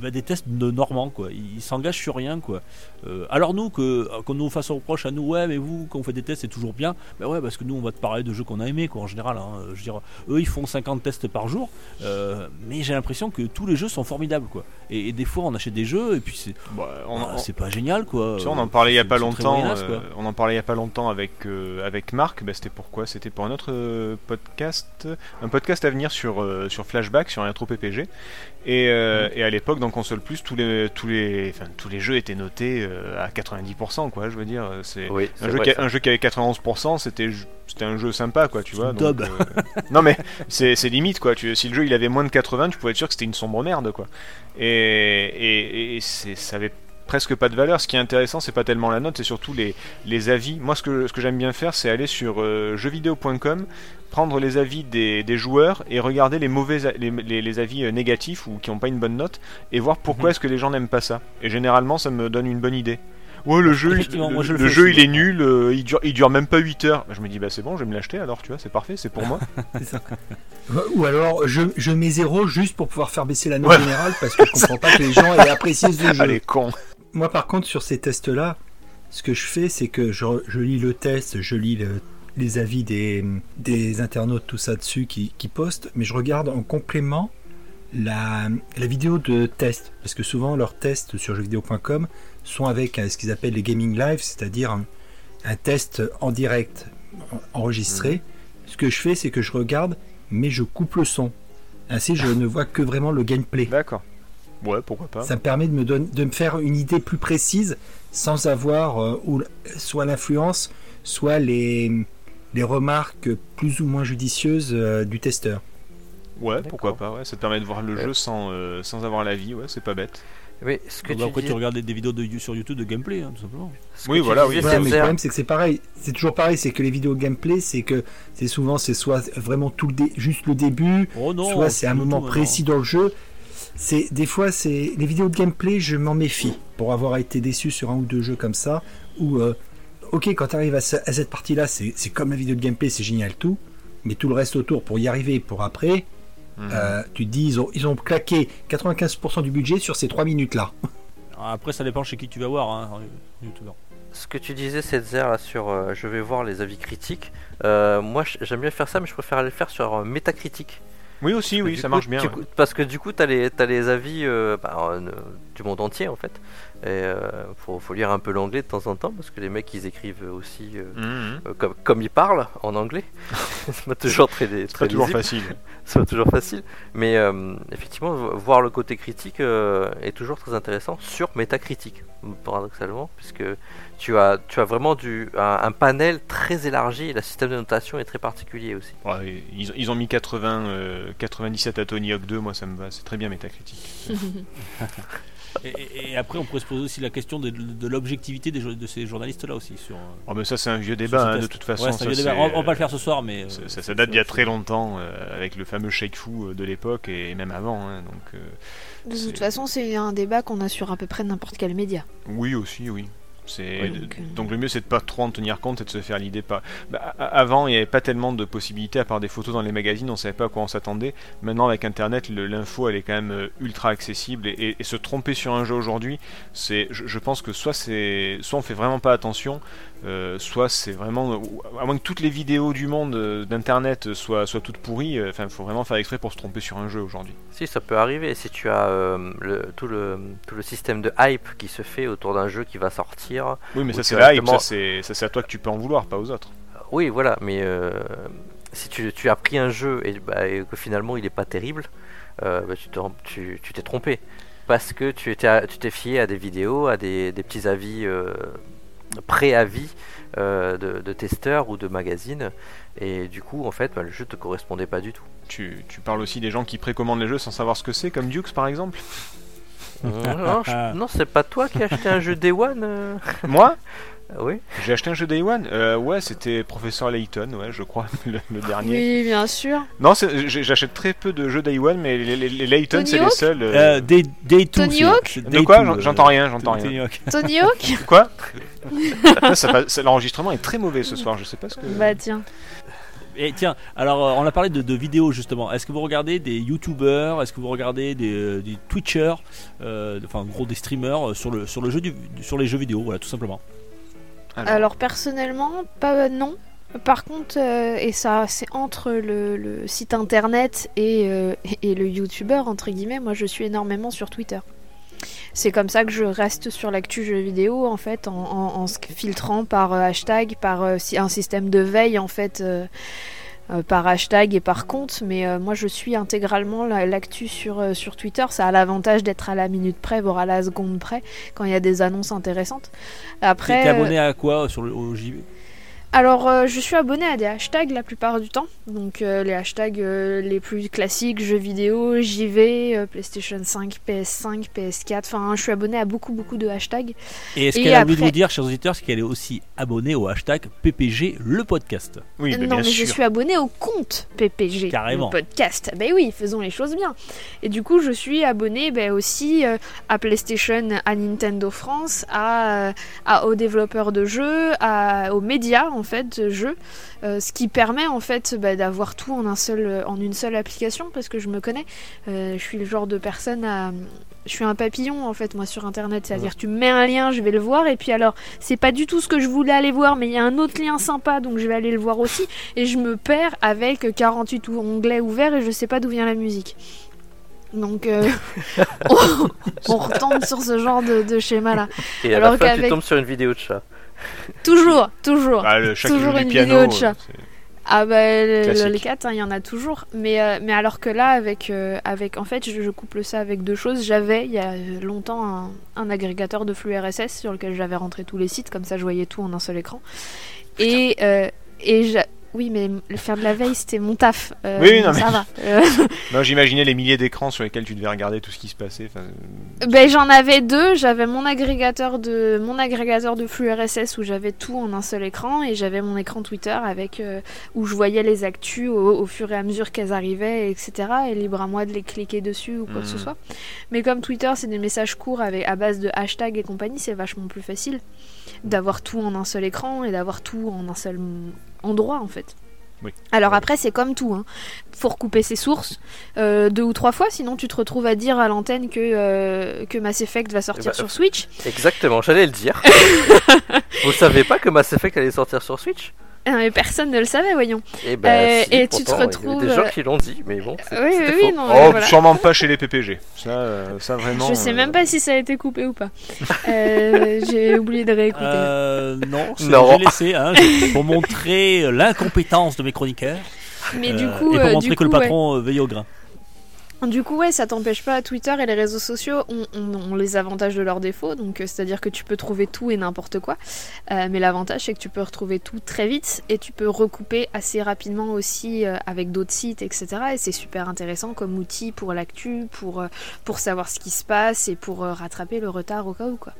bah, des tests de Normands, quoi. Ils s'engagent sur rien, quoi. Euh, alors nous, que qu'on nous fasse un reproche à nous, ouais, mais vous, quand on fait des tests, c'est toujours bien. Bah ouais, parce que nous, on va te parler de jeux qu'on a aimés, quoi, en général. hein. Je veux dire, eux, ils font 50 tests par jour, euh, mais j'ai l'impression que tous les jeux sont formidables, quoi. Et, et des fois, on achète des jeux, et puis c'est Bah, ah, c'est pas génial, quoi. tu sais, on en parlait il y a pas longtemps. quoi. euh, on en parlait il y a pas longtemps avec euh, avec Marc. Bah, c'était pourquoi C'était pour un autre euh, podcast, un podcast à venir sur euh, sur Flashback, sur Intro PPG. Et, euh, et à l'époque, dans Console Plus, tous les tous les enfin, tous les jeux étaient notés euh, à 90%, quoi. Je veux dire, euh, c'est Oui, un jeu, qui un jeu qui avait 91%, c'était c'était un jeu sympa, quoi. Tu vois. donc, euh, (laughs) non mais c'est c'est limite, quoi. Tu, si le jeu il avait moins de 80, tu pouvais être sûr que c'était une sombre merde, quoi. Et et, et ça avait presque pas de valeur. Ce qui est intéressant, c'est pas tellement la note, c'est surtout les, les avis. Moi, ce que, ce que j'aime bien faire, c'est aller sur euh, jeuxvideo.com, prendre les avis des, des joueurs et regarder les mauvais, a- les, les- les avis euh, négatifs ou qui n'ont pas une bonne note et voir pourquoi Mhm. est-ce que les gens n'aiment pas ça. Et généralement, ça me donne une bonne idée. Ouais, le jeu, Effectivement, le, moi, je le le fais jeu il est nul, euh, il, dure, il dure même pas 8 heures. Bah, je me dis, bah c'est bon, je vais me l'acheter alors, tu vois, c'est parfait, c'est pour moi. (laughs) Ou alors, je, je mets zéro juste pour pouvoir faire baisser la note Ouais. générale parce que je comprends pas que les gens aient apprécié ce (laughs) jeu. Allez, con. Moi, par contre, sur ces tests-là, ce que je fais, c'est que je, je lis le test, je lis le- les avis des, des internautes, tout ça dessus qui, qui postent, mais je regarde en complément la, la vidéo de test. Parce que souvent, leurs tests sur jeuxvideo.com sont avec euh, ce qu'ils appellent les gaming live, c'est-à-dire un, un test en direct en- enregistré. Ce que je fais, c'est que je regarde, mais je coupe le son. Ainsi, je (laughs) ne vois que vraiment le gameplay. D'accord. Ouais, pourquoi pas. Ça me permet de me, donner, de me faire une idée plus précise sans avoir euh, ou- soit l'influence, soit les, les remarques plus ou moins judicieuses euh, du testeur. Ouais, pourquoi pas, ouais. Ça te permet de voir le Ouais. jeu sans, euh, sans avoir l'avis, ouais, c'est pas bête. Oui, ce que Bah, tu après, dis, tu regardes des, vidéos de, sur YouTube de gameplay, hein, tout simplement. ce Oui, voilà, oui. Ouais, mais le problème, c'est que c'est pareil. C'est toujours pareil, c'est que les vidéos gameplay, c'est que c'est souvent, c'est soit vraiment tout le dé- juste le début, Oh non, soit c'est un moment tout, précis dans le jeu. C'est des fois c'est les vidéos de gameplay, je m'en méfie pour avoir été déçu sur un ou deux jeux comme ça où euh, ok quand tu arrives à, ce- à cette partie là, c'est c'est comme la vidéo de gameplay, c'est génial tout, mais tout le reste autour pour y arriver pour après, Mhm. euh, tu te dis ils ont ils ont claqué 95% du budget sur ces 3 minutes là. Après, ça dépend chez qui tu vas voir, hein, youtubeur. Ce que tu disais, Setzer, là, sur euh, je vais voir les avis critiques, euh, moi j'aime bien faire ça, mais je préfère le faire sur euh, Metacritic. Oui aussi, oui, ça coup, marche bien. ouais. parce que du coup, tu as les, t'as les avis euh, bah, euh, du monde entier en fait. Et euh, faut, faut lire un peu l'anglais de temps en temps, parce que les mecs ils écrivent aussi euh, Mhm. euh, comme, comme ils parlent en anglais. (laughs) c'est pas toujours très, pas toujours facile. (laughs) c'est pas toujours facile. Mais euh, effectivement, vo- voir le côté critique euh, est toujours très intéressant sur Metacritic, paradoxalement, puisque tu as, tu as vraiment du, un, un panel très élargi et le système de notation est très particulier aussi. Ouais, ils, ils ont mis 80, euh, 97 à Tony Hawk 2, moi ça me va, c'est très bien métacritique. (laughs) Et, après, on pourrait se poser aussi la question de, de l'objectivité de ces journalistes-là aussi. Sur, euh, Oh, mais ça c'est un vieux débat, hein, de toute façon. Ouais, c'est un ça, vieux débat. c'est, On, on va pas le faire ce soir, mais. Ça, euh, ça- ça c'est- date d'il y a très longtemps, euh, avec le fameux Shake Fu de l'époque et même avant. hein, donc, euh, De toute façon, c'est un débat qu'on a sur à peu près n'importe quel média. oui aussi, oui. C'est Oui, donc, euh, donc le mieux c'est de pas trop en tenir compte et de se faire l'idée pas. Bah, avant il n'y avait pas tellement de possibilités à part des photos dans les magazines, on savait pas à quoi on s'attendait. Maintenant avec internet l'info elle est quand même euh, ultra accessible et, et- et se tromper sur un jeu aujourd'hui, c'est je, je pense que soit c'est soit on fait vraiment pas attention, euh, soit c'est vraiment à moins que toutes les vidéos du monde euh, d'internet soient soient toutes pourries, enfin il faut vraiment faire exprès pour se tromper sur un jeu aujourd'hui. Si, ça peut arriver. Si tu as euh, le, tout, le, tout le système de hype qui se fait autour d'un jeu qui va sortir. Oui mais ça c'est la hype, ça à toi que tu peux en vouloir, pas aux autres. Oui, voilà, mais euh, si tu, tu as pris un jeu et, bah, et que finalement il n'est pas terrible, euh, bah, tu t'es trompé. Parce que tu étais- tu t'es fié à des vidéos, à des, des petits avis, euh, pré-avis euh, de, de testeurs ou de magazines. Et du coup, en fait, bah, le jeu te correspondait pas du tout. Tu, tu parles aussi des gens qui précommandent les jeux sans savoir ce que c'est, comme Dukes par exemple? Non, je- (laughs) non, c'est pas toi qui as acheté un jeu Day One euh Moi Oui. J'ai acheté un jeu Day One euh, Ouais, c'était Professeur Layton, ouais, je crois, (laughs) le, le dernier. Oui, bien sûr. Non, j'achète très peu de jeux Day One, mais les, les, les Layton, Tony c'est les seuls. euh, Euh, Day, Day 2. Tony Hawk De quoi 2, J'en- euh, J'entends rien, j'entends rien. Tony Hawk. Quoi (laughs) L'enregistrement est très mauvais ce soir, je sais pas ce que. Bah tiens. Et tiens, alors euh, on a parlé de, de vidéos justement. Est-ce que vous regardez des youtubeurs Est-ce que vous regardez des, euh, des twitchers? Euh, Enfin, en gros, des streamers sur, le, sur, le jeu du, sur les jeux vidéo, voilà, tout simplement. Alors personnellement, pas non. Par contre, euh, et ça c'est entre le, le site internet et, euh, (laughs) et le youtubeur, entre guillemets, moi je suis énormément sur Twitter. C'est comme ça que je reste sur l'actu jeux vidéo en fait, en, en- en se filtrant par euh, hashtag, par euh, un système de veille en fait, euh, par hashtag et par compte. Mais euh, moi je suis intégralement la- l'actu sur, euh, sur Twitter. Ça a l'avantage d'être à la minute près, voire à la seconde près, quand il y a des annonces intéressantes. Après, T'es abonné à quoi sur le au JV alors, euh, je suis abonné à des hashtags la plupart du temps. Donc, euh, les hashtags euh, les plus classiques jeux vidéo, JV, euh, PlayStation 5, PS5, PS4. Enfin, je suis abonné à beaucoup, beaucoup de hashtags. Et est-ce qu'elle a oublié de vous dire, chers auditeurs, c'est qu'elle est aussi abonnée au hashtag PPG le podcast? Oui, bah, non, bien mais sûr. je suis abonné au compte PPG, Carrément. le podcast. Ben oui, faisons les choses bien. Et du coup, je suis abonné ben, aussi euh, à PlayStation, à Nintendo France, à, euh, à- aux développeurs de jeux, à, aux médias en fait de jeux, euh, ce qui permet en fait ben, d'avoir tout en un seul, en une seule application parce que je me connais. Euh, je suis le genre de personne à je suis un papillon en fait moi sur internet, c'est-à-dire tu me mets un lien, je vais le voir et puis alors c'est pas du tout ce que je voulais aller voir mais il y a un autre lien sympa donc je vais aller le voir aussi et je me perds avec 48 ou- onglets ouverts et je sais pas d'où vient la musique. Donc euh, (laughs) on, on retombe sur ce genre de, de schéma là. Et à Alors la fin, tu tombes sur une vidéo de chat. Toujours, toujours. Ah, le chat qui Toujours une piano, vidéo de chat. euh, c'est- Ah bah le- les 4, il y en a toujours. Mais, euh, mais alors que là, avec, euh, avec en fait, je, je couple ça avec deux choses. J'avais il y a longtemps un, un agrégateur de flux RSS sur lequel j'avais rentré tous les sites, comme ça je voyais tout en un seul écran. Et, euh, et Oui, mais le faire de la veille, c'était mon taf. Euh, Oui, non, mais- ça va. Euh, (laughs) Non, j'imaginais les milliers d'écrans sur lesquels tu devais regarder tout ce qui se passait. enfin, ben, j'en avais deux. J'avais mon agrégateur de mon agrégateur de flux RSS où j'avais tout en un seul écran et j'avais mon écran Twitter avec euh, où je voyais les actus au, au fur et à mesure qu'elles arrivaient, etc. Et libre à moi de les cliquer dessus ou quoi que ce Mhm. soit. Mais comme Twitter, c'est des messages courts avec à base de hashtags et compagnie, c'est vachement plus facile d'avoir tout en un seul écran et d'avoir tout en un seul m- endroit en fait. Oui. Alors après, c'est comme tout. Hein. Faut recouper ses sources euh, deux ou trois fois, sinon tu te retrouves à dire à l'antenne que, euh, que Mass Effect va sortir ben, sur Switch. Exactement, j'allais le dire. (laughs) Vous savez pas que Mass Effect allait sortir sur Switch? Euh, Mais personne ne le savait, voyons. Et ben, Euh, si, et tu te pourtant, Il y retrouves, avait des gens euh, qui l'ont dit, mais bon. Oui, oui, faux. non, Oh, voilà. sûrement pas chez les PPG. Ça, euh, ça vraiment. Je sais euh, même pas si ça a été coupé ou pas. Euh, (laughs) J'ai oublié de réécouter. Euh, non, c'est- Non. j'ai laissé hein, pour montrer l'incompétence de mes chroniqueurs Mais euh, du coup, et pour euh, montrer du que le coup, ouais. patron euh, veille au grain. Du coup, ouais, ça t'empêche pas. Twitter et les réseaux sociaux ont, les avantages de leurs défauts. Donc, euh, c'est-à-dire que tu peux trouver tout et n'importe quoi. Euh, mais l'avantage, c'est que tu peux retrouver tout très vite et tu peux recouper assez rapidement aussi euh, avec d'autres sites, etc. Et c'est super intéressant comme outil pour l'actu, pour, savoir ce qui se passe et pour rattraper le retard au cas où, quoi.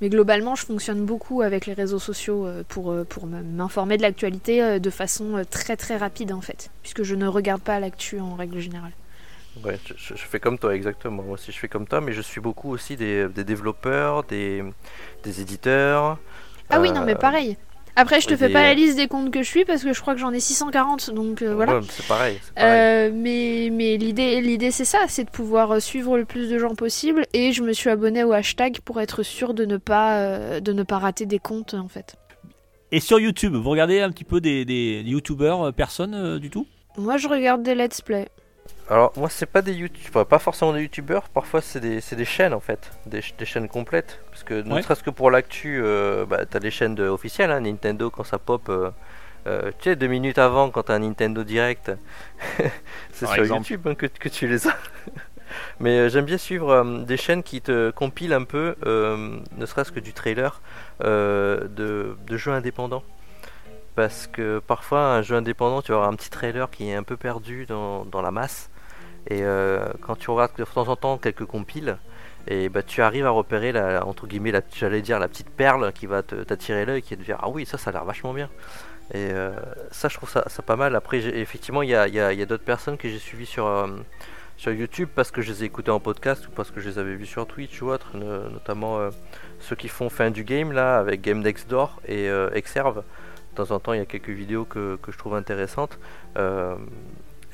Mais globalement, je fonctionne beaucoup avec les réseaux sociaux pour, pour me- m'informer de l'actualité de façon très très rapide en fait, puisque je ne regarde pas l'actu en règle générale. Ouais, je, fais comme toi, exactement. Moi aussi, je fais comme toi, mais je suis beaucoup aussi des, des développeurs, des, des éditeurs. Ah oui, non, mais euh, pareil. Après, je te fais des- pas la liste des comptes que je suis parce que je crois que j'en ai 640, donc euh, voilà. ouais, c'est pareil. c'est pareil. Euh, mais mais l'idée, l'idée c'est ça, c'est de pouvoir euh, suivre le plus de gens possible. Et je me suis abonné au hashtag pour être sûr de ne pas, euh, de ne pas rater des comptes en fait. Et sur YouTube, vous regardez un petit peu des, des youtubeurs, euh, personne euh, du tout? Moi, je regarde des let's play. Alors, moi, c'est pas des youtubeurs, pas forcément des youtubeurs, parfois c'est des, c'est des chaînes en fait, des, ch- des chaînes complètes. Parce que ne Ouais. serait-ce que pour l'actu, euh, bah, t'as les chaînes de- officielles, hein, Nintendo quand ça pop. euh, euh, tu sais, deux minutes avant, quand t'as un Nintendo Direct, (laughs) c'est sur exemple. YouTube hein, que, que tu les as. (laughs) Mais euh, j'aime bien suivre des chaînes qui te compilent un peu, ne serait-ce que du trailer, de, de jeux indépendants. Parce que parfois, un jeu indépendant, tu vas avoir un petit trailer qui est un peu perdu dans, dans la masse. Et euh, quand tu regardes de temps en temps quelques compiles, et bah, tu arrives à repérer la, entre guillemets, la, j'allais dire la petite perle qui va t'attirer l'œil, qui va te dire ah oui ça ça a l'air vachement bien. Et euh, ça je trouve ça, pas mal. Après effectivement il y a, y a- d'autres personnes que j'ai suivies sur euh, sur YouTube parce que je les ai écoutées en podcast ou parce que je les avais vues sur Twitch ou autre, no- notamment euh, ceux qui font fin du game là avec Game Next Door et euh, Exerve. De temps en temps il y a quelques vidéos que, que je trouve intéressantes. Euh,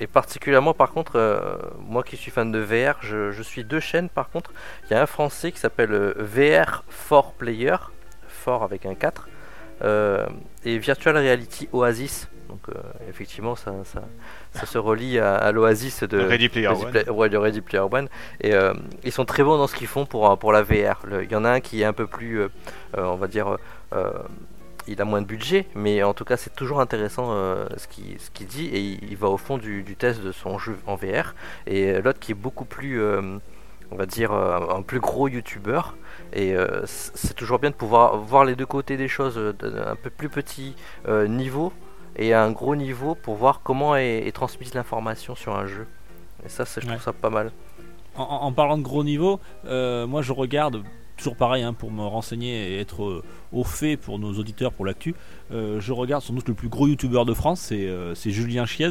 et particulièrement, par contre, euh, moi qui suis fan de VR, je, je suis deux chaînes. Par contre, il y a un français qui s'appelle euh, VR for Player, fort avec un 4, euh, et Virtual Reality Oasis. Donc, effectivement, ça, ça, ça se relie à, à l'Oasis de Ready Player Ready One. Ouais, de Ready Player One. Et ils sont très bons dans ce qu'ils font pour, pour la VR. Il y en a un qui est un peu plus, on va dire, il a moins de budget, mais en tout cas c'est toujours intéressant euh, ce qu'il ce dit et il, il va au fond du, du test de son jeu en VR. Et euh, l'autre qui est beaucoup plus, euh, on va dire, un plus gros youtubeur. Et euh, c'est toujours bien de pouvoir voir les deux côtés des choses, d'un peu plus petit niveau et à un gros niveau pour voir comment est, est transmise l'information sur un jeu. Et ça, je trouve Ouais. ça pas mal. en, parlant de gros niveau, moi je regarde toujours pareil hein, pour me renseigner et être au fait pour nos auditeurs pour l'actu. euh, je regarde sans doute le plus gros youtubeur de France, c'est euh, Julien Chiez.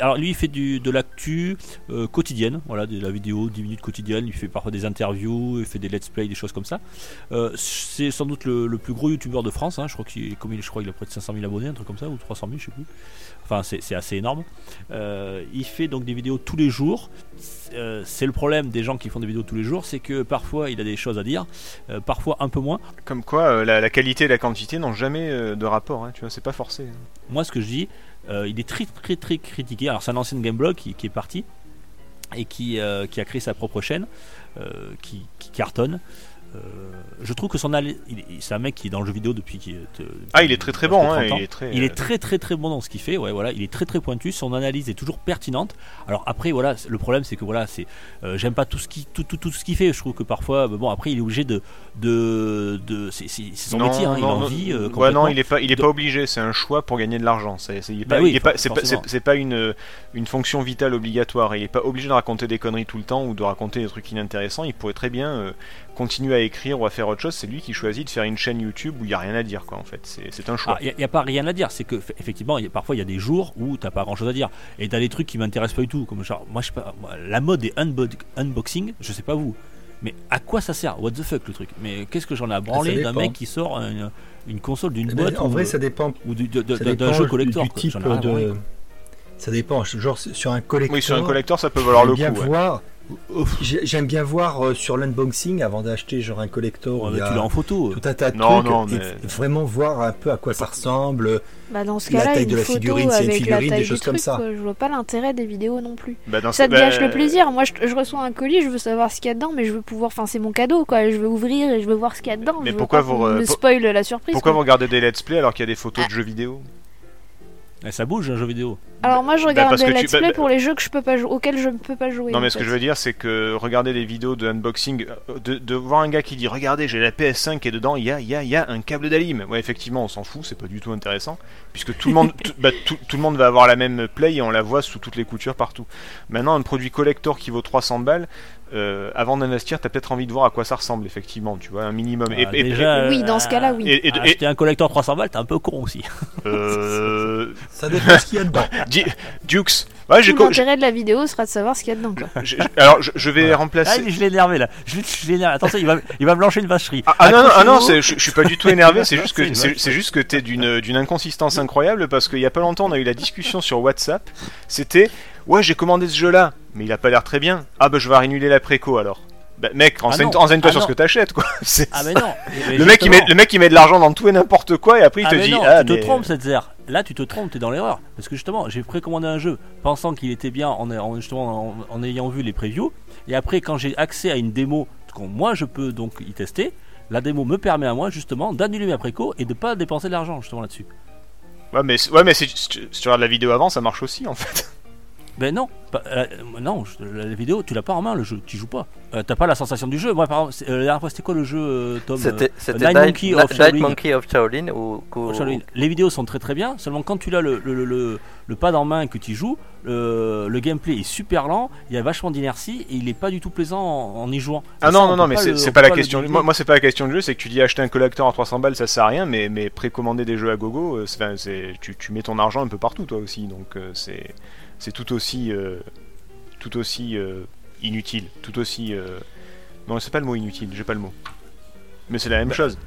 Alors lui il fait du, de l'actu euh, quotidienne, voilà, de la vidéo 10 minutes quotidienne, il fait parfois des interviews, il fait des let's play, des choses comme ça. C'est sans doute le, le plus gros youtubeur de France, hein, je crois qu'il il, a près de 500 000 abonnés, un truc comme ça, ou 300 000, je sais plus. Enfin c'est assez énorme. Il fait donc des vidéos tous les jours. C'est le problème des gens qui font des vidéos tous les jours, c'est que parfois il a des choses à dire, parfois un peu moins. Comme quoi, la qualité et la quantité n'ont jamais euh, de rapport. hein, tu vois, c'est pas forcé. hein. Moi, ce que je dis, euh, il est très très très critiqué. Alors, c'est un ancien Gameblog qui, qui est parti et qui, euh, qui a créé sa propre chaîne, qui cartonne. Euh, je trouve que son il- c'est un mec qui est dans le jeu vidéo depuis euh, Ah, il est très très bon, hein, 30 ans. il est très. Il euh, est très très très bon dans ce qu'il fait, ouais voilà, il est très très pointu, son analyse est toujours pertinente. Alors après voilà, le problème c'est que voilà, c'est euh, j'aime pas tout ce qui tout, tout, tout ce qu'il fait, je trouve que parfois bah, bon après il est obligé de de, de c'est son non, métier, hein, il en non, vit euh, ouais, non, il est pas, il est pas obligé. C'est un choix pour gagner de l'argent. C'est, Bah pas, oui, il est pas, pas, une, une fonction vitale obligatoire. Il est pas obligé de raconter des conneries tout le temps ou de raconter des trucs inintéressants. Il pourrait très bien euh, continuer à écrire ou à faire autre chose. C'est lui qui choisit de faire une chaîne YouTube où il y a rien à dire, quoi. En fait, c'est, un choix. Il n'y a, pas rien à dire, c'est que effectivement, y a- parfois il y a des jours où t'as pas grand chose à dire. Et t'as des trucs qui m'intéressent pas du tout. Comme genre, moi je sais pas, moi, la mode des unbo- unboxing, je sais pas vous. Mais à quoi ça sert? What the fuck le truc? Mais qu'est-ce que j'en ai à branler d'un mec qui sort une, une console d'une Eh ben, boîte en ou, vrai, ça dépend. ou d'un jeu collector du type de. Ça dépend. Genre sur un collector. Oui, sur un collector, ça peut valoir le coup. bien ouais. voir. J'ai- J'aime bien voir euh, sur l'unboxing avant d'acheter genre un collector. Ouais, tu l'as en photo. tout un tas de Non, trucs non, et mais- vraiment voir un peu à quoi ça ressemble. Bah dans ce La cas-là, taille de la photo figurine, c'est une avec la figurine, taille des du choses comme truc, ça. quoi. Je vois pas l'intérêt des vidéos non plus. Bah, dans ce- Ça te bah, gâche le plaisir. Moi, je, je reçois un colis, je veux savoir ce qu'il y a dedans, mais je veux pouvoir. Enfin, c'est mon cadeau, quoi. Je veux ouvrir et je veux voir ce qu'il y a dedans. Mais je pourquoi vous qu'on re- me pour- spoil la surprise. Pourquoi vous regardez des let's play alors qu'il y a des photos Ah. de jeux vidéo? Et ça bouge un jeu vidéo. Alors moi, je Bah, regarde parce des tu- let's bah, play bah- pour les jeux que je peux pas jou- auxquels je ne peux pas jouer. Non, mais ce que je veux dire, c'est que regarder des vidéos de unboxing, euh, de, de voir un gars qui dit Regardez, j'ai la PS5 et dedans il y a, il y, a, il y a un câble d'alim. Ouais, effectivement, on s'en fout, c'est pas du tout intéressant. Puisque tout le, monde, (laughs) tout, bah, tout, tout le monde va avoir la même play et on la voit sous toutes les coutures partout. Maintenant, un produit collector qui vaut 300 balles, euh, avant d'investir, t'as peut-être envie de voir à quoi ça ressemble, effectivement, tu vois, un minimum. Ah, et, et- déjà, Oui, dans ce cas-là, oui. et- et- et- Acheter un collector 300 balles, t'es un peu con aussi. euh, (laughs) Ça dépend ce qu'il y a dedans. (laughs) Dukes. Ouais, j'ai co- l'intérêt de la vidéo sera de savoir ce qu'il y a dedans, quoi. alors, je, je vais Ah, remplacer. mais je l'ai énervé là. Je, l'ai- je l'ai énervé. Attention, il va, il va me lancer une vacherie. Ah, ah non, non, ah non, Accrochez-vous. c'est- je, je suis pas du tout énervé, c'est juste (laughs) C'est que une c'est vache. c'est juste que t'es d'une d'une inconsistance incroyable parce qu'il y a pas longtemps on a eu la discussion sur WhatsApp. C'était ouais j'ai commandé ce jeu-là, mais il a pas l'air très bien. Ah bah je vais annuler la préco alors. Bah mec, non. renseigne-toi Ah sur ce que t'achètes quoi. (laughs) Ah mais non. (laughs) Mais le mec il met le mec il met de l'argent dans tout et n'importe quoi et après il Ah te mais dit non, ah tu te trompes cette zère. Là tu te trompes, t'es dans l'erreur. Parce que justement, j'ai précommandé un jeu pensant qu'il était bien en, en- justement en, en ayant vu les previews. Et après quand j'ai accès à une démo moi je peux donc y tester, la démo me permet à moi justement d'annuler ma préco et de pas dépenser de l'argent justement là-dessus. Ouais mais ouais mais si si tu regardes la vidéo avant ça marche aussi en fait. Ben non, pas- euh, non, je- la, la vidéo tu l'as pas en main le jeu, tu joues pas. Euh, T'as pas la sensation du jeu. Moi par exemple, c'est- euh, la dernière fois c'était quoi le jeu euh, Tom C'était euh, Monkey of of Shaolin. Monkey of Shaolin ou. Les vidéos sont très très bien, seulement quand tu as le, le, le, le pad en main que tu joues, le, le gameplay est super lent, il y a vachement d'inertie et il est pas du tout plaisant en, en y jouant. Ah Et non on non peut non mais le- c'est on c'est peut pas la le question. Moi, moi c'est pas la question du jeu, c'est que tu dis acheter un collector à 300 balles ça sert à rien, mais mais précommander des jeux à gogo, euh, c'est- enfin, c'est tu, tu mets ton argent un peu partout toi aussi, donc euh, c'est c'est tout aussi euh, tout aussi euh, inutile, tout aussi euh, non c'est pas le mot inutile, j'ai pas le mot, mais c'est la même Bah, chose.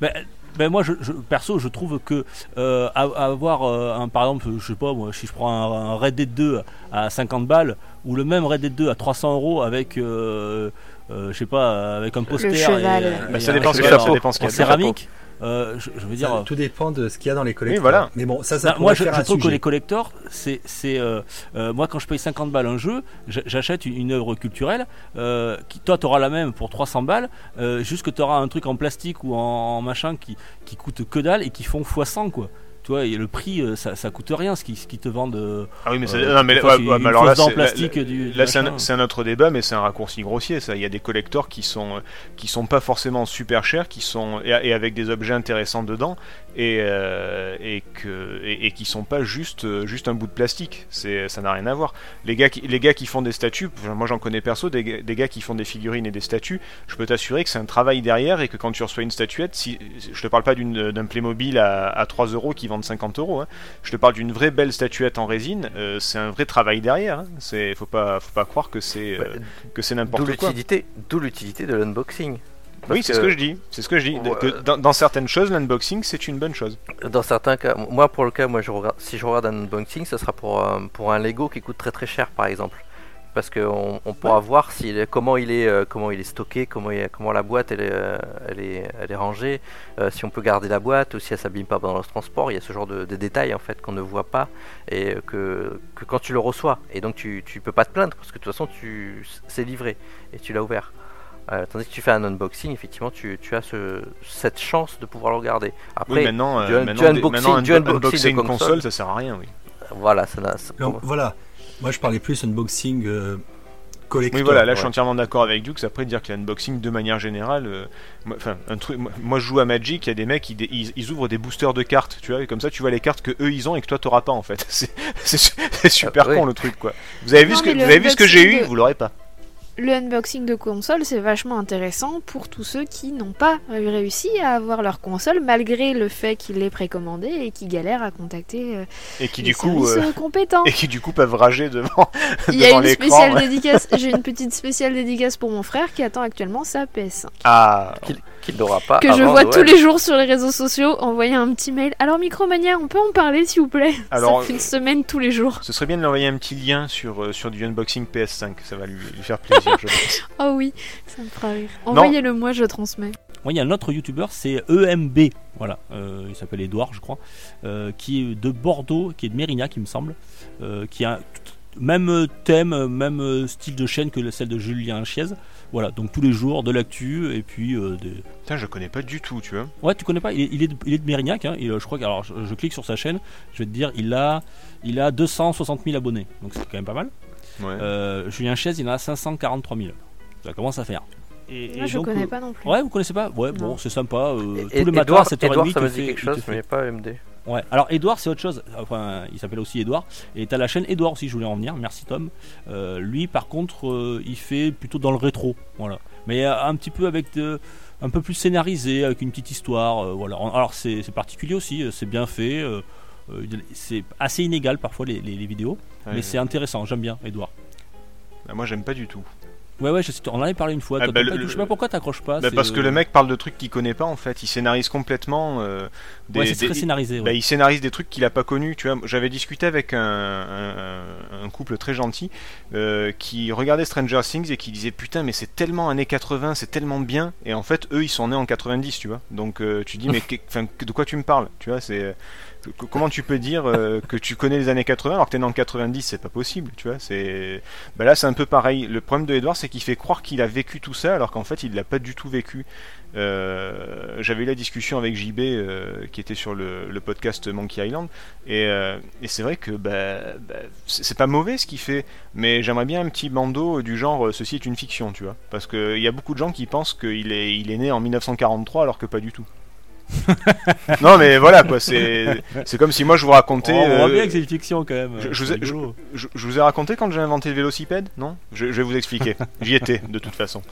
Ben, ben moi, je, je- perso, je trouve que euh, avoir euh, un, par exemple, je sais pas, moi, si je prends un, un Red Dead 2 à 50 balles ou le même Red Dead 2 à 300 euros avec, euh, euh, je sais pas, avec un poster cheval. et, Bah, et ça un dépend ce cheval qu'il y a, en- ça dépend ce qu'il en y a dedans. céramique. Euh, je, je veux dire. Ça, tout dépend de ce qu'il y a dans les collecteurs. voilà. Mais bon, ça, ça Bah, moi, je, faire je un trouve que les collectors, c'est, c'est euh, euh, moi quand je paye 50 balles un jeu, j'a- j'achète une, une œuvre culturelle. euh, qui, toi, tu auras la même pour 300 balles, euh, juste que tu auras un truc en plastique ou en, en machin qui, qui coûte que dalle et qui font x100 quoi. Tu vois, et le prix, euh, ça, ça coûte rien ce qui, ce qui te vendent. euh, Ah oui mais, ça- euh, non, mais, ouais, fois, ouais, une mais alors là c'est- un, autre débat, mais c'est un raccourci grossier. Ça, il y a des collectors qui sont qui sont pas forcément super chers, qui sont et, et avec des objets intéressants dedans, et euh, et que et, et qui sont pas juste euh, juste un bout de plastique. C'est ça n'a rien à voir. Les gars qui les gars qui font des statues, moi j'en connais perso, des, gars- des gars qui font des figurines et des statues. Je peux t'assurer que c'est un travail derrière et que quand tu reçois une statuette, si je te parle pas d'une d'un Playmobil à, à 3 euros qui vendent 50 euros. hein, je te parle d'une vraie belle statuette en résine. euh, c'est un vrai travail derrière. Hein. C'est faut pas faut pas croire que c'est euh, que c'est D'où n'importe quoi. l'utilité, d'où l'utilité de l'unboxing. Oui, c'est ce que je dis. C'est ce que je dis. Que dans, dans certaines choses, l'unboxing c'est une bonne chose. Dans certains cas, moi pour le cas, moi je regarde, si je regarde un unboxing, ce sera pour, euh, pour un Lego qui coûte très très cher par exemple. Parce qu'on on pourra voir s'il est- comment, il est, euh, comment il est stocké, comment, il comment la boîte elle est, euh, elle est, elle est rangée, euh, si on peut garder la boîte ou si elle s'abîme pas pendant le transport. Il y a ce genre de, de détails en fait qu'on ne voit pas et que, que quand tu le reçois. Et donc tu, tu peux pas te plaindre parce que de toute façon tu, c'est livré et tu l'as ouvert. Euh, tandis que tu fais un unboxing, effectivement, tu, tu as ce, cette chance de pouvoir le regarder. Après, Oui, maintenant, euh, du un- maintenant, du des- unboxing- maintenant, un- du unboxing de une console. console, ça sert à rien, oui. voilà, ça n'a. ça- Donc, voilà. Moi, je parlais plus unboxing euh, collector. Oui, voilà, là je suis entièrement d'accord avec Dukes. Après, dire que l'unboxing de manière générale, euh, moi- enfin, un truc, moi, moi, je joue à Magic, il y a des mecs, ils, dé- ils, ils ouvrent des boosters de cartes, tu vois, et comme ça tu vois les cartes que eux ils ont et que toi t'auras pas en fait. (laughs) C'est c'est su- c'est super Ah, con le truc quoi. Vous avez vu ce que, vous avez vu ce que j'ai eu, unboxing vous l'aurez pas. Le unboxing de console, c'est vachement intéressant pour tous ceux qui n'ont pas réussi à avoir leur console malgré le fait qu'ils l'aient précommandé et qui galèrent à contacter euh, Et qui les du coup, euh, euh, compétents. (laughs) et qui du coup peuvent rager devant. (laughs) Il y a une l'écran, spéciale ouais. dédicace. J'ai une petite spéciale dédicace pour mon frère qui attend actuellement sa PS5. Ah, Qu'il n'aura pas. que je vois Noël. tous les jours sur les réseaux sociaux envoyer un petit mail. Alors Micromania, on peut en parler s'il vous plaît? Alors, Ça fait une semaine tous les jours. ce serait bien de lui envoyer un petit lien sur, euh, sur du unboxing PS5, ça va lui, lui faire plaisir. je pense. (laughs) Oh oui, ça me fera rire. Envoyez-le moi, je transmets. Il y a un autre youtubeur, c'est EMB, voilà, euh, il s'appelle Edouard, je crois, euh, qui est de Bordeaux, qui est de Mérignac, il me semble, euh, qui a même thème, même style de chaîne que celle de Julien Chiez. Voilà, donc tous les jours de l'actu et puis euh, des... Putain, je connais pas du tout, tu vois. Ouais, tu connais pas, il est, il est de, il est de Mérignac, hein, et, euh, je crois que, alors je, je clique sur sa chaîne, je vais te dire, il a, il a 260 000 abonnés, donc c'est quand même pas mal. Ouais. Euh, Julien Chiez, il en a 543 000. Ça commence à faire. Et, Moi, et je donc, connais euh, pas non plus. Ouais, vous connaissez pas? Ouais, bon, c'est sympa. euh, tous les matins Edouard, à 7h30, Edouard, il ça me dit quelque chose, mais pas MD. Ouais, alors Edouard, c'est autre chose. Enfin, il s'appelle aussi Edouard. Et t'as la chaîne Edouard aussi, je voulais en venir. Merci Tom. Euh, lui, par contre, euh, il fait plutôt dans le rétro. Voilà. Mais euh, un petit peu avec de- un peu plus scénarisé, avec une petite histoire. euh, voilà. Alors c'est c'est particulier aussi, c'est bien fait. c'est assez inégal parfois les, les- les vidéos. Ouais, mais c'est intéressant, j'aime bien Edouard. bah, moi j'aime pas du tout. Ouais, ouais, je sais, on en avait parlé une fois. Ah, bah, t'as pas- le- je sais pas pourquoi t'accroches pas. Bah, parce que le mec parle de trucs qu'il connaît pas en fait, il scénarise complètement euh, des, Ouais, c'est des- très scénarisé. Bah, il scénarise des trucs qu'il a pas connus, tu vois. J'avais discuté avec un, un- un couple très gentil euh, qui regardait Stranger Things et qui disait putain mais c'est tellement années 80, c'est tellement bien. Et en fait eux ils sont nés en 90, tu vois. Donc euh, tu dis mais (laughs) que- de quoi tu me parles, tu vois C'est comment tu peux dire euh, que tu connais les années 80 alors que t'es né en 90 C'est pas possible, tu vois. Bah là c'est un peu pareil. Le problème de Edward c'est qu'il fait croire qu'il a vécu tout ça alors qu'en fait il l'a pas du tout vécu. Euh, J'avais eu la discussion avec JB euh, qui était sur le, podcast Monkey Island et, c'est vrai que bah, bah, c'est pas mauvais ce qu'il fait, mais j'aimerais bien un petit bandeau du genre ceci est une fiction, tu vois, parce qu'il y a beaucoup de gens qui pensent qu'il est, il est né en 1943 alors que pas du tout. (laughs) non mais voilà quoi, c'est c'est comme si moi je vous racontais. Oh, on voit euh, bien que c'est une fiction quand même. je- vous ai- rigolo. je, je vous ai raconté quand j'ai inventé le vélocipède Non? Je, vais vous expliquer. J'y étais, de toute façon.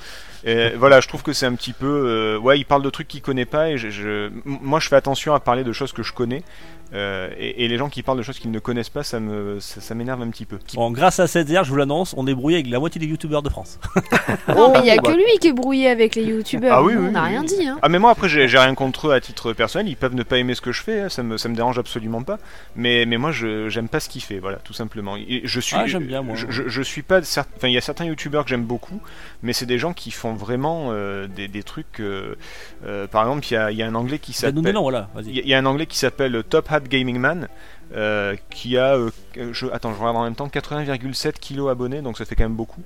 Et voilà, je trouve que c'est un petit peu. euh, ouais, il parle de trucs qu'il connaît pas et je, moi je fais attention à parler de choses que je connais. Euh, et, et les gens qui parlent de choses qu'ils ne connaissent pas, ça me ça, ça m'énerve un petit peu. Bon, grâce à cette je vous l'annonce, on est brouillé avec la moitié des youtubeurs de France. (laughs) Non, mais il y a bah. que lui qui est brouillé avec les youtubeurs. Ah oui, on n'a oui. rien dit. Hein. Ah mais moi après j'ai j'ai rien contre eux à titre personnel, ils peuvent ne pas aimer ce que je fais, hein, ça me ça me dérange absolument pas. Mais mais moi je j'aime pas ce qu'il fait, voilà, tout simplement. Et je suis Ah, j'aime bien, moi. Je, je, je suis pas enfin il y a certains youtubeurs que j'aime beaucoup, mais c'est des gens qui font vraiment euh, des, des trucs euh, euh, par exemple, il y a, il y a un anglais qui nous s'appelle voilà, il y, y a un anglais qui s'appelle Top Gaming Man. Euh, qui a, euh, je, attends, je regarde en même temps, 80,7 kilos abonnés, donc ça fait quand même beaucoup,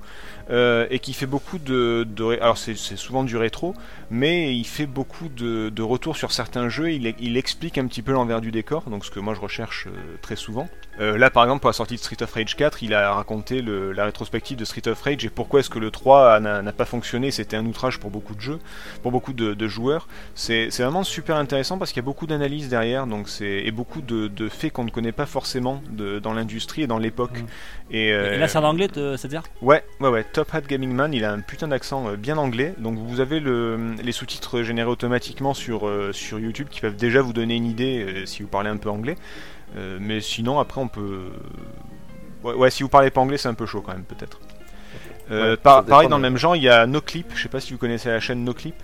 euh, et qui fait beaucoup de, de alors c'est souvent du rétro, mais il fait beaucoup de, de retours sur certains jeux, il, il explique un petit peu l'envers du décor, donc ce que moi je recherche euh, très souvent. Euh, là par exemple pour la sortie de Street of Rage 4, il a raconté le- la rétrospective de Street of Rage et pourquoi est-ce que le 3 n'a pas fonctionné, c'était un outrage pour beaucoup de jeux, pour beaucoup de, de joueurs. C'est vraiment super intéressant parce qu'il y a beaucoup d'analyses derrière, donc c'est et beaucoup de, de faits qu'on ne connaît pas forcément de- dans l'industrie et dans l'époque. Mm. Et, euh, Et là, c'est en anglais, te- c'est-à-dire Ouais, ouais, ouais. Top Hat Gaming Man, il a un putain d'accent euh, bien anglais. Donc vous avez le, les sous-titres générés automatiquement sur, euh, sur YouTube qui peuvent déjà vous donner une idée euh, si vous parlez un peu anglais. Euh, mais sinon, après, on peut. Ouais, ouais, si vous parlez pas anglais, c'est un peu chaud quand même, peut-être. Euh, Ouais, par- pareil, dans le même genre, il y a NoClip. Je sais pas si vous connaissez la chaîne NoClip.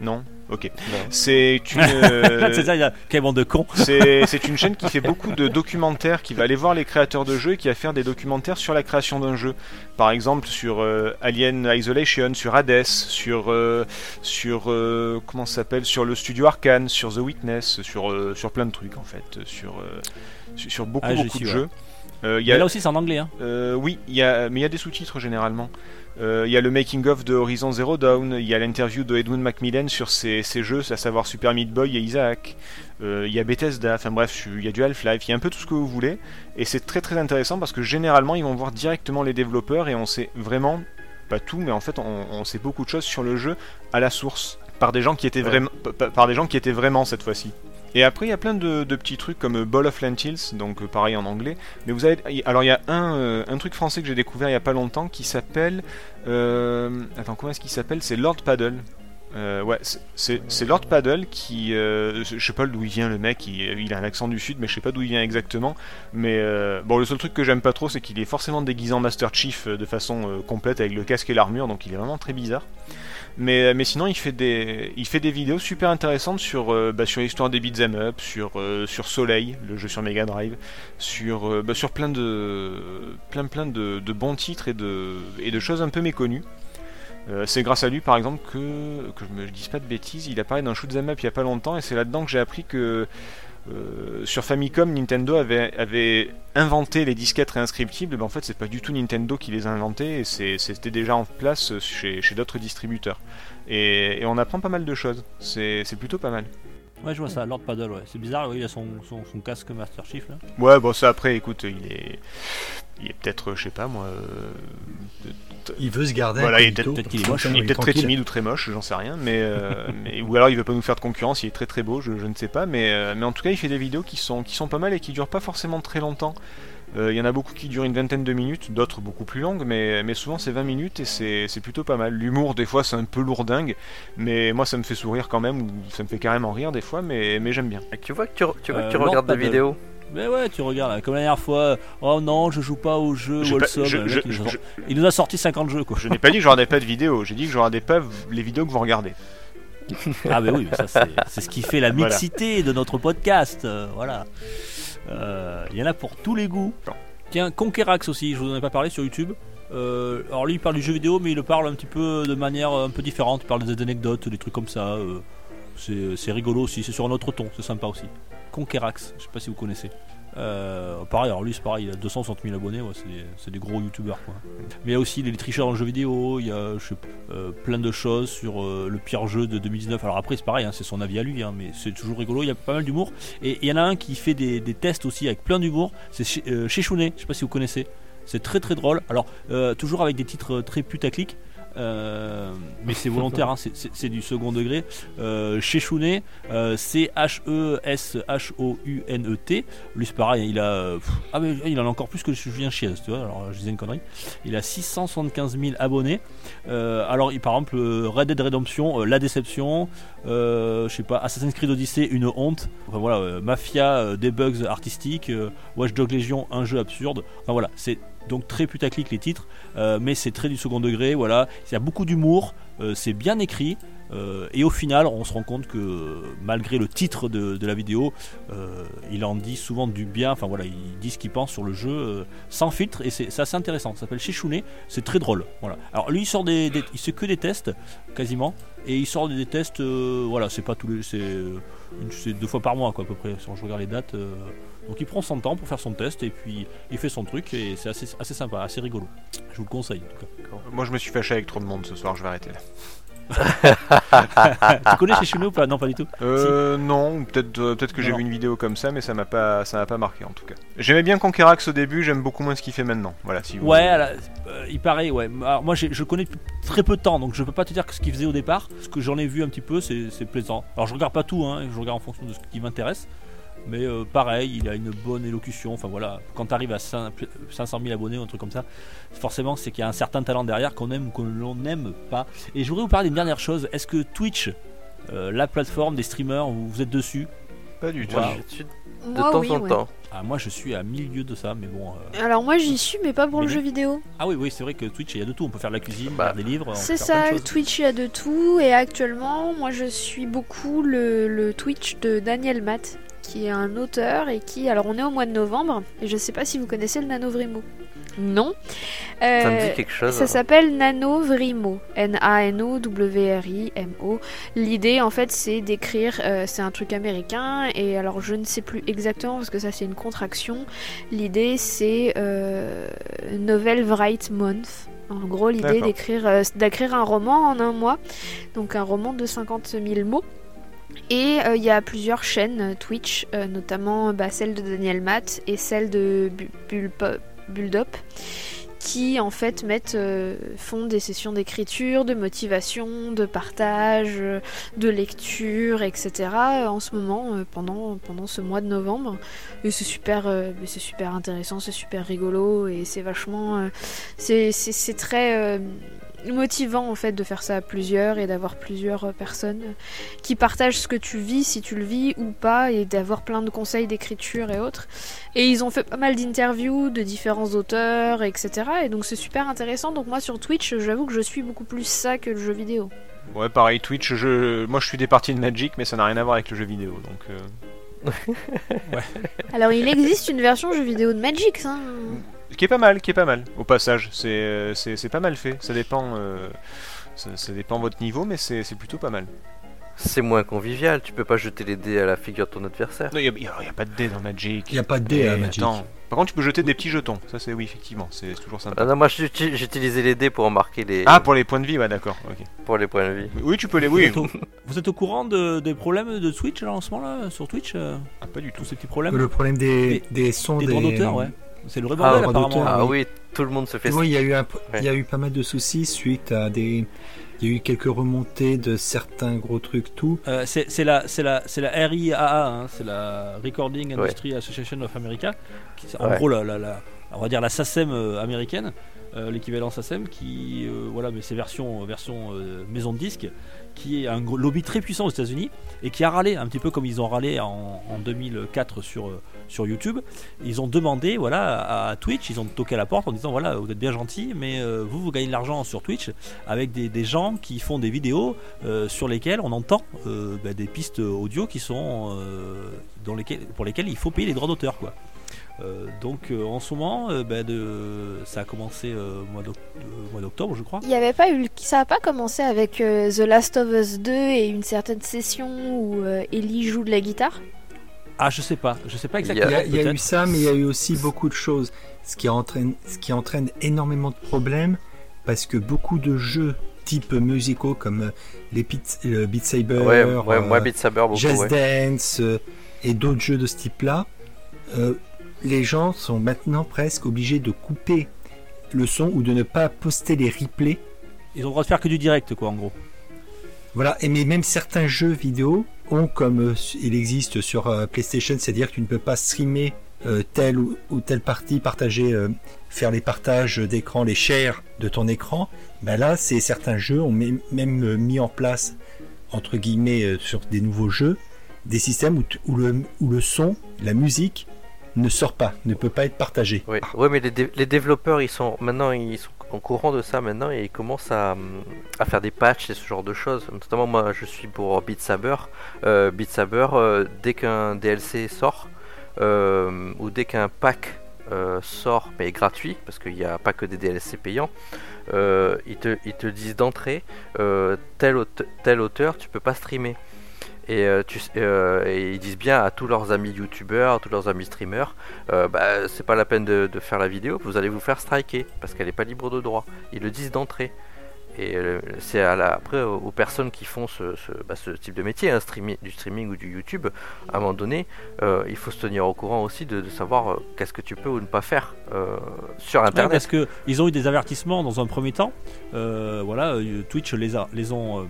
Non? Ok. C'est une. (laughs) euh, C'est ça, il y a quel bande de cons. c'est (laughs) c'est une chaîne qui fait beaucoup de documentaires, qui va aller voir les créateurs de jeux et qui va faire des documentaires sur la création d'un jeu. Par exemple sur euh, Alien Isolation, sur Hades, sur euh, sur euh, comment ça s'appelle, sur le studio Arkane, sur The Witness, sur sur plein de trucs en fait, sur beaucoup Ah, beaucoup de ouais. jeux. Euh, y Mais a, là aussi, c'est en anglais. Hein. euh, oui, il y a, mais il y a des sous-titres généralement. Euh, Il y a le making of de Horizon Zero Dawn, il y a l'interview de Edwin Macmillan sur ses, ses jeux, à savoir Super Meat Boy et Isaac. Il y a Bethesda, enfin bref, il y a du Half-Life, il y a un peu tout ce que vous voulez. Et c'est très très intéressant parce que généralement ils vont voir directement les développeurs et on sait vraiment, pas tout, mais en fait on, on sait beaucoup de choses sur le jeu à la source. Par des gens qui étaient, Ouais. vraiment, pa- par des gens qui étaient vraiment cette fois-ci. Et après, il y a plein de, petits trucs comme Ball of Lentils, donc euh, pareil en anglais. Mais vous avez, alors il y a un, euh, un truc français que j'ai découvert il y a pas longtemps qui s'appelle, euh, attends comment est-ce qu'il s'appelle? C'est Lord Paddle. Ouais, c'est- Lord Paddle qui, euh, je sais pas d'où il vient le mec, il, a un accent du sud, mais je sais pas d'où il vient exactement. Mais bon, le seul truc que j'aime pas trop, c'est qu'il est forcément déguisé en Master Chief de façon complète avec le casque et l'armure, donc il est vraiment très bizarre. Mais, mais sinon, il fait des, vidéos super intéressantes sur, euh, bah, l'histoire des beat'em up, sur, euh, sur Soleil, le jeu sur Mega Drive, sur, euh, bah, plein de, bons titres et de, choses un peu méconnues. Euh, c'est grâce à lui, par exemple, que, je me dise pas de bêtises, il a parlé d'un shoot'em up il y a pas longtemps, et c'est là-dedans que j'ai appris que euh, sur Famicom, Nintendo avait, inventé les disquettes réinscriptibles, ben en fait c'est pas du tout Nintendo qui les a inventées, c'était déjà en place chez, d'autres distributeurs. Et, on apprend pas mal de choses, c'est plutôt pas mal. Ouais, je vois ça, Lord Paddle, ouais. C'est bizarre, ouais, il a son, son, son casque Master Chief là. Ouais, bon ça après, écoute, il est, il est peut-être, je sais pas moi, euh, Il veut se garder. Voilà, il est peut-être qu'il est comme moche, ça, il est il est peut-être très timide ou très moche, j'en sais rien, mais, euh, (laughs) mais- ou alors il veut pas nous faire de concurrence, il est très très beau, je, je ne sais pas, mais, euh, mais en tout cas il fait des vidéos qui sont, qui sont pas mal et qui durent pas forcément très longtemps. Euh, Il y en a beaucoup qui durent une vingtaine de minutes, d'autres beaucoup plus longues, mais, mais souvent c'est 20 minutes et c'est plutôt pas mal. L'humour des fois c'est un peu lourdingue, mais moi ça me fait sourire quand même, ou ça me fait carrément rire des fois, mais, mais j'aime bien. Et Tu vois que tu, tu, vois que Euh, tu regardes des Paddle. vidéos Mais ouais, tu regardes, comme la dernière fois, oh non, je joue pas au jeu Wholesome. je- il, nous a- je- il nous a sorti 50 jeux quoi. je n'ai pas dit que je regardais pas de vidéos, j'ai dit que je regardais pas les vidéos que vous regardez. Ah, bah oui, mais ça c'est ce qui fait la Voilà. mixité de notre podcast. euh, voilà. Euh, Il y en a pour tous les goûts. Tiens, Conquerax aussi, je vous en ai pas parlé sur YouTube. Euh, alors lui il parle du jeu vidéo, mais il le parle un petit peu de manière un peu différente. Il parle des anecdotes, des trucs comme ça. euh, c'est c'est rigolo aussi, c'est sur un autre ton, c'est sympa aussi. Conquerax, je sais pas si vous connaissez. Euh, pareil, alors lui c'est pareil, il a 260 000 abonnés, c'est des, des gros youtubeurs quoi. Mais il y a aussi les tricheurs dans le jeu vidéo, il y a euh, plein de choses sur euh, le pire jeu de 2019. Alors après c'est pareil, hein, c'est son avis à lui, hein, mais c'est toujours rigolo, il y a pas mal d'humour. Et il y en a un qui fait des, tests aussi avec plein d'humour, c'est chez, je sais pas si vous connaissez. C'est très très drôle. Alors toujours avec des titres très putaclic. Euh, mais c'est volontaire, hein, c'est- du second degré. Euh, chez Chounet, euh, C-H-E-S-H-O-U-N-E-T. Lui, c'est pareil, il a. ah, mais il en a encore plus que Julien Chiez, tu vois. Alors, je disais une connerie. Il a 675 000 abonnés. Euh, alors, par exemple, Red Dead Redemption, La Déception, je sais pas, Assassin's Creed Odyssey, une honte. Enfin voilà, Mafia, des bugs artistiques, Watch Dogs Legion, un jeu absurde. Enfin voilà, c'est donc très putaclic les titres, euh, mais c'est très du second degré. Voilà, il y a beaucoup d'humour, euh, c'est bien écrit. euh, et au final, on se rend compte que malgré le titre de, la vidéo, il en dit souvent du bien. Enfin voilà, il dit ce qu'il pense sur le jeu sans filtre et c'est assez intéressant. Ça s'appelle Chechounet, c'est très drôle. Voilà. Alors lui, il sort des, il fait que des tests quasiment et il sort des tests. voilà, c'est pas tous les, c'est deux fois par mois quoi à peu près. Si je regarde les dates. Donc il prend son temps pour faire son test et puis il fait son truc et c'est assez, assez sympa, assez rigolo. Je vous le conseille en tout Moi je me suis fâché avec trop de monde ce soir, je vais arrêter là. cas. (laughs) tu connais chez Chounet ou pas? Non, pas du tout. Euh, non, peut-être euh, peut-être que j'ai vu une vidéo comme ça, mais ça m'a pas ça m'a pas marqué en tout cas. J'aimais bien Conquerax au début, j'aime beaucoup moins ce qu'il fait maintenant. Voilà, si vous Ouais, euh, il paraît, ouais. Alors, moi, je connais depuis très peu de temps, donc je peux pas te dire que ce qu'il faisait au départ. Ce que j'en ai vu un petit peu, c'est c'est plaisant. Alors, je regarde pas tout, hein, je regarde en fonction de ce qui m'intéresse. Mais euh, pareil, il a une bonne élocution. Enfin voilà, quand tu arrives à 5 500 000 abonnés ou un truc comme ça, forcément, c'est qu'il y a un certain talent derrière qu'on aime ou qu'on n'aime pas. Et je voudrais vous parler d'une dernière chose. Est-ce que Twitch, euh, la plateforme des streamers, vous, vous êtes dessus? Pas du tout. Wow. Je suis de Moi, temps oui, en ouais. temps. ah, Moi, je suis à milieu de ça, mais bon. euh, Alors moi j'y suis mais pas pour Mais le jeu vidéo. Ah oui, oui, c'est vrai que Twitch, il y a de tout. On peut faire de la cuisine, Bah, lire des livres. C'est faire plein de ça. Twitch il y a de tout et actuellement moi je suis beaucoup le, le Twitch de Daniel Matt qui est un auteur et qui alors on est au mois de novembre et je sais pas si vous connaissez le Nanovrimo. Non. Ça me Euh, dit quelque chose. Ça s'appelle NaNoWriMo. N-A-N-O-W-R-I-M-O. L'idée, en fait, c'est d'écrire. euh, c'est un truc américain. Et alors, je ne sais plus exactement parce que ça, c'est une contraction. L'idée, c'est euh, Novel Write Month. En gros, l'idée d'écrire euh, d'écrire un roman en un mois. Donc, un roman de 50 000 mots. Et euh, il y a plusieurs chaînes euh, Twitch, euh, notamment bah, celle de Daniel Matt et celle de Bu- Bulpo- Buldop, qui en fait mettent, font des sessions d'écriture, de motivation, de partage, de lecture, etc. en ce moment, pendant, pendant ce mois de novembre. Et c'est super, c'est super intéressant, c'est super rigolo et c'est vachement. c'est très. Motivant en fait de faire ça à plusieurs et d'avoir plusieurs personnes qui partagent ce que tu vis, si tu le vis ou pas, et d'avoir plein de conseils d'écriture et autres. Et ils ont fait pas mal d'interviews de différents auteurs, etc. Et donc c'est super intéressant. Donc moi sur Twitch, j'avoue que je suis beaucoup plus ça que le jeu vidéo. Ouais, pareil, Twitch, je... moi je suis des parties de Magic, mais ça n'a rien à voir avec le jeu vidéo. Donc, euh, (laughs) Alors il existe une version jeu vidéo de Magic, hein. Qui est pas mal, qui est pas mal, au passage. C'est euh, c'est c'est pas mal fait. Ça dépend, euh, ça, ça dépend de votre niveau, mais c'est c'est plutôt pas mal. C'est moins convivial, tu peux pas jeter les dés à la figure de ton adversaire. Il n'y a, y a pas de dés dans Magic. Il n'y a pas de dés à Magic. attends. Par contre, tu peux jeter des petits jetons. Ça, c'est oui, effectivement. C'est toujours sympa. Ah non, moi j'uti- j'utilisais les dés pour marquer les Ah, pour les points de vie, ouais, d'accord. ok. pour les points de vie. Oui, tu peux les. Vous, Oui, êtes au, (laughs) vous êtes au courant de- des problèmes de Twitch là, en ce moment là sur Twitch euh, Ah, pas du tout. Ces petits problèmes Le problème des, des sons Des des, droits d'auteur, ouais. C'est le vrai Ah, bordel apparemment. Ah oui. oui, tout le monde se fait Oui, il y a eu un, Ouais. il y a eu pas mal de soucis suite à des, il y a eu quelques remontées de certains gros trucs, tout. Euh, c'est c'est la, c'est la, c'est la RIAA, hein, c'est la Recording Industry Association of America, qui, en Ouais. gros la, la, la- on va dire la SACEM euh, américaine, euh, l'équivalent SACEM, qui, euh, voilà, mais c'est version, version euh, maison de disque, qui est un lobby très puissant aux États-Unis et qui a râlé un petit peu comme ils ont râlé en, en 2004 sur, sur YouTube. Ils ont demandé, voilà, à, Twitch, ils ont toqué à la porte en disant, voilà, vous êtes bien gentil, mais euh, vous, vous gagnez de l'argent sur Twitch avec des, gens qui font des vidéos euh, sur lesquelles on entend euh, bah, des pistes audio qui sont dans lesquelles, pour lesquelles il faut payer les droits d'auteur quoi. Euh, donc euh, en ce moment, euh, de, ça a commencé euh, au mois d'oc- mois d'octobre je crois. Il y avait pas eu, ça a pas commencé avec euh, The Last of Us 2 et une certaine session où euh, Ellie joue de la guitare? Ah je sais pas, je sais pas Il y a- Il exactement. y a, il y a eu ça, mais il y a eu aussi beaucoup de choses, ce qui entraîne, ce qui entraîne énormément de problèmes, parce que beaucoup de jeux type musicaux comme les Beat, le Beat Saber, Ouais, ouais, moi Beat Saber beaucoup. Just ouais. Dance euh, et d'autres jeux de ce type-là, euh, les gens sont maintenant presque obligés de couper le son ou de ne pas poster les replays. Ils ont le droit de faire que du direct quoi en gros. Voilà, et mais même certains jeux vidéo ont comme euh, il existe sur euh, PlayStation, c'est-à-dire que tu ne peux pas streamer euh, telle ou, ou telle partie, partager, euh, faire les partages d'écran, les shares de ton écran. Ben là, c'est certains jeux ont même mis en place entre guillemets euh, sur des nouveaux jeux des systèmes où, tu- où le, où le son, la musique ne sort pas, ne peut pas être partagé. Oui, mais les, dé- les développeurs, ils sont maintenant, ils sont au courant de ça maintenant et ils commencent à, faire des patchs et ce genre de choses. Notamment, moi, je suis pour Beat Saber. Euh, Beat Saber, euh, dès qu'un DLC sort euh, ou dès qu'un pack sort, mais gratuit, parce qu'il n'y a pas que des DLC payants, ils, te, ils te disent d'entrée, tel, aute- tel auteur, tu peux pas streamer. Et, euh, tu, euh, et ils disent bien à tous leurs amis youtubeurs, à tous leurs amis streamers, euh, bah, c'est pas la peine de, de faire la vidéo, vous allez vous faire striker parce qu'elle n'est pas libre de droit. Ils le disent d'entrée. Et c'est après aux, aux personnes qui font ce, ce- bah, ce type de métier, hein, du streaming ou du YouTube, à un moment donné, il faut se tenir au courant aussi de, de savoir qu'est-ce que tu peux ou ne pas faire sur Ouais, Internet. parce que ils ont eu des avertissements dans un premier temps. Voilà, Twitch les a, les ont,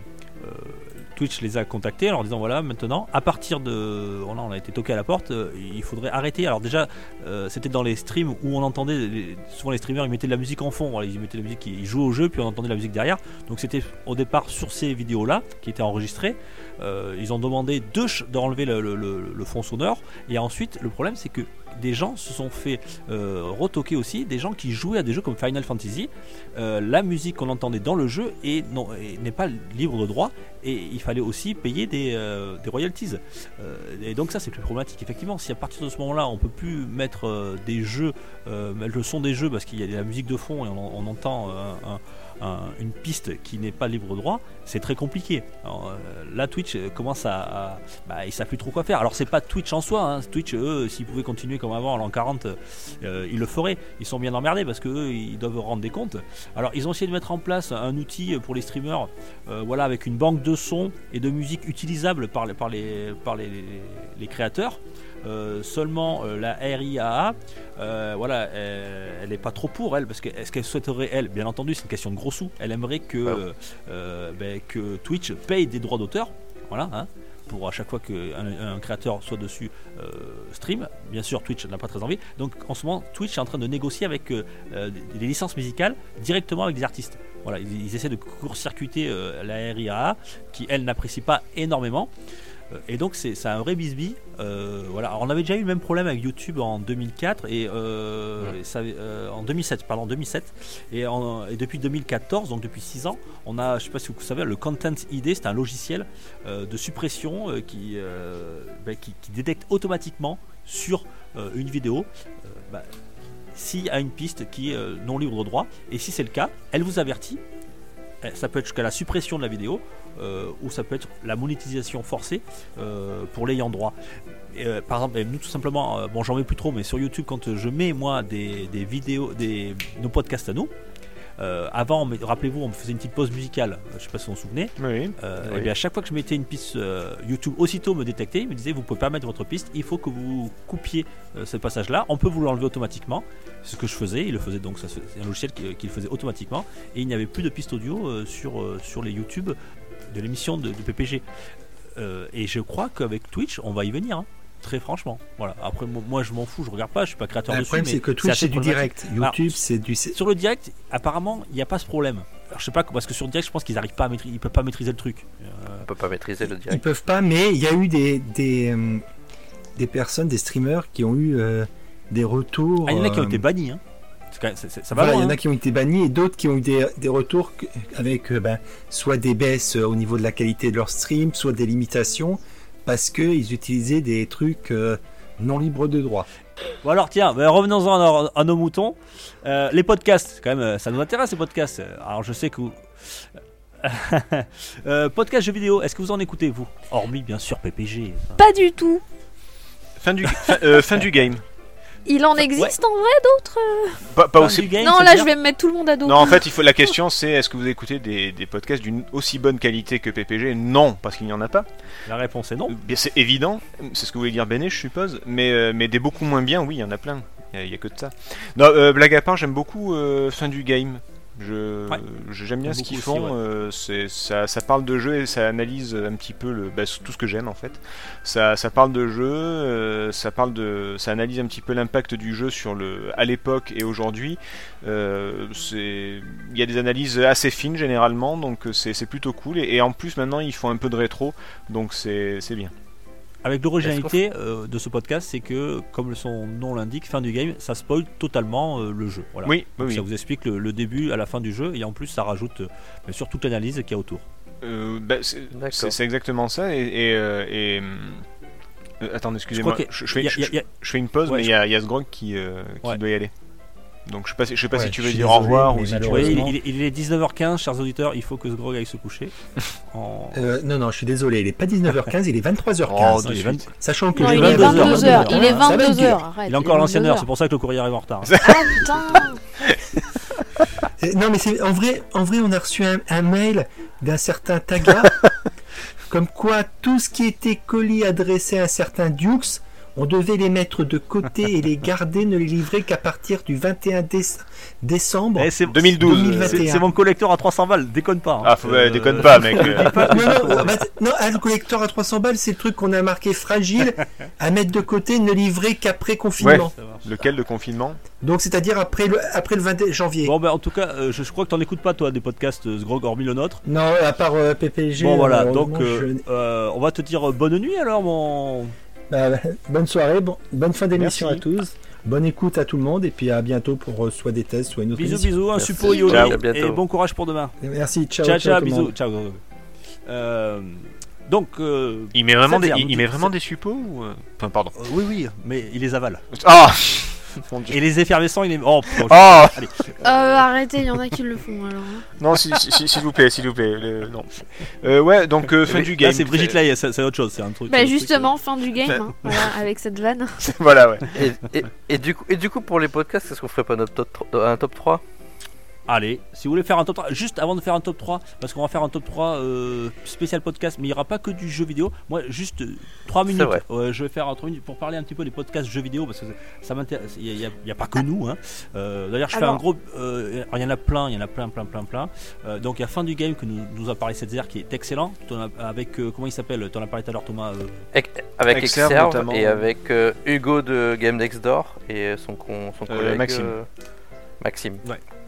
Les a contactés en leur disant voilà maintenant à partir de, voilà, on a été toqué à la porte, euh, il faudrait arrêter. Alors déjà, euh, c'était dans les streams où on entendait, souvent les streamers ils mettaient de la musique en fond, ils mettaient la musique, ils jouaient au jeu puis on entendait la musique derrière. Donc c'était au départ sur ces vidéos là qui étaient enregistrées. Euh, ils ont demandé de d'enlever le, le- le- fond sonore et ensuite le problème c'est que des gens se sont fait euh, retoquer aussi, des gens qui jouaient à des jeux comme Final Fantasy. Euh, la musique qu'on entendait dans le jeu n'est pas libre de droit et il fallait aussi payer des, euh, royalties. Et donc ça c'est plus problématique. Effectivement, si à partir de ce moment-là on peut plus mettre des jeux, le son des jeux parce qu'il y a de la musique de fond et on, entend un- un- une piste qui n'est pas libre droit, c'est très compliqué. Alors, euh, là Twitch euh, commence à, à- bah, ils savent plus trop quoi faire. Alors c'est pas Twitch en soi, hein. Twitch eux s'ils pouvaient continuer comme avant en l'an 40, euh, ils le feraient. Ils sont bien emmerdés parce que eux, ils doivent rendre des comptes. Alors ils ont essayé de mettre en place un outil pour les streamers, avec une banque de sons et de musique utilisable par les créateurs. Euh, seulement euh, la RIAA, euh, voilà, elle n'est pas trop pour elle parce que est-ce qu'elle souhaiterait elle, bien entendu, c'est une question de gros sous. Elle aimerait que ben, que Twitch paye des droits d'auteur, voilà, hein, pour à chaque fois qu'un un créateur soit dessus euh, stream. Bien sûr, Twitch n'a pas très envie. Donc en ce moment, Twitch est en train de négocier avec euh, des, des licences musicales directement avec des artistes. Voilà, ils, ils essaient de court-circuiter euh, la RIAA qui elle n'apprécie pas énormément. Et donc c'est un vrai bisbis. Euh, voilà. Alors, on avait déjà eu le même problème avec YouTube en 2004 et, euh, et ça avait- euh, en 2007, pardon 2007 et, en- et depuis 2014, donc depuis 6 ans, on a, je sais pas si vous savez, le Content ID, c'est un logiciel euh, de suppression euh, qui, qui, qui détecte automatiquement sur une vidéo bah, s'il y a une piste qui est non libre de droit et si c'est le cas, elle vous avertit. Eh, Ça peut être jusqu'à la suppression de la vidéo euh, ou ça peut être la monétisation forcée euh, pour l'ayant droit. Euh, par exemple, eh, nous tout simplement, bon j'en mets plus trop, mais sur YouTube quand je mets moi des, des vidéos, des, nos podcasts à nous, euh, avant, rappelez-vous, on faisait une petite pause musicale, euh, je sais pas si vous vous en souvenez, Oui. euh, Oui. et bien à chaque fois que je mettais une piste euh, YouTube, aussitôt me détectait, il me disait vous pouvez pas mettre votre piste, il faut que vous coupiez euh, ce passage-là, on peut vous l'enlever automatiquement. C'est ce que je faisais, il le faisait donc, c'est un logiciel qui, qui le faisait automatiquement, et il n'y avait plus de piste audio euh, sur, euh, sur les YouTube de l'émission de, de PPG. Euh, et je crois qu'avec Twitch, on va y venir. hein. Très franchement, voilà. Après, mo- moi, je m'en fous, je regarde pas, je suis pas créateur Le dessus. problème, c'est que Twitch, assez c'est du direct. YouTube, c'est du. Sur le direct, apparemment, il n'y a pas ce problème. Alors, je sais pas, parce que sur le direct, je pense qu'ils arrivent pas à maîtriser, ils peuvent pas maîtriser le truc. Euh, On peut pas maîtriser le Ils direct. peuvent pas, mais il y a eu des, des, euh, des personnes, des streamers qui ont eu euh, des retours. Ah, il y en a qui ont euh, été bannis. Hein. Même- ça va Voilà, il y en a hein. qui ont été bannis et d'autres qui ont eu des, des retours avec ben, soit des baisses au niveau de la qualité de leur stream, soit des limitations parce qu'ils utilisaient des trucs euh, non libres de droit. Bon alors tiens, ben, revenons-en à, nos- à nos moutons. Euh, les podcasts, quand même, euh, ça nous intéresse les podcasts. Alors je sais que vous... (laughs) euh, podcast jeux vidéo, est-ce que vous en écoutez vous? Hormis bien sûr PPG. Pas du tout. Fin du, fin, euh, fin du game. Il en existe en vrai d'autres Pas, pas Fin aussi. du game, Non, là je vais me mettre tout le monde à dos. Non, en fait, il faut, la (laughs) question c'est est-ce que vous écoutez des, des podcasts d'une aussi bonne qualité que PPG Non, parce qu'il n'y en a pas. La réponse est non. Bien, c'est évident, c'est ce que vous voulez dire Béné, je suppose, mais, euh, mais des beaucoup moins bien, oui, il y en a plein. Il n'y a, que de ça. Non, euh, blague à part, j'aime beaucoup euh, Fin du Game. Je, Ouais. j'aime bien ce qu'ils aussi, font. ouais. euh, c'est, ça, ça parle de jeu et ça analyse un petit peu le, bah, tout ce que j'aime en fait. Ça, ça parle de jeu, euh, ça parle de, ça analyse un petit peu l'impact du jeu sur le, à l'époque et aujourd'hui. Euh, c'est, il y a des analyses assez fines généralement, donc c'est, plutôt cool. Et, et en plus maintenant ils font un peu de rétro, donc c'est bien. Avec l'originalité euh, de ce podcast, c'est que, comme son nom l'indique, fin du game, ça spoil totalement euh, le jeu. Voilà. Oui, oui, Donc, oui. Ça vous explique le, le début à la fin du jeu et en plus ça rajoute euh, bien sûr toute l'analyse qu'il y a autour. Euh, bah, c'est, D'accord. c'est- c'est exactement ça. Et, et, euh, et, hum, euh, attendez, excusez-moi, je, je fais, je- je une pause, Ouais, mais il y a, Sgrog qui, euh, qui Ouais. doit y aller. Donc je sais pas, si- je sais pas Ouais, si tu veux dire au désolé, revoir mais ou si tu voyez, Heureusement. il, il est 19h15, chers auditeurs, il faut que Sgrog aille se coucher. (laughs) En- Euh, non, non, je suis désolé, il est pas 19h15, il est Oh, 23h15. de il est suite. Sachant que Non, je il est lève à 22 22h. 22 Il est Ça va être 22h. dur. arrête, il est encore l'ancienne heure, 22h. c'est pour ça que le courrier arrive en retard. (laughs) Ah putain Euh, Non, mais c'est en vrai, en vrai, on a reçu un, un mail d'un certain Taga, (laughs) comme quoi tout ce qui était colis adressé à un certain Dukes, on devait les mettre de côté et les garder, ne les livrer qu'à partir du 21 déce- décembre. Eh, c'est 2012. 2021. c'est- c'est mon collecteur à 300 balles, déconne pas. hein. Ah, faut, ouais, Euh, déconne pas, mec. (laughs) Non, non, ah bah, non, un collecteur à 300 balles, c'est le truc qu'on a marqué fragile, à mettre de côté, ne livrer qu'après confinement. Lequel de confinement Donc, c'est-à-dire après le, après le 20 janvier. Bon, ben en tout cas, euh, je, je crois que t'en écoutes pas, toi, des podcasts euh, Sgrog, hormis le nôtre. Non, à part euh, PPG. Bon, voilà, donc euh, je- euh, on va te dire bonne nuit alors, mon. Bah, bonne soirée, bon- bonne fin d'émission à tous. Bonne écoute à tout le monde et puis à bientôt pour euh, soit des tests, soit une autre Bisous, émission. bisous, un à bientôt. et bon courage pour demain. Merci, ciao, Ciao, bisous, ciao. Euh, donc, euh, Il met vraiment, des, il, met vraiment des suppos ou... Enfin, pardon. euh, oui, oui, mais il les avale. Ah Dieu. (laughs) (laughs) Et les effervescents, il les. Oh, putain, Oh allez. Euh, arrêtez, il y en a qui le font alors. hein. Non, si- si- si- s'il vous plaît, s'il vous plaît. le- non. Euh, ouais, donc euh, fin du game. Là, c'est Brigitte Lay, c'est c'est autre chose, c'est un truc. Bah c'est un truc, justement, fin du game, hein, voilà, avec cette vanne. (laughs) voilà, ouais. Et, et- et du coup, et du coup, pour les podcasts, est-ce qu'on ferait pas notre top, tro- un top 3 Allez, si vous voulez faire un top 3, juste avant de faire un top 3, parce qu'on va faire un top 3 euh, spécial podcast, mais il n'y aura pas que du jeu vidéo. Moi, juste 3 minutes. vrai. Ouais, je vais faire 3 minutes pour parler un petit peu des podcasts jeux vidéo, parce que ça m'intéresse. Il n'y a, pas que nous. Hein. Euh, D'ailleurs, je fais Alors- un gros. euh, alors, il y en a plein, il y en a plein, plein, plein, plein. Euh, donc, il y a Fin du Game que nous, nous a parlé cette qui est excellent. Avec, euh, comment il s'appelle? T'en as parlé tout à l'heure, Thomas euh, Ec- Avec Exerve, Exerve notamment. et avec euh, Hugo de Game Next Door et son, con- son Euh, collègue Maxime. euh, Maxime.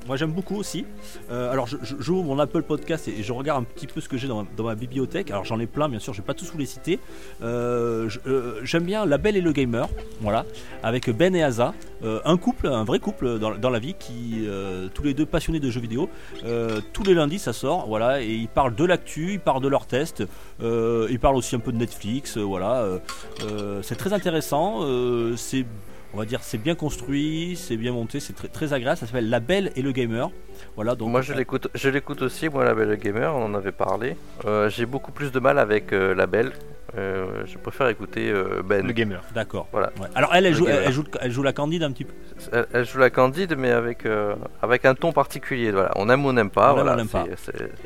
Moi j'aime beaucoup aussi. Euh, alors j'ouvre mon Apple Podcast et je regarde un petit peu ce que j'ai dans, ma- bibliothèque. Alors j'en ai plein bien sûr, je vais pas tous vous les citer. Euh, euh, J'aime bien La Belle et le Gamer, voilà, avec Ben et Asa, Euh, un couple, un vrai couple dans, dans la vie qui tous les deux passionnés de jeux vidéo. Tous les lundis ça sort, voilà, et ils parlent de l'actu, ils parlent de leurs tests, ils parlent aussi un peu de Netflix, voilà. c'est très intéressant, c'est on va dire c'est bien construit, c'est bien monté, c'est très, très agréable. Ça s'appelle La Belle et le Gamer. Voilà donc. moi je l'écoute, je l'écoute aussi, moi la Belle Gamer, on en avait parlé. Euh, J'ai beaucoup plus de mal avec euh, la Belle. Euh, je préfère écouter euh, Ben. Le gamer. D'accord. Voilà. Ouais. Alors elle, elle Le joue, elle, joue, elle joue la Candide un petit peu? Elle, elle joue la Candide, mais avec, euh, avec un ton particulier. Voilà. On aime ou on n'aime pas. On aime voilà, on n'aime pas.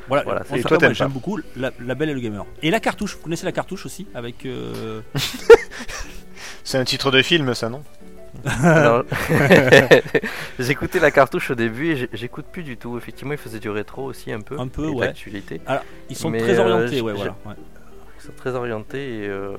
Voilà. Voilà, En c'est- tout toi, moi, j'aime pas. beaucoup la, la Belle et le Gamer. Et la cartouche. Vous connaissez la cartouche aussi avec. euh, (laughs) C'est un titre de film, ça, non? (laughs) J'écoutais la cartouche au début et j'écoute plus du tout. Effectivement, il faisait du rétro aussi un peu. Un peu, ouais. l'actualité. Ils sont Mais, très euh, orientés, j'ai- ouais, voilà. ouais. Ils sont très orientés et euh,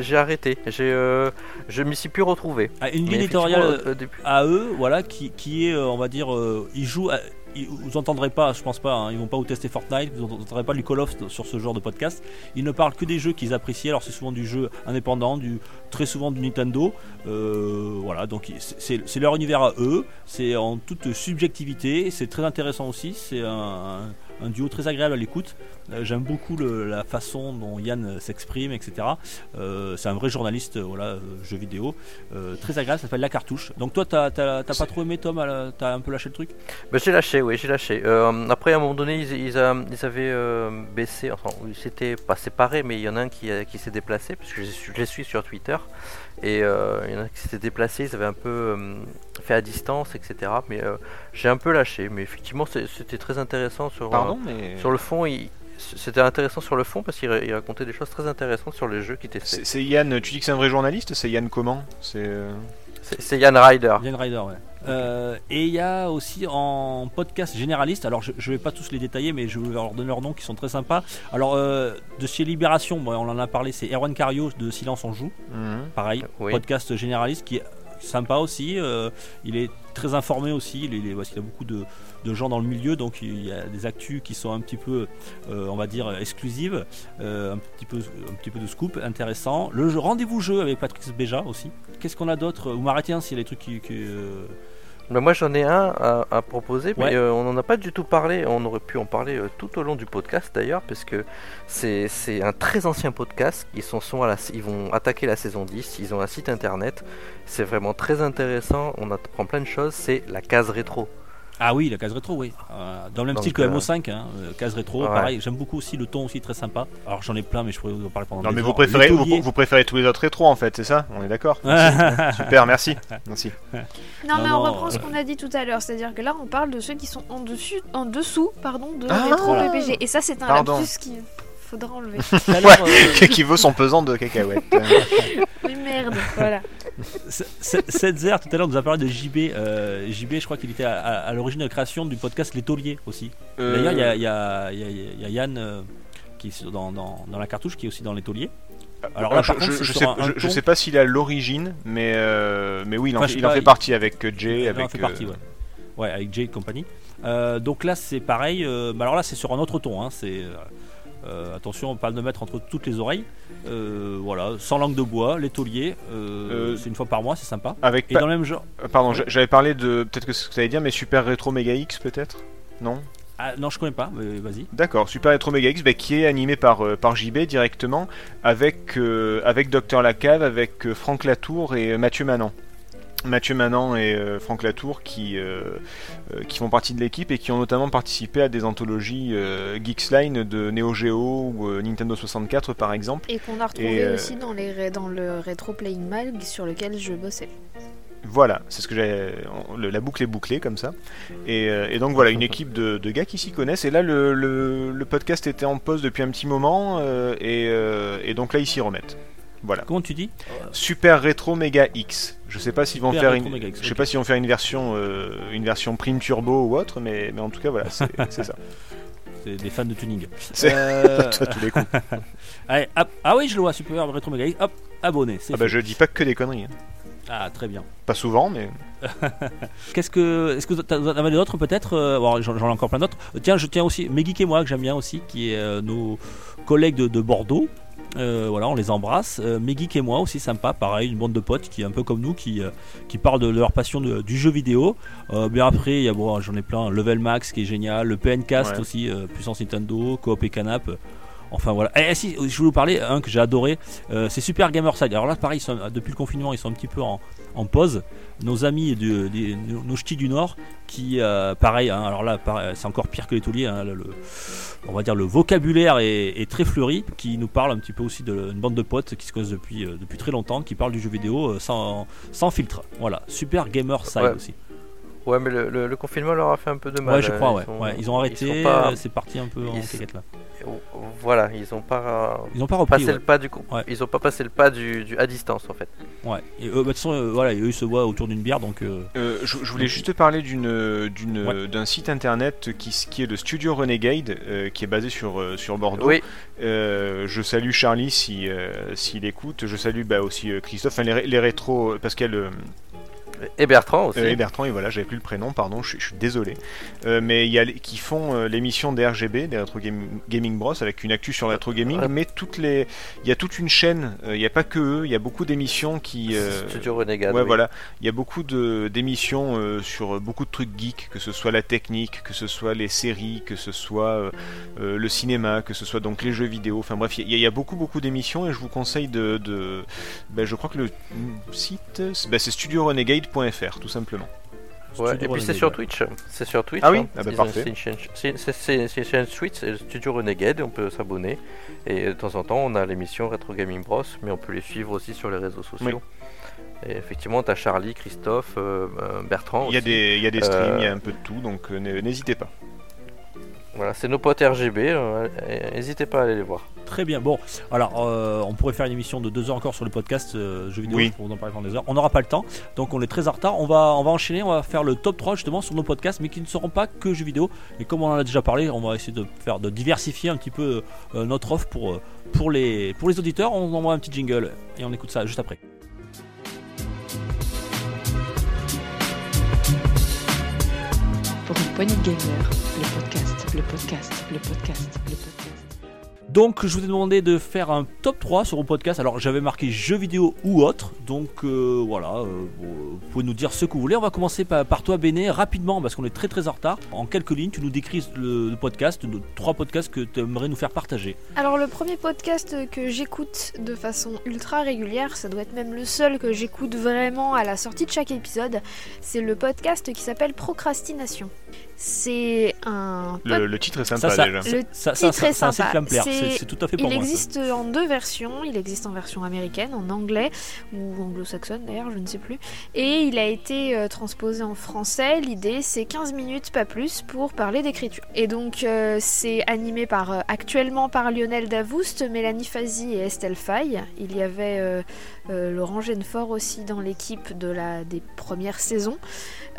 j'ai arrêté. J'ai, euh, je m'y suis plus retrouvé. Ah, une ligne éditoriale à eux, voilà, qui, qui est, euh, on va dire, euh, ils jouent. à- vous entendrez pas, je pense pas, hein, ils vont pas vous tester Fortnite, vous entendrez pas du Call of sur ce genre de podcast. Ils ne parlent que des jeux qu'ils apprécient. Alors c'est souvent du jeu indépendant, du très souvent du Nintendo. Euh, voilà, donc c'est- leur univers à eux. C'est en toute subjectivité. C'est très intéressant aussi. C'est un- un duo très agréable à l'écoute. Euh, J'aime beaucoup le- la façon dont Yann euh, s'exprime, etc. Euh, c'est un vrai journaliste, voilà, jeu vidéo. Très agréable, ça s'appelle La Cartouche. Donc toi, t'as pas trop aimé Tom T'as un peu lâché le truc? Ben, j'ai lâché, oui, j'ai lâché. Après, à un moment donné, ils, ils, a- ils avaient baissé, enfin, ils s'étaient pas séparés, mais il y en a un qui, s'est déplacé, parce que je, je les suis sur Twitter, et euh, il y en a qui s'était déplacé, ils avaient un peu euh, fait à distance, etc. Mais euh, j'ai un peu lâché, mais effectivement, c'est- c'était très intéressant sur, Pardon, mais. euh, sur le fond. il- C'était intéressant sur le fond parce qu'il ra- il racontait des choses très intéressantes sur les jeux qui testaient. C'est c'est Yann, tu dis que c'est un vrai journaliste C'est Yann comment? C'est. euh, Yann Ryder. Yann Rider, ouais. Euh, et il y a aussi en podcast généraliste, alors je, je vais pas tous les détailler, mais je vais leur donner leurs noms qui sont très sympas. Alors euh, de chez Libération, bon, on en a parlé, c'est Erwan Cario de Silence en joue, mhm. pareil, Oui. podcast généraliste qui est sympa aussi. euh, il est très informé aussi, il, il est- parce qu'il y a beaucoup de, de gens dans le milieu, donc il y a des actus qui sont un petit peu, euh, on va dire, exclusives, euh, un, petit peu, un petit peu de scoop intéressant. Le rendez-vous jeu avec Patrick Béja aussi. Qu'est-ce qu'on a d'autre? Vous m'arrêtez hein, s'il y a des trucs qui. qui, euh, Mais moi j'en ai un à, à proposer, mais Ouais. euh, on n'en a pas du tout parlé. On aurait pu en parler euh, tout au long du podcast d'ailleurs, parce que c'est c'est un très ancien podcast. Ils, sont, sont à la, ils vont attaquer la saison 10, ils ont un site internet. C'est vraiment très intéressant, on apprend plein de choses. C'est la case rétro. Ah oui, la case rétro, oui. Euh, dans le même Donc, style que euh, MO5, hein, euh, case rétro, ouais. pareil. J'aime beaucoup aussi le ton aussi très sympa. Alors j'en ai plein, mais je pourrais vous en parler pendant Non, des mais vous préférez, vous, préférez tous les autres rétros en fait, c'est ça? On est d'accord? (laughs) Super, merci. Merci. Non, Non, mais non, on reprend euh, ce qu'on a dit tout à l'heure, c'est-à-dire que là on parle de ceux qui sont en, dessus, en dessous pardon, de Ah, rétro voilà. PPG. Et ça c'est un Pardon. lapsus qu'il faudra enlever. (laughs) Euh, (laughs) qui vaut son pesant de cacahuètes. oui merde, voilà. Setzer tout à l'heure nous a parlé de JB. Euh, JB, je crois qu'il était à, à- à l'origine de la création du podcast Les Tauliers aussi. D'ailleurs, il y a, y y y Yann euh, qui est dans, dans- dans la cartouche qui est aussi dans Les Tauliers. Alors là, Alors, je, contre, je- je sais, je, pas s'il est à l'origine, mais, euh, mais oui, il en, Enfin, fait il- partie avec euh, Jay, Il en avec. fait euh, partie, ouais. Ouais, avec Jay et compagnie. Euh, donc là, c'est pareil. euh, alors là, c'est sur un autre ton. hein, c'est euh, attention, pas de mettre entre toutes les oreilles. Euh, voilà, sans langue de bois, les tauliers. euh, Euh, c'est une fois par mois, c'est sympa. Avec Et dans le même genre. Pardon, j'a- j'avais parlé de. Peut-être que c'est ce que tu allais dire, mais Super Retro Mega X peut-être? Non? Ah, non, je connais pas, mais vas-y. D'accord, Super Retro Mega X, bah, qui est animé par, euh, par JB directement, avec, euh, avec Docteur Lacave, avec euh, Franck Latour et Mathieu Manan. Mathieu Manan et euh, Franck Latour qui, euh, euh, qui font partie de l'équipe et qui ont notamment participé à des anthologies euh, Geeksline de Neo Geo ou Nintendo 64 par exemple. Et qu'on a retrouvé Et, aussi dans, les, ré- dans le Retro Playing Mag sur lequel je bossais. Voilà, c'est ce que j'ai. La boucle est bouclée comme ça. Et, et donc voilà, une équipe de, de gars qui s'y connaissent. Et là, le, le- le podcast était en pause depuis un petit moment. et, et donc là, ils s'y remettent. Voilà. Comment tu dis Super Retro Mega X. Je sais pas s'ils vont faire Retro une. Mega X, Je sais pas s'ils vont faire une version, euh, une version prime turbo ou autre, mais, mais en tout cas voilà, c'est (laughs) ça. C'est des fans de tuning. C'est- Euh, (laughs) Toi, tous les coups. (laughs) allez. Ah oui, je le vois, super rétro méga. Hop, abonné. Ah bah fait. je dis pas que des conneries. hein. Ah, très bien. Pas souvent, mais Qu'est-ce que, est-ce que tu en avais d'autres peut-être Euh, bon, J'en j'en ai encore plein d'autres. Tiens, je tiens aussi Megeek et moi que j'aime bien aussi, qui est euh, nos collègues de, de Bordeaux. Euh, voilà, on les embrasse. Euh, Megeek et moi aussi sympa, pareil, une bande de potes qui est un peu comme nous, qui, euh, qui parlent de leur passion de- du jeu vidéo. Euh, bien après, il y a bon, j'en ai plein. Level Max qui est génial, le PNcast Ouais. aussi, euh, puissance Nintendo, Coop et Canap. Euh, Enfin voilà. Et, si, je voulais vous parler, un que j'ai adoré, euh, c'est Super Gamer Side. Alors là, pareil, sont- depuis le confinement, ils sont un petit peu en, en pause. Nos amis, du, nos, ch'tis du Nord, qui, euh, pareil, hein, alors là, c'est encore pire que les tauliers. hein, le, le- on va dire le vocabulaire est, est très fleuri, qui nous parle un petit peu aussi d'une bande de potes qui se connaissent depuis, euh, depuis très longtemps, qui parlent du jeu vidéo euh, sans, sans filtre. Voilà, Super Gamer Side Ouais. aussi. Ouais, mais le, le- le confinement leur a fait un peu de mal. Ouais, je hein. crois, Ils ouais. sont- Ouais, Ils ont arrêté, pas- euh, c'est parti un peu en cacahuète, là. Voilà, ils ont pas Ils n'ont pas repris. passé ouais. le pas du coup. Ouais. Ils ont pas passé le pas du, du à distance en fait. Ouais. Et eux, bah, de toute façon, euh, voilà, et eux, ils se voient autour d'une bière, donc. euh, Euh, je, je voulais juste parler d'une d'une Ouais. d'un site internet qui, qui est le Studio Renegade euh, qui est basé sur euh, sur Bordeaux. Oui, Euh, je salue Charlie si euh, s'il écoute. Je salue bah, aussi euh, Christophe, enfin, les, les rétros parce qu'elle euh, et Bertrand aussi. euh, et Bertrand et voilà, j'avais plus le prénom, pardon, je, suis- je suis désolé. Euh, mais il y a qui font euh, l'émission des RGB, des Retro Game- Gaming Bros, avec une actu sur le retro gaming, Ouais. mais toutes les, il y a toute une chaîne. Il n'y a pas que eux, il y a beaucoup d'émissions qui. Studio Renegade. Ouais, oui. voilà. Il y a beaucoup d'émissions sur beaucoup de trucs geeks, que ce soit la technique, que ce soit les séries, que ce soit le cinéma, que ce soit donc les jeux vidéo. Enfin bref, il y, a- il y a beaucoup beaucoup d'émissions et je vous conseille de. de ben, je crois que le site, c'est ben, c'est studiorenegade.fr tout simplement. Ouais, et puis c'est sur. Twitch. C'est sur Twitch. Ah oui hein. Ah bah parfait. C'est une Twitch, c'est le Studio Renegade, on peut s'abonner. Et de temps en temps, on a l'émission Retro Gaming Bros, mais on peut les suivre aussi sur les réseaux sociaux. Et effectivement, tu as Charlie, Christophe, euh, euh, Bertrand. Il y a aussi. des, il y a des streams, Euh, il y a un peu de tout, donc n'hésitez pas. Voilà, c'est nos potes RGB, euh, n'hésitez pas à aller les voir. Très bien. Bon, alors euh, on pourrait faire une émission de deux heures encore sur le podcast euh, jeux vidéo Oui. pour vous en parler pendant des heures. On n'aura pas le temps, donc on est très en retard. On va, on va enchaîner, on va faire le top 3 justement sur nos podcasts, mais qui ne seront pas que jeux vidéo. Et comme on en a déjà parlé, on va essayer de faire de diversifier un petit peu euh, notre offre pour, pour, les, pour les auditeurs. On envoie un petit jingle et on écoute ça juste après. Pour une poignée de gamers, le podcast, le podcast, le podcast. Donc je vous ai demandé de faire un top 3 sur mon podcast. Alors j'avais marqué jeux vidéo ou autre. Donc euh, voilà, euh, vous pouvez nous dire ce que vous voulez. On va commencer par, par toi Béné rapidement parce qu'on est très très en retard. En quelques lignes, tu nous décris le, le podcast, nos trois podcasts que tu aimerais nous faire partager. Alors le premier podcast que j'écoute de façon ultra régulière, ça doit être même le seul que j'écoute vraiment à la sortie de chaque épisode, c'est le podcast qui s'appelle Procrastination. C'est un Le, le titre est sympa ça, ça, déjà. Le ça, ça, titre est ça, c'est un site sympa. qui va me plaire. C'est- tout à fait pour Il moi. ça. existe en deux versions. Il existe en version américaine, en anglais ou anglo-saxonne d'ailleurs, je ne sais plus. Et il a été euh, transposé en français. L'idée, c'est 15 minutes, pas plus, pour parler d'écriture. Et donc, euh, c'est animé par euh, actuellement par Lionel Davoust, Mélanie Fazi et Estelle Faye. Il y avait euh, euh, Laurent Genefort aussi dans l'équipe de la, des premières saisons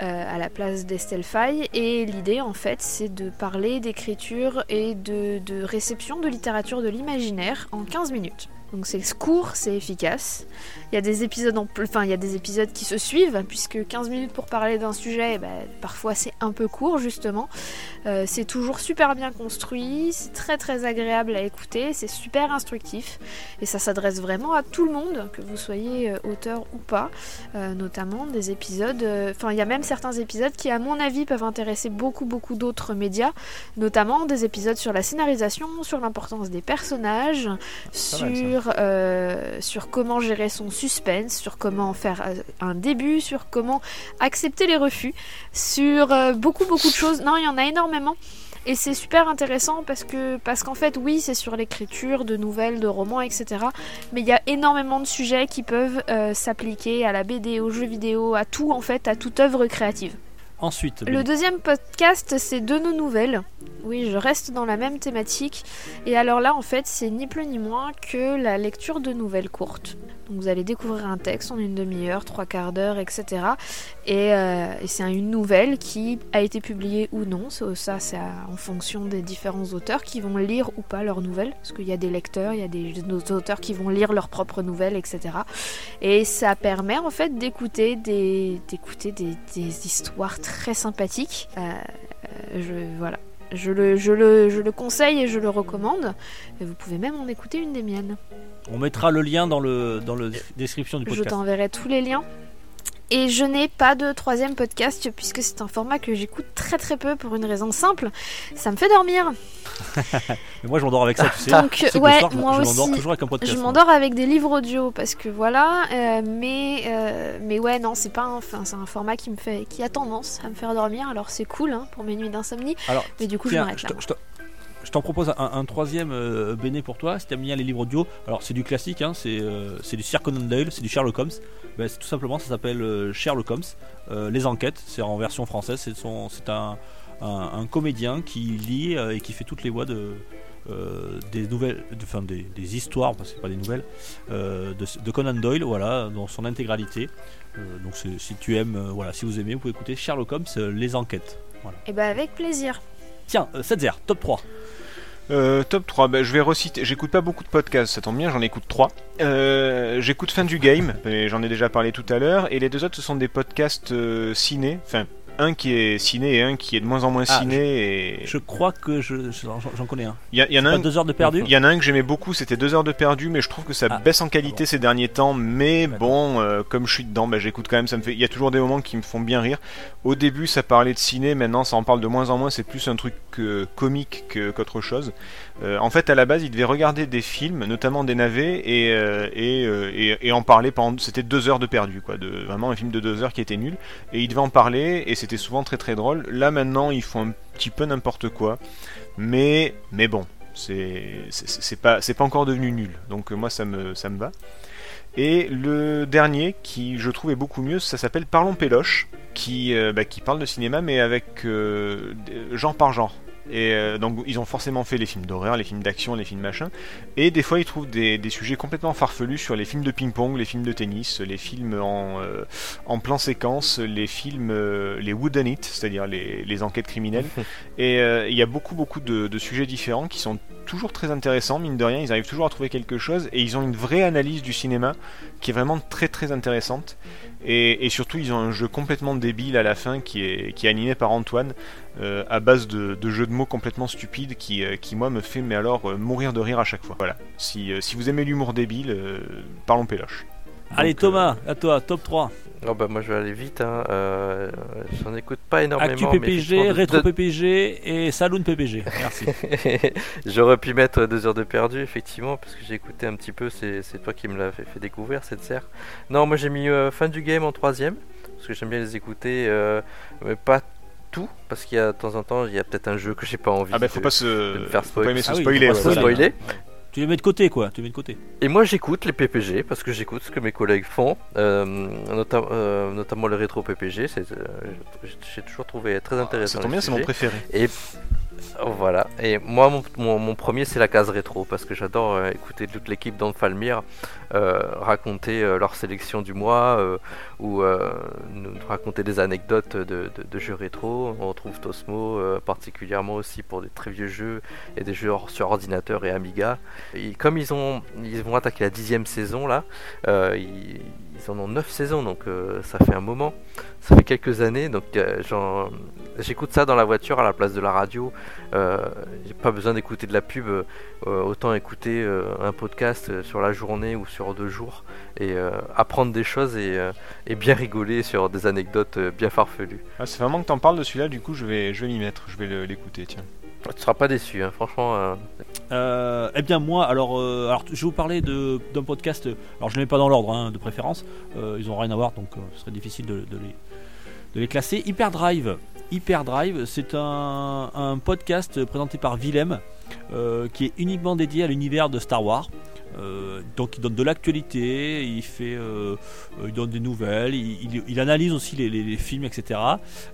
euh, à la place d'Estelle Faye. Et l'idée, en fait, c'est de parler d'écriture et de, réception de littérature de l'imaginaire en 15 minutes. Donc c'est court, c'est efficace. Il y a des épisodes en enfin il y a des épisodes qui se suivent puisque 15 minutes pour parler d'un sujet, bah, parfois c'est un peu court justement. Euh, c'est toujours super bien construit, c'est très très agréable à écouter, c'est super instructif et ça s'adresse vraiment à tout le monde, que vous soyez euh, auteur ou pas, euh, notamment des épisodes. Enfin il y a même certains épisodes qui à mon avis peuvent intéresser beaucoup beaucoup d'autres médias, notamment des épisodes sur la scénarisation, sur l'importance des personnages, sur sur comment gérer son suspense, sur comment faire euh, un début, sur comment accepter les refus, sur euh, beaucoup beaucoup de choses. Non, il y en a énormément. Et c'est super intéressant parce que parce qu'en fait oui c'est sur l'écriture de nouvelles, de romans, etc. Mais il y a énormément de sujets qui peuvent euh, s'appliquer à la BD, aux jeux vidéo, à tout en fait, à toute œuvre créative. Ensuite. Le deuxième podcast, c'est de nos nouvelles. Oui, je reste dans la même thématique. Et alors là, en fait, c'est ni plus ni moins que la lecture de nouvelles courtes. Donc vous allez découvrir un texte en une demi-heure, trois quarts d'heure, etc. Euh, et, c'est une nouvelle qui a été publiée ou non. Ça, c'est en fonction des différents auteurs qui vont lire ou pas leurs nouvelles. Parce qu'il y a des lecteurs, il y a des, auteurs qui vont lire leurs propres nouvelles, etc. Et ça permet en fait d'écouter des, histoires très sympathiques. Euh, euh, voilà. Je le, je, le, je le conseille et je le recommande. Et vous pouvez même en écouter une des miennes. On mettra le lien dans le dans le description du podcast. Je t'enverrai tous les liens. Et je n'ai pas de troisième podcast puisque c'est un format que j'écoute très très peu pour une raison simple, ça me fait dormir. (laughs) mais moi je m'endors avec ça, tu sais. Donc ouais, moi aussi. Je m'endors avec des livres audio parce que voilà, euh, mais euh, mais ouais non c'est pas enfin c'est un format qui me fait qui a tendance à me faire dormir. Alors c'est cool hein, pour mes nuits d'insomnie. Mais du coup je m'arrête là. Je t'en propose un, troisième euh, béné pour toi. Si t'aimes les livres audio, alors c'est du classique, hein, euh, c'est du Sir Conan Doyle, c'est du Sherlock Holmes. Ben, tout simplement, ça s'appelle euh, Sherlock Holmes. les enquêtes, c'est en version française. C'est un, un, comédien qui lit et qui fait toutes les voix de, des nouvelles, enfin des, des, histoires, parce que c'est pas des nouvelles, de, Conan Doyle, voilà, dans son intégralité. donc si tu aimes, voilà, si vous aimez, vous pouvez écouter Sherlock Holmes, les enquêtes. Et eh ben avec plaisir. Tiens, 7 top 3. Euh, top 3, bah, je vais reciter. J'écoute pas beaucoup de podcasts, ça tombe bien, j'en écoute 3. Euh, j'écoute Fin du Game, j'en ai déjà parlé tout à l'heure. Et les deux autres, ce sont des podcasts euh, ciné, enfin un qui est ciné et un qui est de moins en moins ah, ciné. Je, et... je crois que je, j'en connais un. Il y, en a un. Deux heures de perdu. Il y en a un que j'aimais beaucoup, c'était deux heures de perdu, mais je trouve que ça ah, baisse en qualité ces derniers temps. Mais bon, euh, comme je suis dedans, bah, j'écoute quand même. Ça me fait. Il y a toujours des moments qui me font bien rire. Au début, ça parlait de ciné, maintenant ça en parle de moins en moins. C'est plus un truc comique qu'autre chose. Euh, en fait, à la base, il devait regarder des films, notamment des navets, et, euh, et, et, en parler pendant. C'était deux heures de perdu, quoi. De, vraiment un film de deux heures qui était nul. Et il devait en parler, et c'était souvent très très drôle. Là maintenant, ils font un petit peu n'importe quoi, mais mais bon, c'est pas pas encore devenu nul. Donc moi ça me ça me va. Et le dernier qui je trouve est beaucoup mieux, ça s'appelle Parlons Péloche, qui euh, bah, qui parle de cinéma mais avec euh, genre par genre. Et euh, donc ils ont forcément fait les films d'horreur, les films d'action, les films machin. Et des fois ils trouvent des, sujets complètement farfelus sur les films de ping-pong, les films de tennis, les films en, euh, en plan séquence, les films, euh, les wooden it, c'est-à-dire les, enquêtes criminelles. (laughs) Et il y a beaucoup beaucoup de, de, sujets différents qui sont toujours très intéressants, mine de rien, ils arrivent toujours à trouver quelque chose et ils ont une vraie analyse du cinéma qui est vraiment très très intéressante. Et, surtout, ils ont un jeu complètement débile à la fin qui est, qui est animé par Antoine euh, à base de, jeux de mots complètement stupides qui, euh, qui moi, me fait mais alors euh, mourir de rire à chaque fois. Voilà. Si, si vous aimez l'humour débile, parlons péloche. Allez, Thomas, à toi, top 3. Oh bah moi je vais aller vite, hein. euh, j'en écoute pas énormément. Actu PPG, Rétro PPG et Saloon PPG. Merci. (laughs) J'aurais pu mettre deux heures de perdu effectivement parce que j'ai écouté un petit peu, c'est toi qui me l'as fait, fait, découvrir cette serre. Non moi j'ai mis euh, fin du game en troisième parce que j'aime bien les écouter, euh, mais pas tout parce qu'il y a de temps en temps il y a peut-être un jeu que j'ai pas envie ah bah, faut de, pas se... faire spoiler. Faut pas spoiler. spoiler. Tu les mets de côté, quoi. Tu mets de côté. Et moi, j'écoute les PPG parce que j'écoute ce que mes collègues font, euh, euh, notamment le rétro PPG. Euh, j'ai toujours trouvé très ah, intéressant. ça tombe bien, c'est mon préféré. Et Voilà, et moi mon, premier c'est la case rétro parce que j'adore euh, écouter toute l'équipe d'Anfalmir euh, raconter euh, leur sélection du mois ou nous raconter des anecdotes de, jeux rétro. On retrouve Tosmo particulièrement aussi pour des très vieux jeux et des jeux sur ordinateur et Amiga. Et comme ils, ont, ils vont attaquer la dixième saison là, ils, ils en ont neuf saisons donc ça fait un moment, ça fait quelques années donc j'écoute ça dans la voiture à la place de la radio. Euh, j'ai pas besoin d'écouter de la pub, euh, autant écouter euh, un podcast sur la journée ou sur deux jours et euh, apprendre des choses et, euh, et bien rigoler sur des anecdotes euh, bien farfelues. Ah, c'est vraiment que t'en parles de celui-là, du coup je vais, je vais m'y mettre, je vais l'écouter, tiens. Tu seras pas déçu, hein, franchement. euh, Euh, eh bien moi, alors, euh, alors je vais vous parler de- d'un podcast. Alors je ne les mets pas dans l'ordre hein, de préférence. Euh, ils ont rien à voir, donc euh, ce serait difficile de, de les, de les classer. Hyperdrive. Hyperdrive, c'est un, podcast présenté par Willem, euh, qui est uniquement dédié à l'univers de Star Wars. Euh, donc il donne de l'actualité, il fait, euh, il donne des nouvelles, il, il- il analyse aussi les, films, etc.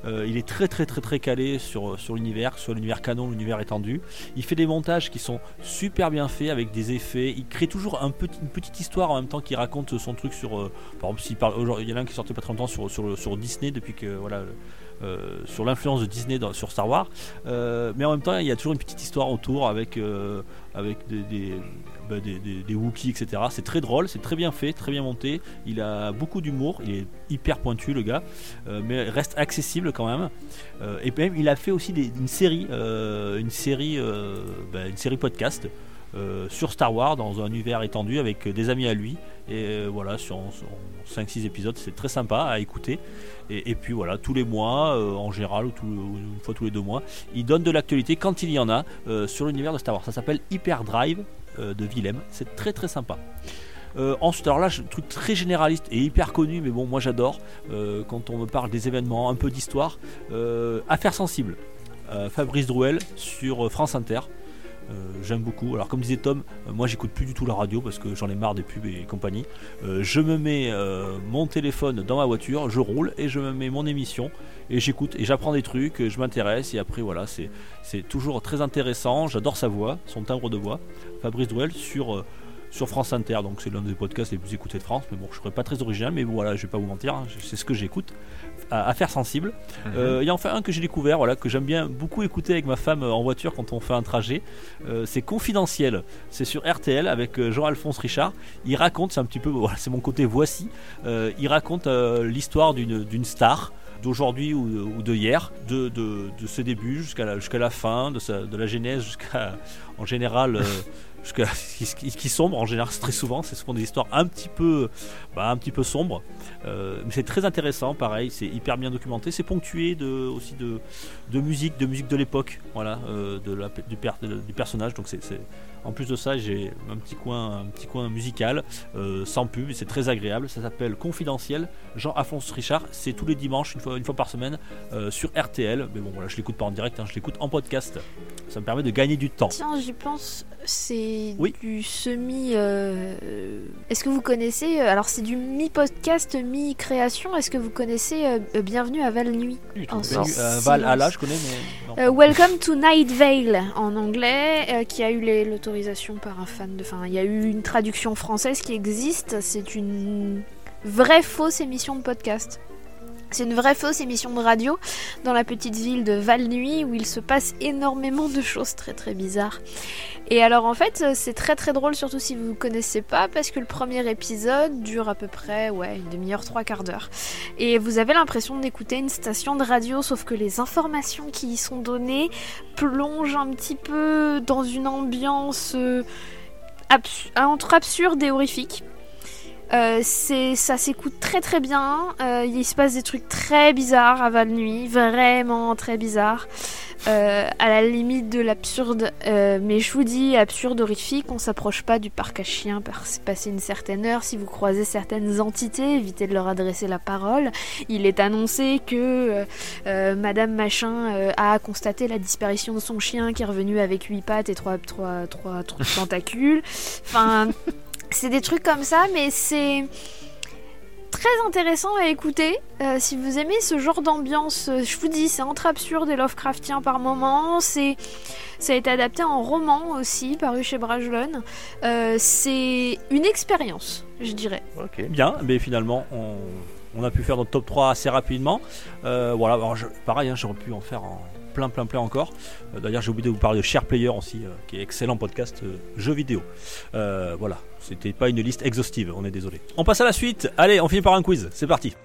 Il est très très très très calé sur, sur l'univers, sur l'univers canon, l'univers étendu. Il fait des montages qui sont super bien faits avec des effets. Il crée toujours un petit, une petite histoire en même temps qu'il raconte son truc sur. par exemple, s'il parle, il y en a un qui sortait pas très longtemps sur, sur, sur Disney depuis que voilà. Euh, sur l'influence de Disney sur Star Wars, Euh, mais en même temps il y a toujours une petite histoire autour avec, euh, avec des, des, bah, Wookiees, etc. C'est très drôle, c'est très bien fait, très bien monté. Il a beaucoup d'humour, il est hyper pointu le gars, mais reste accessible quand même. Et même il a fait aussi une série, une série, bah, une série podcast euh, sur Star Wars dans un univers étendu avec des amis à lui. Et euh, voilà, sur, 5-6 épisodes, c'est très sympa à écouter. Et, puis voilà, tous les mois, euh, en général, ou, une fois tous les deux mois, il donne de l'actualité quand il y en a sur l'univers de Star Wars. Ça s'appelle Hyperdrive de Willem. C'est très très sympa. Ensuite, alors là, je- truc très généraliste et hyper connu, mais bon, moi j'adore quand on me parle des événements, un peu d'histoire. Affaires sensibles, Fabrice Drouel sur France Inter. Euh, J'aime beaucoup. Alors, comme disait Tom, euh, moi j'écoute plus du tout la radio parce que j'en ai marre des pubs et compagnie. Euh, je me mets mon téléphone dans ma voiture, je roule et je me mets mon émission et j'écoute et j'apprends des trucs, je m'intéresse et après voilà, c'est toujours très intéressant. J'adore sa voix, son timbre de voix. Fabrice Drouel sur sur France Inter, donc c'est l'un des podcasts les plus écoutés de France. Mais bon, je serais pas très original, mais voilà, je vais pas vous mentir, hein, c'est ce que j'écoute. À- Affaires sensibles. Euh, Il y a enfin un que j'ai découvert, voilà, que j'aime bien beaucoup écouter avec ma femme euh, en voiture quand on fait un trajet. Euh, c'est confidentiel. C'est sur RTL avec Jean-Alphonse Richard. Il raconte, c'est un petit peu, (laughs) voilà, c'est mon côté voici. Euh, il raconte l'histoire d'une d'une star d'aujourd'hui ou, ou de hier, de, de, de ses débuts jusqu'à la, jusqu'à la fin, de, sa, de la genèse jusqu'à, en général, (laughs) euh, jusqu'à (laughs) qui, qui- sombre en général, très souvent, c'est souvent des histoires un petit peu, bah, un petit peu sombres. Euh, mais c'est très intéressant, pareil, c'est hyper bien documenté, c'est ponctué de, aussi de, de musique, de musique de l'époque, voilà, euh, de la, du, du personnage. Donc c'est- en plus de ça, j'ai un petit coin, un petit coin musical, euh, sans pub, c'est très agréable. Ça s'appelle Confidentiel. Jean-Alphonse Richard, c'est tous les dimanches, une fois, une fois par semaine, euh, sur RTL. Mais bon, voilà, je l'écoute pas en direct, hein, je l'écoute en podcast. Ça me permet de gagner du temps. Tiens, j'y pense, c'est Oui. du semi. euh, Est-ce que vous connaissez Alors, c'est du mi-podcast, mi-création. Est-ce que vous connaissez Bienvenue à Val Nuit en silence. Valhalla, je connais, mais non. Welcome to Night Vale en anglais, qui a eu les- par un fan. Enfin, il y a eu une traduction française qui existe. C'est une vraie fausse émission de podcast. C'est une vraie fausse émission de radio dans la petite ville de Val-Nuit où il se passe énormément de choses très très bizarres. Et alors en fait c'est très très drôle surtout si vous ne connaissez pas parce que le premier épisode dure à peu près ouais, une demi-heure, trois quarts d'heure. Et vous avez l'impression d'écouter une station de radio sauf que les informations qui y sont données plongent un petit peu dans une ambiance euh, entre absurde et horrifique. Euh, ça s'écoute très très bien. Euh, il se passe des trucs très bizarres à Val Nuit, vraiment très bizarres. Euh, à la limite de l'absurde, euh, mais je vous dis absurde horrifique. On s'approche pas du parc à chiens passer une certaine heure. Si vous croisez certaines entités, évitez de leur adresser la parole. Il est annoncé que Madame Machin a constaté la disparition de son chien qui est revenu avec huit pattes et trois, trois, trois, trois tentacules. Enfin, (laughs) c'est des trucs comme ça, mais c'est très intéressant à écouter. Euh, si vous aimez ce genre d'ambiance, euh, je vous dis, c'est entre absurde et Lovecraftien par moments. C'est, ça a été adapté en roman aussi, paru chez Brajlon. Euh, c'est une expérience, je dirais. Ok. Bien, mais finalement, on, a pu faire notre top 3 assez rapidement. Voilà, pareil, hein, j'aurais pu en faire en plein, plein, plein encore. Euh, D'ailleurs, j'ai oublié de vous parler de Share Player aussi, euh, qui est excellent podcast euh, jeux vidéo. Voilà, c'était pas une liste exhaustive, on est désolé. On passe à la suite. Allez, on finit par un quiz. C'est parti.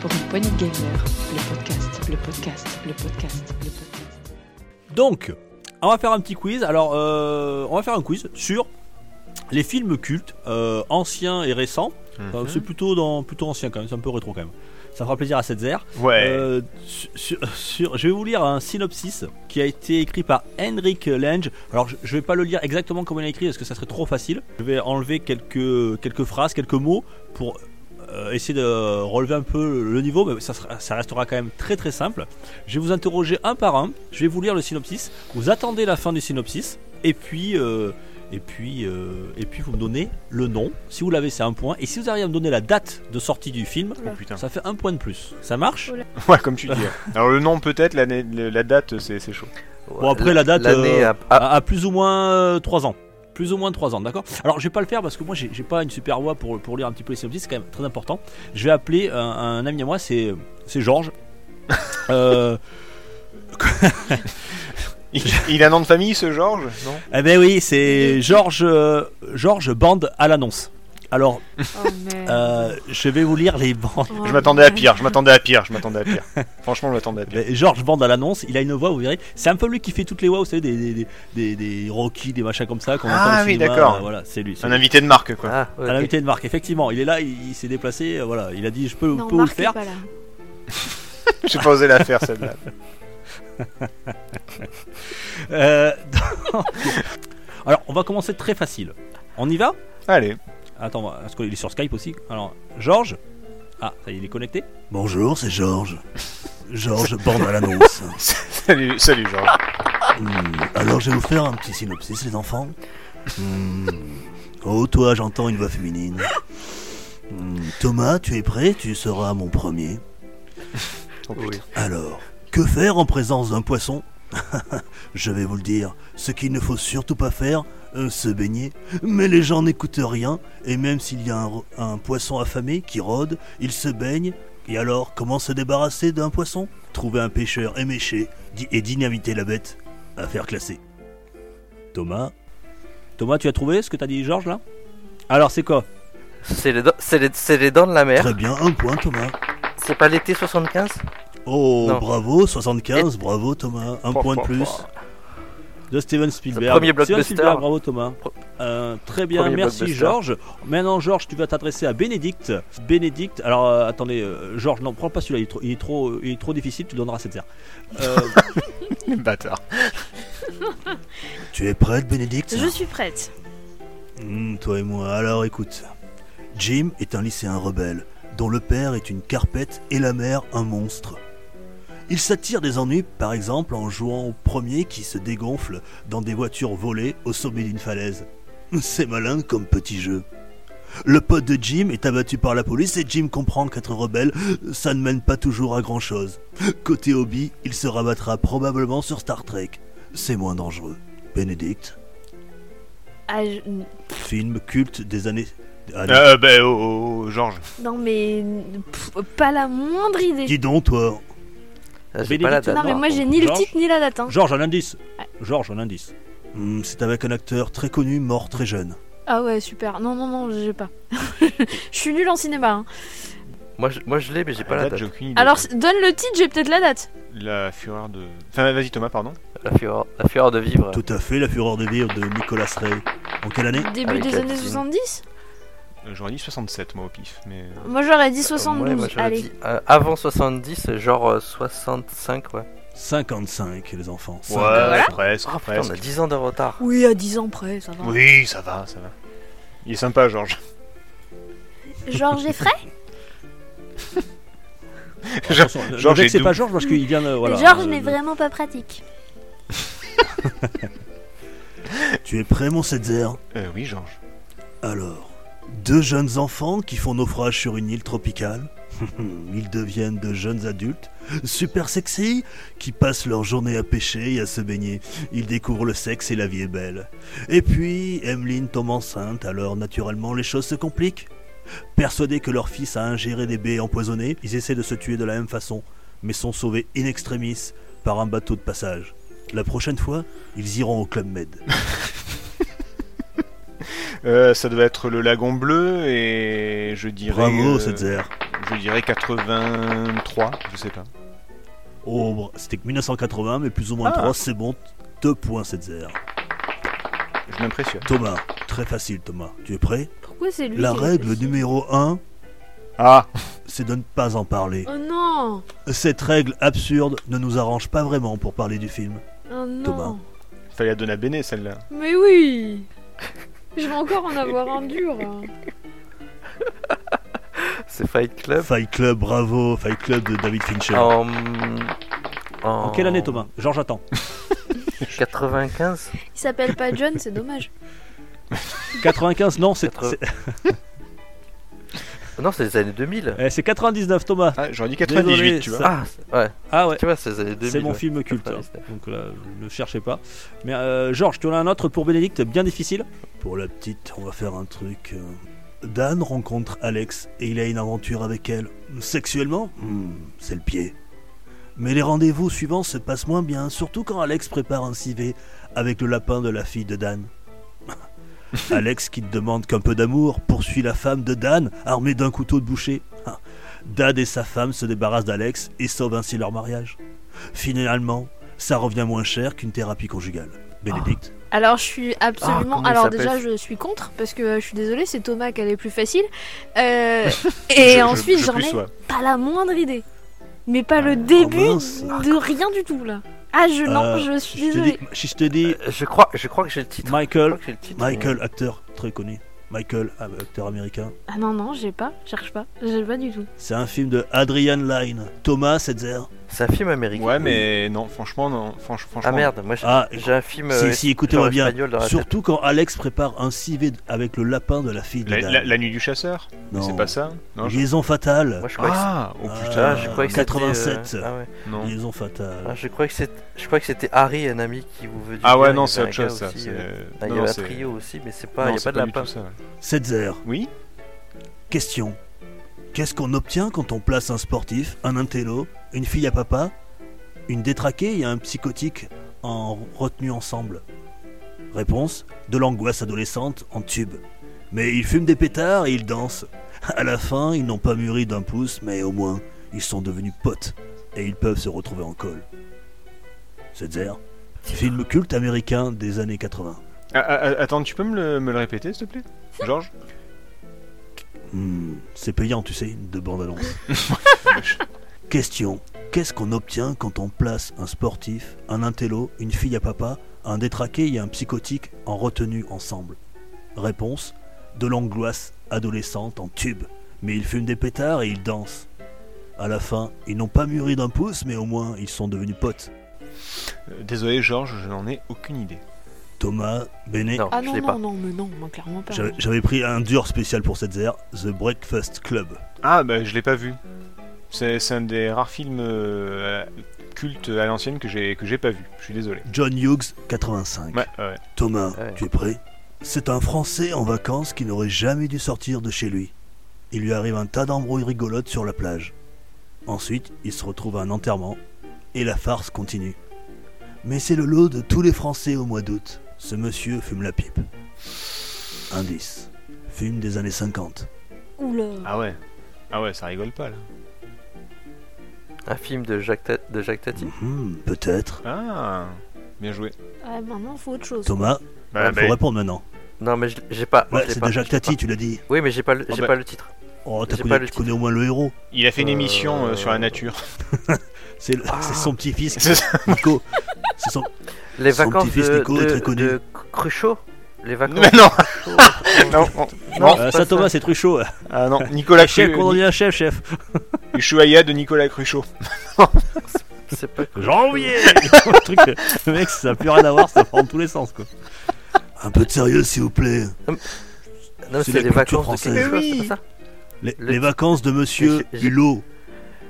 Pour une poignée de gamers, le podcast, le podcast, le podcast, le podcast. Donc, on va faire un petit quiz. Alors, euh, on va faire un quiz sur les films cultes, euh, anciens et récents. Enfin, Mhm. c'est plutôt, dans, plutôt ancien quand même, c'est un peu rétro quand même. Ça fera plaisir à cette zère. Ouais. Euh, sur, sur- sur- je vais vous lire un synopsis qui a été écrit par Henrik Lange. Alors je, je vais pas le lire exactement comme il a écrit parce que ça serait trop facile. Je vais enlever quelques, quelques phrases, quelques mots pour euh, essayer de relever un peu le niveau, mais ça, restera quand même très très simple. Je vais vous interroger un par un. Je vais vous lire le synopsis. Vous attendez la fin du synopsis et puis euh, et puis euh, et puis vous me donnez le nom. Si vous l'avez, c'est un point. Et si vous arrivez à me donner la date de sortie du film, Oh putain. ça fait un point de plus. Ça marche (laughs) Ouais, comme tu dis. Alors le nom peut-être, l'année- le- la date, c'est c'est chaud. Bon, après, la date, L'année euh, à, à plus ou moins 3 ans. Plus ou moins 3 ans, d'accord? Alors, je vais pas le faire parce que moi, j'ai pas une super voix pour, pour lire un petit peu les synopsis, c'est quand même très important. Je vais appeler un, un ami à moi, c'est c'est Georges. (laughs) euh, (laughs) Il, il a un nom de famille, ce Georges Non? Eh ben oui, c'est Georges euh, Georges Bande à l'annonce. Alors, Oh, merde. euh, je vais vous lire les bandes. Je m'attendais à pire, je m'attendais à pire, je m'attendais à pire. (laughs) Franchement, je m'attendais à pire. Mais Georges Bande à l'annonce, il a une voix, vous verrez. C'est un peu lui qui fait toutes les voix, vous savez, des, des, des, des, des Rocky, des machins comme ça. qu'on Ah entend au oui, cinéma, d'accord. euh, Voilà, c'est lui. c'est Un lui. invité de marque, quoi. Ah, ok. À l'invité de Marc, effectivement, il est là, il, il s'est déplacé, euh, voilà, il a dit je peux, Non, peux vous le Marc est faire. pas là. (laughs) J'ai pas osé la faire, celle-là. (laughs) Euh, donc- (laughs) Alors, on va commencer très facile. On y va? Allez. Attends, parce qu'il est sur Skype aussi. Alors, Georges? Ah, ça y est, il est connecté Bonjour, c'est Georges. Georges Bande à l'annonce. (laughs) salut, salut Georges. Hmm, alors je vais vous faire un petit synopsis, les enfants. Hmm. Oh, toi, j'entends une voix féminine. Hmm, Thomas, tu es prêt? Tu seras mon premier. Oh, putain. Alors, que faire en présence d'un poisson? (laughs) Je vais vous le dire, ce qu'il ne faut surtout pas faire, euh, se baigner. Mais les gens n'écoutent rien, et même s'il y a un, un poisson affamé qui rôde, il se baigne. Et alors, comment se débarrasser d'un poisson? Trouver un pêcheur éméché et dynamiter la bête à faire classer. Thomas? Thomas, tu as trouvé ce que t'as dit, Georges, là? Alors, c'est quoi? C'est les, dents- c'est les, c'est les dents de la mer. Très bien, un point Thomas. C'est pas l'été 75 Oh, Non. bravo, 75, bravo Thomas, un point de plus. De Steven Spielberg. Premier Steven. Spielberg, bravo Thomas. Euh, très bien, Premier merci. Georges. Maintenant, Georges, tu vas t'adresser à Bénédicte. Bénédicte, alors euh, attendez, euh, Georges, non, prends pas celui-là, il, est trop- il est trop, il est trop difficile, tu donneras cette terre. Euh, (laughs) Bâtard. Tu es prête Bénédicte? Je suis prête. Hmm, toi et moi, alors écoute. Jim est un lycéen rebelle, dont le père est une carpette et la mère un monstre. Il s'attire des ennuis, par exemple, en jouant au premier qui se dégonfle dans des voitures volées au sommet d'une falaise. (laughs) C'est malin comme petit jeu. Le pote de Jim est abattu par la police et Jim comprend qu'être rebelle, ça ne mène pas toujours à grand chose. Côté hobby, il se rabattra probablement sur Star Trek. C'est moins dangereux. Bénédicte, Ah, je- film culte des années. Allez, Euh, bah, oh, oh, Georges. Non, mais pff, pas la moindre idée. Dis donc, toi. Ah, J'ai pas la Bénédicte. date. Non, mais moi j'ai ni le Georges titre ni la date. hein. Georges, un indice. Georges, un indice. Hmm, c'est avec un acteur très connu, mort très jeune. Ah ouais, super. Non, non, non, j'ai pas. (laughs) Je suis nulle en cinéma. hein. Moi, je, moi, je l'ai, mais j'ai pas la date. j'ai aucune idée. Alors, donne le titre, j'ai peut-être la date. La fureur de. Enfin, vas-y, Thomas, pardon. La fureur, la fureur de vivre. Tout à fait, La Fureur de vivre de Nicolas Ray. En quelle année? Début Avec des la années piscine. 70 Euh, J'aurais dit 67, moi, au pif. Mais. euh, Moi j'aurais dit Euh, 72. ouais, moi, j'aurais Allez. dit, euh, avant 70, genre euh, 65, ouais. 55, les enfants. Ouais, Voilà. presque. Oh putain, on a presque. 10 ans de retard. Oui, à 10 ans près, ça va. Oui, ça va, ça va. Il est sympa, Georges. Georges Effray (laughs) Georges vexez est pas. Georges parce qu'il vient de. Voilà, Georges euh, n'est de- vraiment pas pratique. (laughs) Tu es prêt, mon Setzer Euh, oui, Georges. Alors, deux jeunes enfants qui font naufrage sur une île tropicale. (laughs) Ils deviennent de jeunes adultes, super sexy, qui passent leur journée à pêcher et à se baigner. Ils découvrent le sexe et la vie est belle. Et puis, Emeline tombe enceinte, alors naturellement les choses se compliquent. Persuadés que leur fils a ingéré des baies empoisonnées, ils essaient de se tuer de la même façon, mais sont sauvés in extremis par un bateau de passage. La prochaine fois, ils iront au Club Med. (laughs) Euh, ça doit être le lagon bleu et je dirais. Bravo, euh, Setzer. Je dirais 83, je sais pas. Oh, c'était que 1980, mais plus ou moins Ah. 3, c'est bon. 2 points, Setzer. Je m'impressionne. Thomas, très facile, Thomas. Tu es prêt? Pourquoi c'est lui La qui règle numéro 1, Ah c'est de ne pas en parler. Oh non Cette règle absurde ne nous arrange pas vraiment pour parler du film. Oh non Thomas. Fallait la donner à Béné celle-là. Mais oui (laughs) Je vais encore en avoir un dur. hein. C'est Fight Club. Fight Club, bravo, Fight Club de David Fincher. En... En quelle année, Thomas? Georges attend. 95 (laughs) Il s'appelle pas John, c'est dommage. 95, non, c'est- (laughs) Non, c'est les années 2000. eh, c'est 99, Thomas. Ah, j'aurais dit 98, Désolé, tu ça- vois. Ah, ouais. Ah ouais. Tu vois, c'est les années 2000. C'est mon ouais. film culte. hein. 99. Donc là, ne cherchez pas. Mais euh, Georges, tu en as un autre pour Bénédicte, bien difficile? Pour la petite, on va faire un truc. euh, Dan rencontre Alex et il a une aventure avec elle. Sexuellement? Hmm, C'est le pied. Mais les rendez-vous suivants se passent moins bien, surtout quand Alex prépare un civet avec le lapin de la fille de Dan. (laughs) Alex, qui ne demande qu'un peu d'amour, poursuit la femme de Dan, armée d'un couteau de boucher. Ah, Dan et sa femme se débarrassent d'Alex et sauvent ainsi leur mariage. Finalement, ça revient moins cher qu'une thérapie conjugale. Bénédicte Alors je suis absolument. Ah, Alors déjà je suis contre parce que euh, je suis désolée, c'est Thomas qui a les plus faciles. Euh, (laughs) et Je- ensuite je j'en ai pas la moindre idée. Mais pas le début mince. de rien du tout là. Ah je non, Euh, je suis Je te désolée. dis, si je te dis Euh, Je crois, je crois que j'ai le titre. Je Michael, crois que j'ai le titre, Michael, acteur très connu. Michael, ah, acteur américain. Ah non non, j'ai pas, cherche pas, j'ai pas du tout. C'est un film de Adrian Lyne. Thomas Setzer. C'est un film américain. Ouais, mais non, franchement, non. Franch- franchement. Ah merde, moi j'ai Ah, j'ai un film. si, euh, si, écoutez-moi bien. Surtout quand Alex prépare un civet avec le lapin de la fille de La, la- la nuit du chasseur? Non. C'est pas ça Non, je- Liaison fatale. Moi je crois que Ah, oh putain. Ah, je croyais que c'était, 87. euh, Ah ouais. Non. Liaison fatale. Ah, je croyais que c'était, je croyais que c'était Harry, un ami qui vous veut du Ah ouais, non, c'est autre un chose ça. euh, non, Ah, il y avait un trio aussi, mais c'est pas, il y a pas de lapin. tout ça. Setzer. Oui? Question. Qu'est-ce qu'on obtient quand on place un sportif, un intello, une fille à papa, une détraquée et un psychotique en retenue ensemble? Réponse de l'angoisse adolescente en tube. Mais ils fument des pétards et ils dansent. À la fin, ils n'ont pas mûri d'un pouce, mais au moins, ils sont devenus potes et ils peuvent se retrouver en col. Setzer. Film culte américain des années 80. Ah, ah, ah, Attends, tu peux me le, me le répéter, s'il te plaît? (laughs) Georges? Hmm, c'est payant, tu sais, de bande-annonce. (laughs) Question. Qu'est-ce qu'on obtient quand on place un sportif, un intello, une fille à papa, un détraqué et un psychotique en retenue ensemble? Réponse. De l'angoisse adolescente en tube. Mais ils fument des pétards et ils dansent. À la fin, ils n'ont pas mûri d'un pouce, mais au moins ils sont devenus potes. Euh, Désolé, Georges, je n'en ai aucune idée. Thomas, Béné, Non, Ah je non l'ai non pas. non, mais non, moi clairement pas. j'avais j'avais pris un dur spécial pour cette zère, The Breakfast Club. Ah, bah je l'ai pas vu. C'est c'est un des rares films euh, cultes à l'ancienne que j'ai que j'ai pas vu. Je suis désolé. John Hughes, 85. Ouais, ouais. Thomas, Ouais. tu es prêt? C'est un Français en vacances qui n'aurait jamais dû sortir de chez lui. Il lui arrive un tas d'embrouilles rigolotes sur la plage. Ensuite, il se retrouve à un enterrement et la farce continue. Mais c'est le lot de tous les Français au mois d'août. Ce monsieur fume la pipe. Indice. Fume des années 50. Oula. Ah ouais. Ah ouais, ça rigole pas là. Un film de Jacques, Ta- de Jacques Tati? Hmm, Peut-être. Ah, bien joué. Ah maintenant faut autre chose. Thomas, Bah, il bah, faut répondre maintenant. Non, mais je- j'ai pas. Ouais, je l'ai c'est pas, de Jacques je l'ai Tati, pas. tu l'as dit. Oui, mais j'ai pas, le- Oh, j'ai bah. pas le titre. Oh, t'as J'ai connu- pas le tu titre. connais au moins le héros. il a fait une Euh, émission euh, sur la nature. (laughs) C'est le- Ah. c'est son petit-fils, (laughs) C'est ça. Nico. C'est son... Les Son vacances petit-fils de, Nico est de, très connu. de Cruchot Les vacances Mais non, de Cruchot. (laughs) non, non, Non, Euh, c'est ça pas Thomas, c'est Truchot. Ah non, (laughs) Nicolas chef, Cru, comment on dit un chef, chef (laughs) Ushuaïa de Nicolas Cruchot. C'est pas Janvier Le truc, le mec, ça n'a plus rien à voir, ça prend tous les sens, quoi. Un peu de sérieux, s'il vous plaît. Non, C'est c'est la les culture vacances de française. quelque chose, Oui. c'est pas ça Les, Le- les vacances de monsieur J'ai- j'ai- Hulot.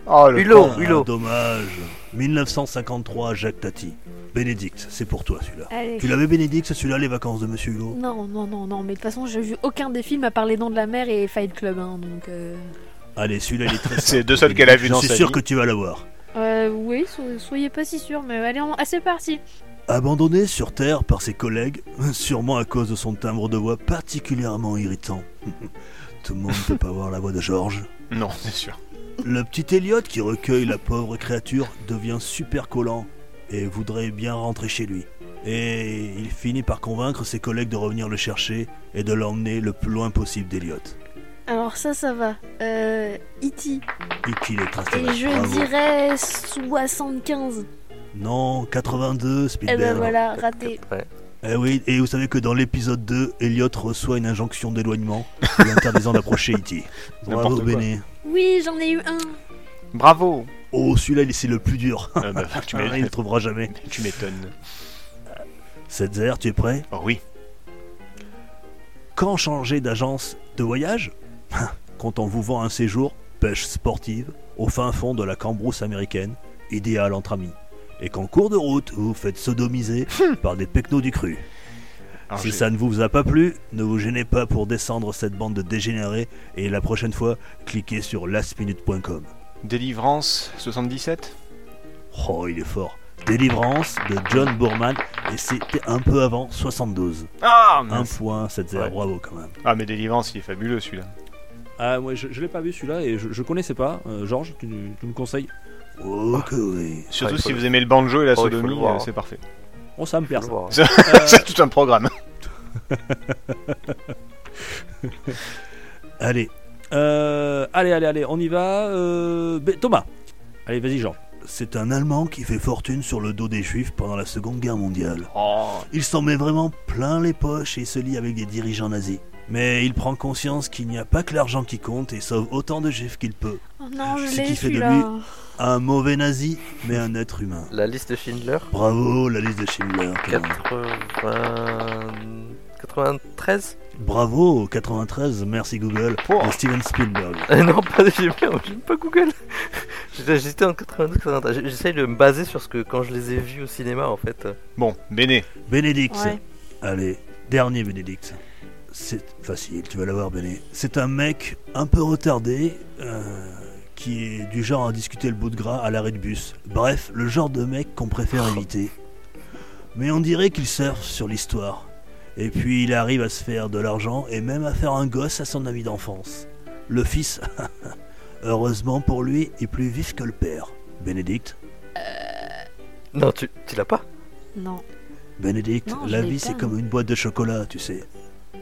Oh, le Hulot. Hulot. Ah, dommage. 1953, Jacques Tati. Bénédicte, c'est pour toi celui-là. Allez. Tu l'avais Bénédicte, celui-là, les vacances de monsieur Hulot? Non, non, non, non, mais de toute façon, j'ai vu aucun des films à part Les Dents de la Mer et Fight Club, hein, donc. Euh... Allez, celui-là, il est très (laughs) C'est simple. deux seuls qu'elle a dans Je sa suis sûr vie. que tu vas l'avoir. euh, oui, so- soyez pas si sûrs, mais allez, on... ah, c'est parti. Abandonné sur Terre par ses collègues, (laughs) sûrement à cause de son timbre de voix particulièrement irritant. (laughs) Tout le monde ne peut pas voir la voix de Georges. Non, c'est sûr. Le petit Elliot qui recueille la pauvre créature devient super collant et voudrait bien rentrer chez lui. Et il finit par convaincre ses collègues de revenir le chercher et de l'emmener le plus loin possible d'Elliot. Alors, ça, ça va. Euh. E.T. Et qu'il est très Et je dirais 75. Non, 82, Eh Spielberg. ben voilà, raté. Eh oui, et vous savez que dans l'épisode 2, Elliot reçoit une injonction d'éloignement lui interdisant d'approcher E.T. (laughs) Bravo. Béné. Oui, j'en ai eu un. Bravo. Oh, celui-là, c'est le plus dur. Euh, bah, tu (laughs) Ah, il ne trouvera jamais. Tu m'étonnes. Setzer, tu es prêt? Oh oui. Quand changer d'agence de voyage? (laughs) Quand on vous vend un séjour pêche sportive au fin fond de la cambrousse américaine, idéal entre amis. Et qu'en cours de route, vous vous faites sodomiser par des pecnos du cru. Si ça ne vous a pas plu, ne vous gênez pas pour descendre cette bande de dégénérés et la prochaine fois, cliquez sur lastminute.com. Délivrance 77 Oh, il est fort. Délivrance de John Boorman et c'était un peu avant 72. Ah, Un mince. point, Setzer, Ouais. bravo quand même. ah mais Délivrance, il est fabuleux celui-là. Ah, moi je, je l'ai pas vu celui-là et je, je connaissais pas. Euh, Georges, tu, tu me conseilles? Oh que oui. Surtout si vous aimez le banjo et la Oh, sodomie, euh, hein. c'est parfait. Ça me Faut perd voir. Euh, c'est tout un programme. (laughs) allez. Euh, allez, allez, allez, on y va. Euh, Thomas. Allez, vas-y, Georges. C'est un Allemand qui fait fortune sur le dos des Juifs pendant la Seconde Guerre mondiale. Oh, Il s'en met vraiment plein les poches et se lie avec des dirigeants nazis. Mais il prend conscience qu'il n'y a pas que l'argent qui compte et sauve autant de Juifs qu'il peut. Oh non, je Ce qui fait de lui- Un mauvais nazi, mais un être humain. La liste de Schindler Bravo, la liste de Schindler. quand même. 80... 93 Bravo, 93, merci Google. Oh. de Steven Spielberg. Euh, (laughs) Non, pas j'aime bien, j'aime pas Google. J'étais j'étais en 92, 93. J'essaye de me baser sur ce que quand je les ai vus au cinéma en fait. bon, Béné. Bénédicte. Ouais. Allez, dernier Bénédicte. C'est facile, tu vas l'avoir Béné. C'est un mec un peu retardé euh, qui est du genre à discuter le bout de gras à l'arrêt de bus. Bref, le genre de mec qu'on préfère éviter. Mais on dirait qu'il surfe sur l'histoire. Et puis il arrive à se faire de l'argent et même à faire un gosse à son ami d'enfance. Le fils, (laughs) heureusement pour lui, est plus vif que le père. Bénédicte Non, tu, tu l'as pas? Non. Bénédicte, Non, je la l'ai vie pas, c'est comme une boîte de chocolat, tu sais.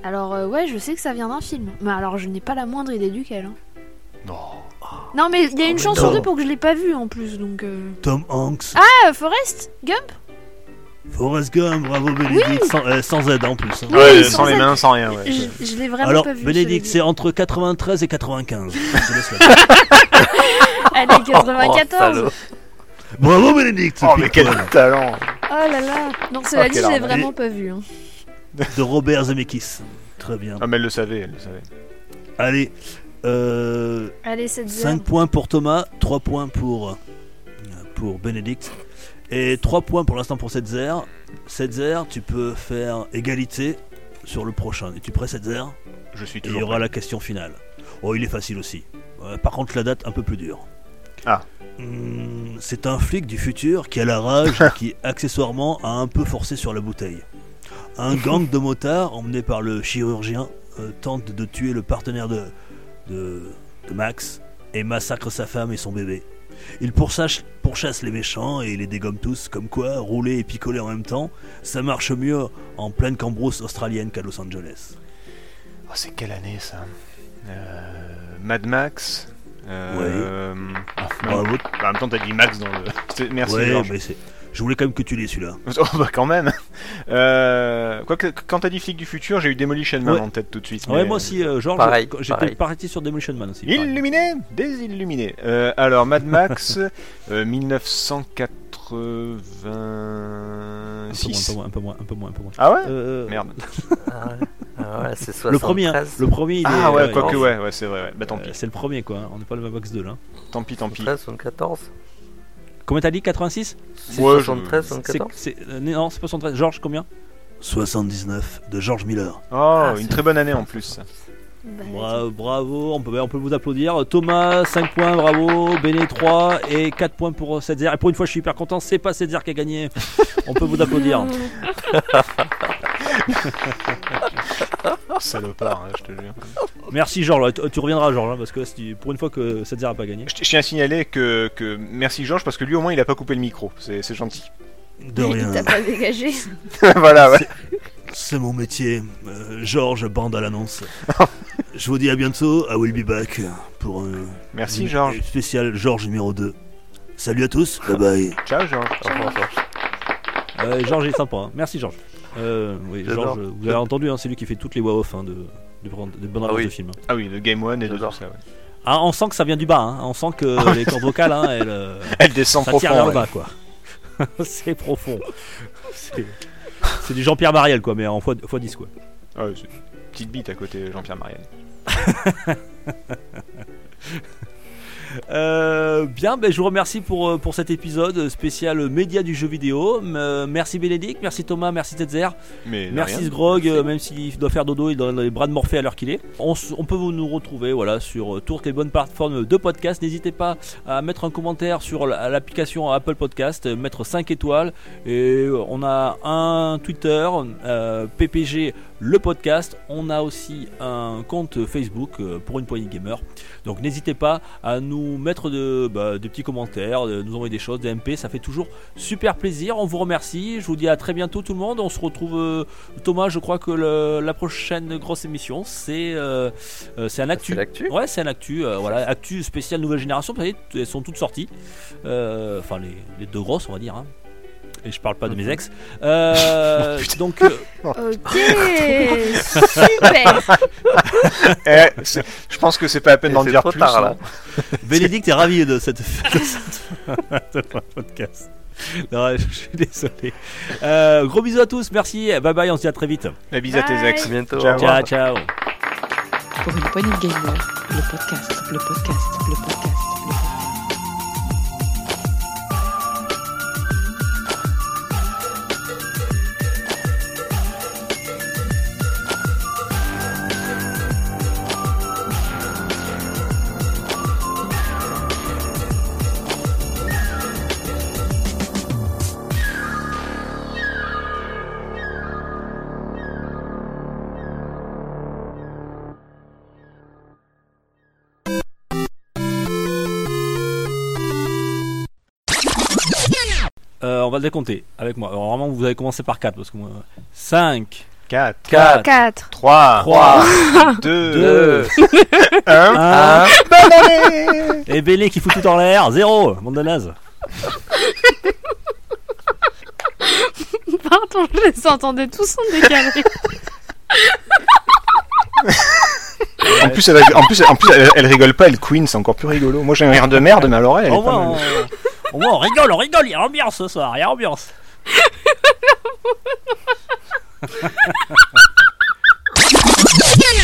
Alors, euh, ouais, je sais que ça vient d'un film. Mais alors, je n'ai pas la moindre idée duquel. hein. Non. Non, mais il y a une mais chance non. sur deux pour que je l'ai pas vu en plus, donc. Euh... Tom Hanks, Ah, Forrest Gump? Forrest Gump, bravo Bénédicte, sans, euh, sans aide en plus. hein. Oui, Ouais, sans sans les aide. mains, sans rien. Ouais. Je, je l'ai vraiment Alors, pas vu. Bénédicte, c'est celui-là. entre 93 et 95. (laughs) Je te laisse la- (laughs) Allez, Oh, 94 salaud. Bravo Bénédicte Oh, mais quel talent Oh là là Non, cela Oh, dit, quelle je l'ai arnaque. vraiment pas vu. hein. (laughs) De Robert Zemeckis. Très bien. Ah, mais elle le savait, elle le savait. Allez, euh, Allez, cette 5 points pour Thomas, 3 points pour, euh, pour Bénédicte. Et 3 points pour l'instant pour Setzer. Setzer, tu peux faire égalité sur le prochain. Es-tu prêt Setzer? Je suis Et il y toujours. aura la question finale. Oh, il est facile aussi. Euh, par contre, la date un peu plus dure. Ah. Hmm, c'est un flic du futur qui a la rage et (laughs) qui, accessoirement, a un peu forcé sur la bouteille. Un gang de motards, emmené par le chirurgien, euh, tente de tuer le partenaire de, de, de Max et massacre sa femme et son bébé. Il pourchasse, pourchasse les méchants et les dégomme tous, comme quoi, rouler et picoler en même temps, ça marche mieux en pleine cambrousse australienne qu'à Los Angeles. Oh, c'est quelle année ça? Euh, Mad Max euh, ah. Bravo. En même temps, t'as dit Max dans le. (laughs) Merci, ouais, mais. Je voulais quand même que tu l'aies celui-là. (laughs) Oh, bah quand même. Euh, Quoique, quand t'as dit flic du futur, j'ai eu Demolition Man Ouais. en tête tout de suite. Ouais, moi aussi, euh, Georges, Pareil, j'étais parti sur Demolition Man aussi. Illuminé Désilluminé. Euh, alors, Mad Max, (laughs) euh, peu 6. moins, un peu moins, un peu moins, un peu moins. Ah ouais Euh, Merde. Ah ouais, Ah ouais, c'est 73. Le premier, hein. le premier, il est. Ah ouais, ouais, quoique, il- ouais, ouais, c'est vrai. ouais. Bah tant euh, pis. c'est le premier quoi, on n'est pas le Max 2 là. Tant pis, tant pis. 73, 74 Combien t'as dit 86 C'est Ouais, je- 73, C'est- 74 c'est- euh, Non, c'est pas 73. Georges, combien 79 de George Miller. Oh, Ah, une très bonne année en plus. Bah, Bra- Bravo, on peut, on peut vous applaudir. Thomas, 5 points, bravo. Béné, 3 et 4 points pour Setzer. Et pour une fois, je suis hyper content, c'est pas Setzer qui a gagné. On peut vous applaudir. (laughs) (laughs) Salopard, hein, je te jure. Merci Georges, tu, tu reviendras Georges, hein, parce que là, c'est- pour une fois que Setzer a pas gagné. Je je tiens à signaler que, que merci Georges parce que lui au moins il a pas coupé le micro. C'est c'est gentil. De il rien. t'a pas dégagé. (laughs) voilà, ouais. C'est mon métier. Euh, George bande à l'annonce. (laughs) Je vous dis à bientôt. I will be back pour un Merci une- Georges. une spécial George numéro 2. Salut à tous. Bye bye. Ciao Georges. Au revoir, Georges. Euh, Georges est sympa, hein. merci Georges. Euh, oui. Georges, vous avez entendu, hein, c'est lui qui fait toutes les voix off hein, de, de, de bonnes Ah oui. de films. hein. Ah oui, le Game One et de tout ça. ouais. Ah, on sent que ça vient du bas, hein. on sent que les cordes vocales, hein, elles, euh, (laughs) Elle descend ça tire vers le bas, quoi. (laughs) c'est profond. C'est du Jean-Pierre Mariel, quoi, mais en x 10, quoi. Ah ouais, c'est une petite bite à côté de Jean-Pierre Mariel. (laughs) Euh, bien, ben, je vous remercie pour, euh, pour cet épisode spécial média du jeu vidéo. Euh, merci Bénédicte, merci Thomas, merci Tetzer, merci. Sgrog, euh, même s'il doit faire dodo, il donne les bras de Morphée à l'heure qu'il est. On, peut vous nous retrouver voilà, sur toutes les bonnes plateformes de podcast. N'hésitez pas à mettre un commentaire sur la- l'application Apple Podcast, mettre 5 étoiles. Et on a un Twitter, PPG le podcast. On a aussi un compte Facebook euh, pour une poignée gamer. Donc n'hésitez pas à nous mettre de, bah, des petits commentaires, de nous envoyer des choses, des MP, ça fait toujours super plaisir. On vous remercie. Je vous dis à très bientôt tout le monde. On se retrouve euh, Thomas. Je crois que le- la prochaine grosse émission c'est euh, c'est un actu. Ouais, c'est un actu. euh, voilà, actu spécial nouvelle génération. Vous savez, elles sont toutes sorties. Enfin les, les deux grosses, on va dire. hein. Et je parle pas de mes ex. Euh, (laughs) donc euh, Ok, (laughs) super. Eh, je pense que c'est pas la peine d'en dire trop plus. tard, hein. là. (laughs) Bénédicte est ravi de cette, de cette- de ce podcast. Non, je suis désolé. Euh, gros bisous à tous, merci, bye bye, on se dit à très vite. La bise à tes Bye. ex. À bientôt. Ciao. Ciao, ciao. Pour une poignée de gamer, le podcast, le podcast, le podcast, va le décompter avec moi. Alors, vraiment, vous avez commencé par 4 parce que moi. 5, 4, 4, 4. 3, 3, 2, 2, 1. 1. 1. Et Bélé qui fout tout en l'air, 0. Bande de naze. Pardon, je les entendais tous en décalé. En plus, elle, en plus, en plus elle, elle rigole pas, elle queen, c'est encore plus rigolo. Moi j'ai un rire de merde, mais à l'oreille, elle est pas mal. Oh on rigole, on rigole, il y a ambiance ce soir, il y a ambiance. (laughs)